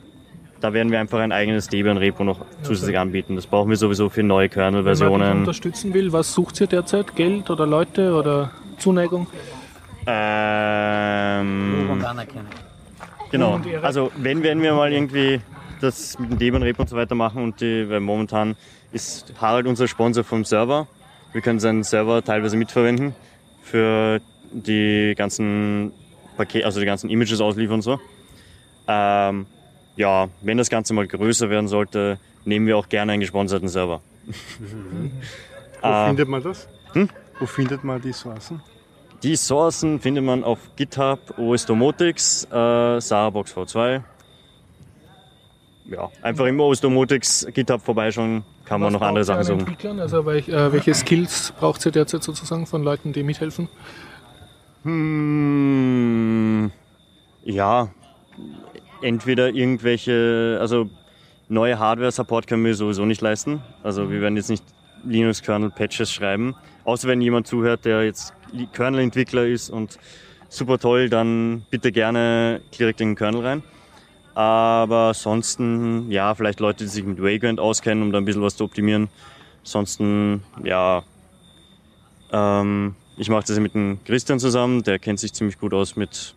S5: da werden wir einfach ein eigenes Debian-Repo noch zusätzlich anbieten. Das brauchen wir sowieso für neue
S3: Wenn man
S5: Kernel-Versionen.
S3: unterstützen will, was sucht ihr derzeit? Geld oder Leute oder Zuneigung?
S5: Ähm, genau. Also wenn werden wir mal irgendwie das mit dem Debian Rep und so weiter machen und die, weil momentan ist Harald unser Sponsor vom Server. Wir können seinen Server teilweise mitverwenden für die ganzen Pakete, also die ganzen Images ausliefern und so. Ähm, ja, wenn das Ganze mal größer werden sollte, nehmen wir auch gerne einen gesponserten Server.
S4: Wo
S5: Ah.
S4: findet man das?
S5: Hm?
S4: Wo findet man die Sourcen?
S5: Die Sourcen findet man auf GitHub, OS Domotics, äh, Sarabox V2. Ja, einfach im OS Domotics GitHub vorbeischauen, kann man noch andere Sachen suchen.
S3: Also äh, welche Skills braucht ihr derzeit sozusagen von Leuten, die mithelfen?
S5: Hm, ja, entweder irgendwelche, also neue Hardware-Support können wir sowieso nicht leisten. Also wir werden jetzt nicht Linux-Kernel-Patches schreiben. Außer wenn jemand zuhört, der jetzt Kernel-Entwickler ist und super toll, dann bitte gerne direkt in den Kernel rein. Aber ansonsten, ja, vielleicht Leute, die sich mit Vagrant auskennen, um da ein bisschen was zu optimieren. Ansonsten, ja, ähm, ich mache das mit dem Christian zusammen, der kennt sich ziemlich gut aus mit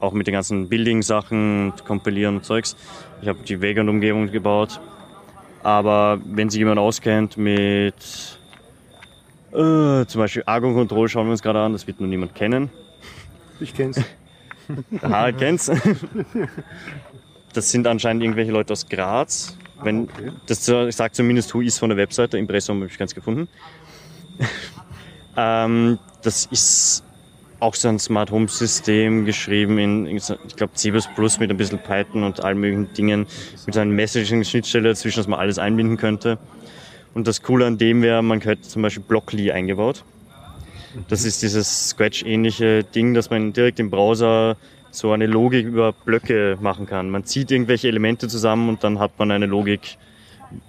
S5: auch mit den ganzen Building-Sachen und Kompilieren und Zeugs. Ich habe die Vagrant-Umgebung gebaut. Aber wenn sich jemand auskennt mit äh, zum Beispiel Argon Control, schauen wir uns gerade an, das wird nur niemand kennen.
S4: Ich kenn's.
S5: Harald kennt's. Das sind anscheinend irgendwelche Leute aus Graz. Wenn, das sagt zumindest Who is von der Webseite, Impressum habe ich ganz gefunden. ähm, das ist auch so ein Smart Home System geschrieben in, ich glaube, C++ mit ein bisschen Python und allen möglichen Dingen, mit so einer Messaging-Schnittstelle dazwischen, dass man alles einbinden könnte. Und das Coole an dem wäre, man könnte zum Beispiel Blockly eingebaut. Das ist dieses Scratch-ähnliche Ding, dass man direkt im Browser so eine Logik über Blöcke machen kann. Man zieht irgendwelche Elemente zusammen und dann hat man eine Logik,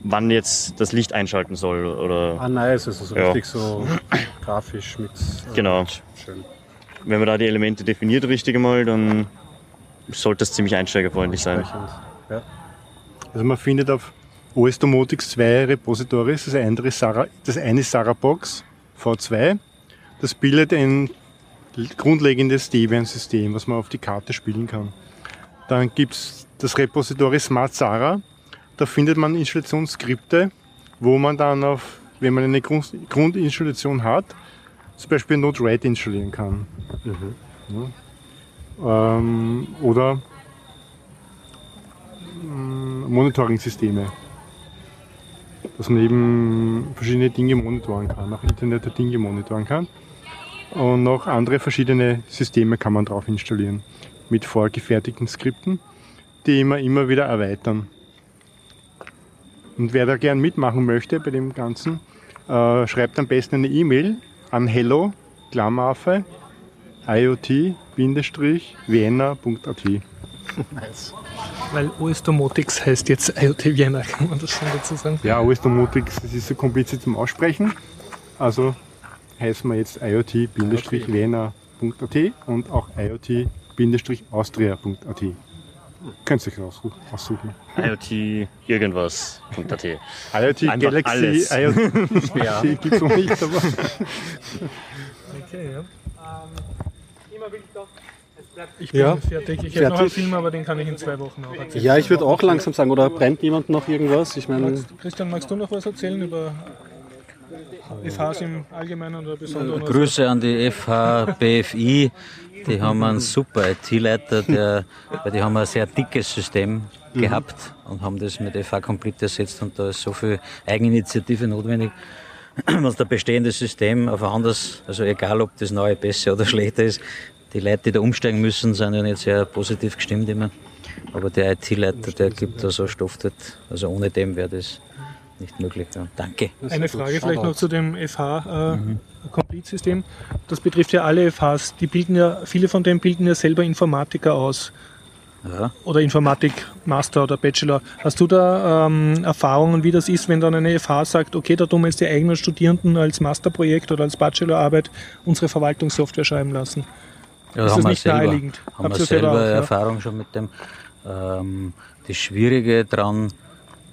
S5: wann jetzt das Licht einschalten soll. Oder
S1: Ah, nice, also so
S5: Ja.
S1: richtig so grafisch mit. äh,
S5: Genau.
S1: Schön.
S5: wenn man da die Elemente definiert richtig einmal, dann sollte das ziemlich einsteigerfreundlich sein.
S1: Ja.
S4: Also man findet auf OS Domotics zwei Repositories. Das, andere Sarah, das eine ist Sarabox V2. Das bildet ein grundlegendes Debian-System, was man auf die Karte spielen kann. Dann gibt's das Repository Smart Sara. Da findet man Installationsskripte, wo man dann auf, wenn man eine Grund, Grundinstallation hat, zum Beispiel Node-RED installieren kann. Ja. Ähm, oder mm, Monitoring-Systeme. Dass man eben verschiedene Dinge monitoren kann, auch Internet der Dinge monitoren kann. Und noch andere verschiedene Systeme kann man drauf installieren. Mit vorgefertigten Skripten, die man immer wieder erweitern. Und wer da gern mitmachen möchte bei dem Ganzen, äh, schreibt am besten eine E-Mail an hello, Klammeraffe, iot-vienna.at.
S1: Nice.
S3: Weil OS Domotics heißt jetzt IoT Vienna, kann man das schon dazu sagen?
S4: Ja, OS Domotics, das ist so kompliziert zum Aussprechen. Also heißen wir jetzt iot-vienna.at und auch iot-austria.at. Könnt ihr euch aussuchen. aussuchen.
S5: IoT irgendwas.at.
S4: IoT
S5: Einfach
S4: Galaxy,
S5: alles.
S4: IoT
S1: Ja.
S4: gibt es noch nicht, aber
S3: Okay, ja. Ich
S1: Ja.
S3: bin fertig. Ich hätte noch einen. Film, aber den kann ich in zwei Wochen auch erzählen.
S1: ja, ich würde auch langsam sagen, oder brennt jemand noch irgendwas? Ich meine,
S3: Magst, Christian, magst du noch was erzählen über FHs im Allgemeinen oder besonders?
S6: Grüße an die FH BFI. Die haben einen super IT-Leiter, der, weil die haben ein sehr dickes System gehabt und haben das mit FH Complete ersetzt und da ist so viel Eigeninitiative notwendig, was das bestehende System auf ein anderes, also egal ob das neue besser oder schlechter ist, die Leute, die da umsteigen müssen, sind ja nicht sehr positiv gestimmt immer. Aber der IT-Leiter, der gibt da so Stoff dort. Also ohne dem wäre das nicht möglich. Ja. Danke.
S3: Eine Frage vielleicht noch zu dem FH-Complete-System. Das betrifft ja alle FHs. Die bilden ja, viele von denen bilden ja selber Informatiker aus.
S6: Ja.
S3: Oder Informatik-Master oder Bachelor. Hast du da ähm, Erfahrungen, wie das ist, wenn dann eine FH sagt, okay, da tun wir jetzt die eigenen Studierenden als Masterprojekt oder als Bachelorarbeit unsere Verwaltungssoftware schreiben lassen?
S6: Ja,
S3: Ist
S6: haben
S3: das
S6: wir
S3: nicht
S6: selber,
S3: naheliegend?
S6: Haben
S3: Habt
S6: wir
S3: selber
S6: selber
S3: auch, ja?
S6: Erfahrung schon mit dem. Ähm, das Schwierige daran,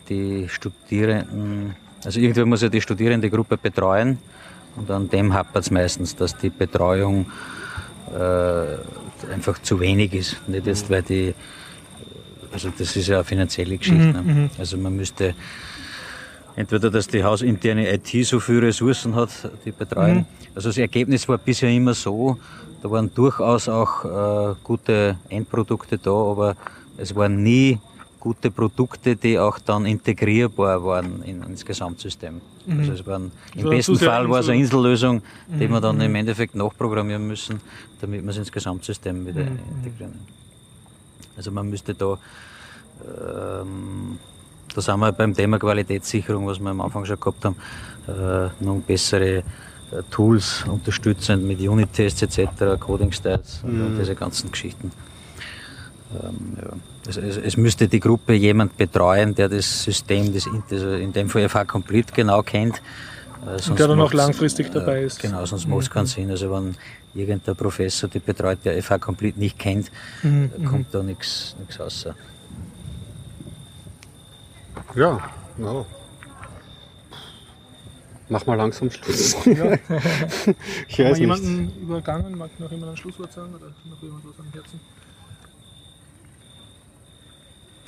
S6: die Studierenden, also irgendwer muss ja die Studierendegruppe betreuen und an dem hapert es meistens, dass die Betreuung äh, einfach zu wenig ist. Nicht jetzt, weil die, also das ist ja eine finanzielle Geschichte.
S3: Mhm,
S6: ne? Also man müsste entweder, dass die hausinterne IT so viele Ressourcen hat, die betreuen.
S3: Mhm.
S6: Also das Ergebnis war bisher immer so, da waren durchaus auch äh, gute Endprodukte da, aber es waren nie gute Produkte, die auch dann integrierbar waren in, ins Gesamtsystem. Also es waren, im
S3: So
S6: besten Fall war es eine
S3: Insel-
S6: Insellösung, die wir dann im Endeffekt nachprogrammieren müssen, damit wir es ins Gesamtsystem wieder
S3: Mhm.
S6: integrieren. Also man müsste da, ähm, da sind wir beim Thema Qualitätssicherung, was wir am Anfang schon gehabt haben, äh, noch bessere äh, Tools unterstützend mit Unit-Tests etc., Coding-Styles und diese ganzen Geschichten. Ähm, ja. es, es, es müsste die Gruppe jemand betreuen, der das System, das, in- in dem Fall FH Complete genau kennt. Äh, sonst
S3: der dann auch langfristig dabei ist.
S6: Genau, sonst macht es keinen Sinn. Also wenn irgendein Professor die betreut, der FH Complete nicht kennt,
S3: Mhm,
S6: da kommt da nichts raus.
S1: Ja, ja. Mach mal langsam Schluss. ich
S3: Haben wir
S1: weiß nicht.
S3: jemanden übergangen? Mag noch jemand ein Schlusswort sagen oder noch jemand was am Herzen?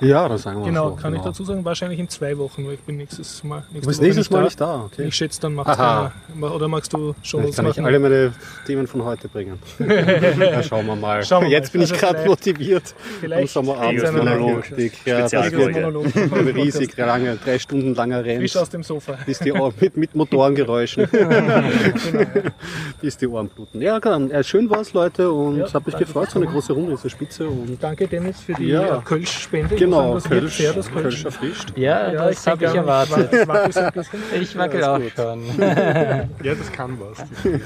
S1: Ja, das sagen wir
S3: Genau,
S1: so.
S3: kann ich dazu sagen, wahrscheinlich in zwei Wochen, weil ich bin nächstes Mal nächste
S1: Du bist
S3: Woche
S1: nächstes Mal nicht da, okay.
S3: Ich schätze, dann machst
S1: Aha.
S3: du oder magst du schon was
S1: kann ich
S3: machen?
S1: alle meine Themen von heute bringen. ja, schauen wir mal.
S3: Schauen wir mal.
S1: Jetzt bin ich
S3: Also
S1: gerade
S3: vielleicht-
S1: motiviert.
S3: vielleicht
S1: Am Sommerabendmonolog. Ja, das wird ein riesig lange, drei Stunden langer Renn.
S3: Frisch aus dem Sofa.
S1: Bis die Ohren, mit, mit Motorengeräuschen.
S3: Genau.
S1: Bis die Ohren bluten. Ja, genau. Ja, schön war's, Leute. Und
S3: Ja,
S1: es hat mich gefreut. So eine große Runde so spitze. Und
S3: Danke, Dennis, für die
S1: Ja.
S3: äh, Kölsch-Spende. Ich
S1: genau,
S3: das wirkt
S1: Kölsch,
S3: sehr, das Kölsch.
S1: Kölsch erfrischt.
S2: Ja,
S3: Ja,
S2: das habe ich erwartet.
S3: Ich wackel
S1: Ja,
S2: auch
S1: gut.
S2: schon.
S4: Ja, das kann was.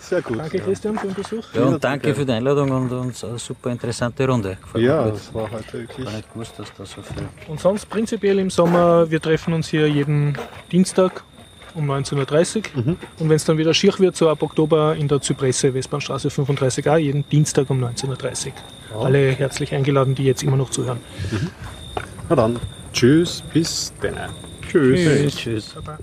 S1: Sehr gut.
S3: Danke, Christian, für den Besuch.
S6: Ja, und danke für die Einladung und, und eine super interessante Runde. Gefällt
S1: Ja, das war heute wirklich.
S6: Ich habe nicht gewusst, dass da so viel.
S3: Und sonst prinzipiell im Sommer, wir treffen uns hier jeden Dienstag um 19.30 Uhr.
S1: Mhm.
S3: Und wenn es dann wieder schier wird, so ab Oktober in der Zypresse, Westbahnstraße 35a, jeden Dienstag um 19.30 Uhr. Alle herzlich eingeladen, die jetzt immer noch zuhören.
S1: Na dann. Tschüss, bis dann. Tschüss.
S6: Tschüss.
S3: Baba.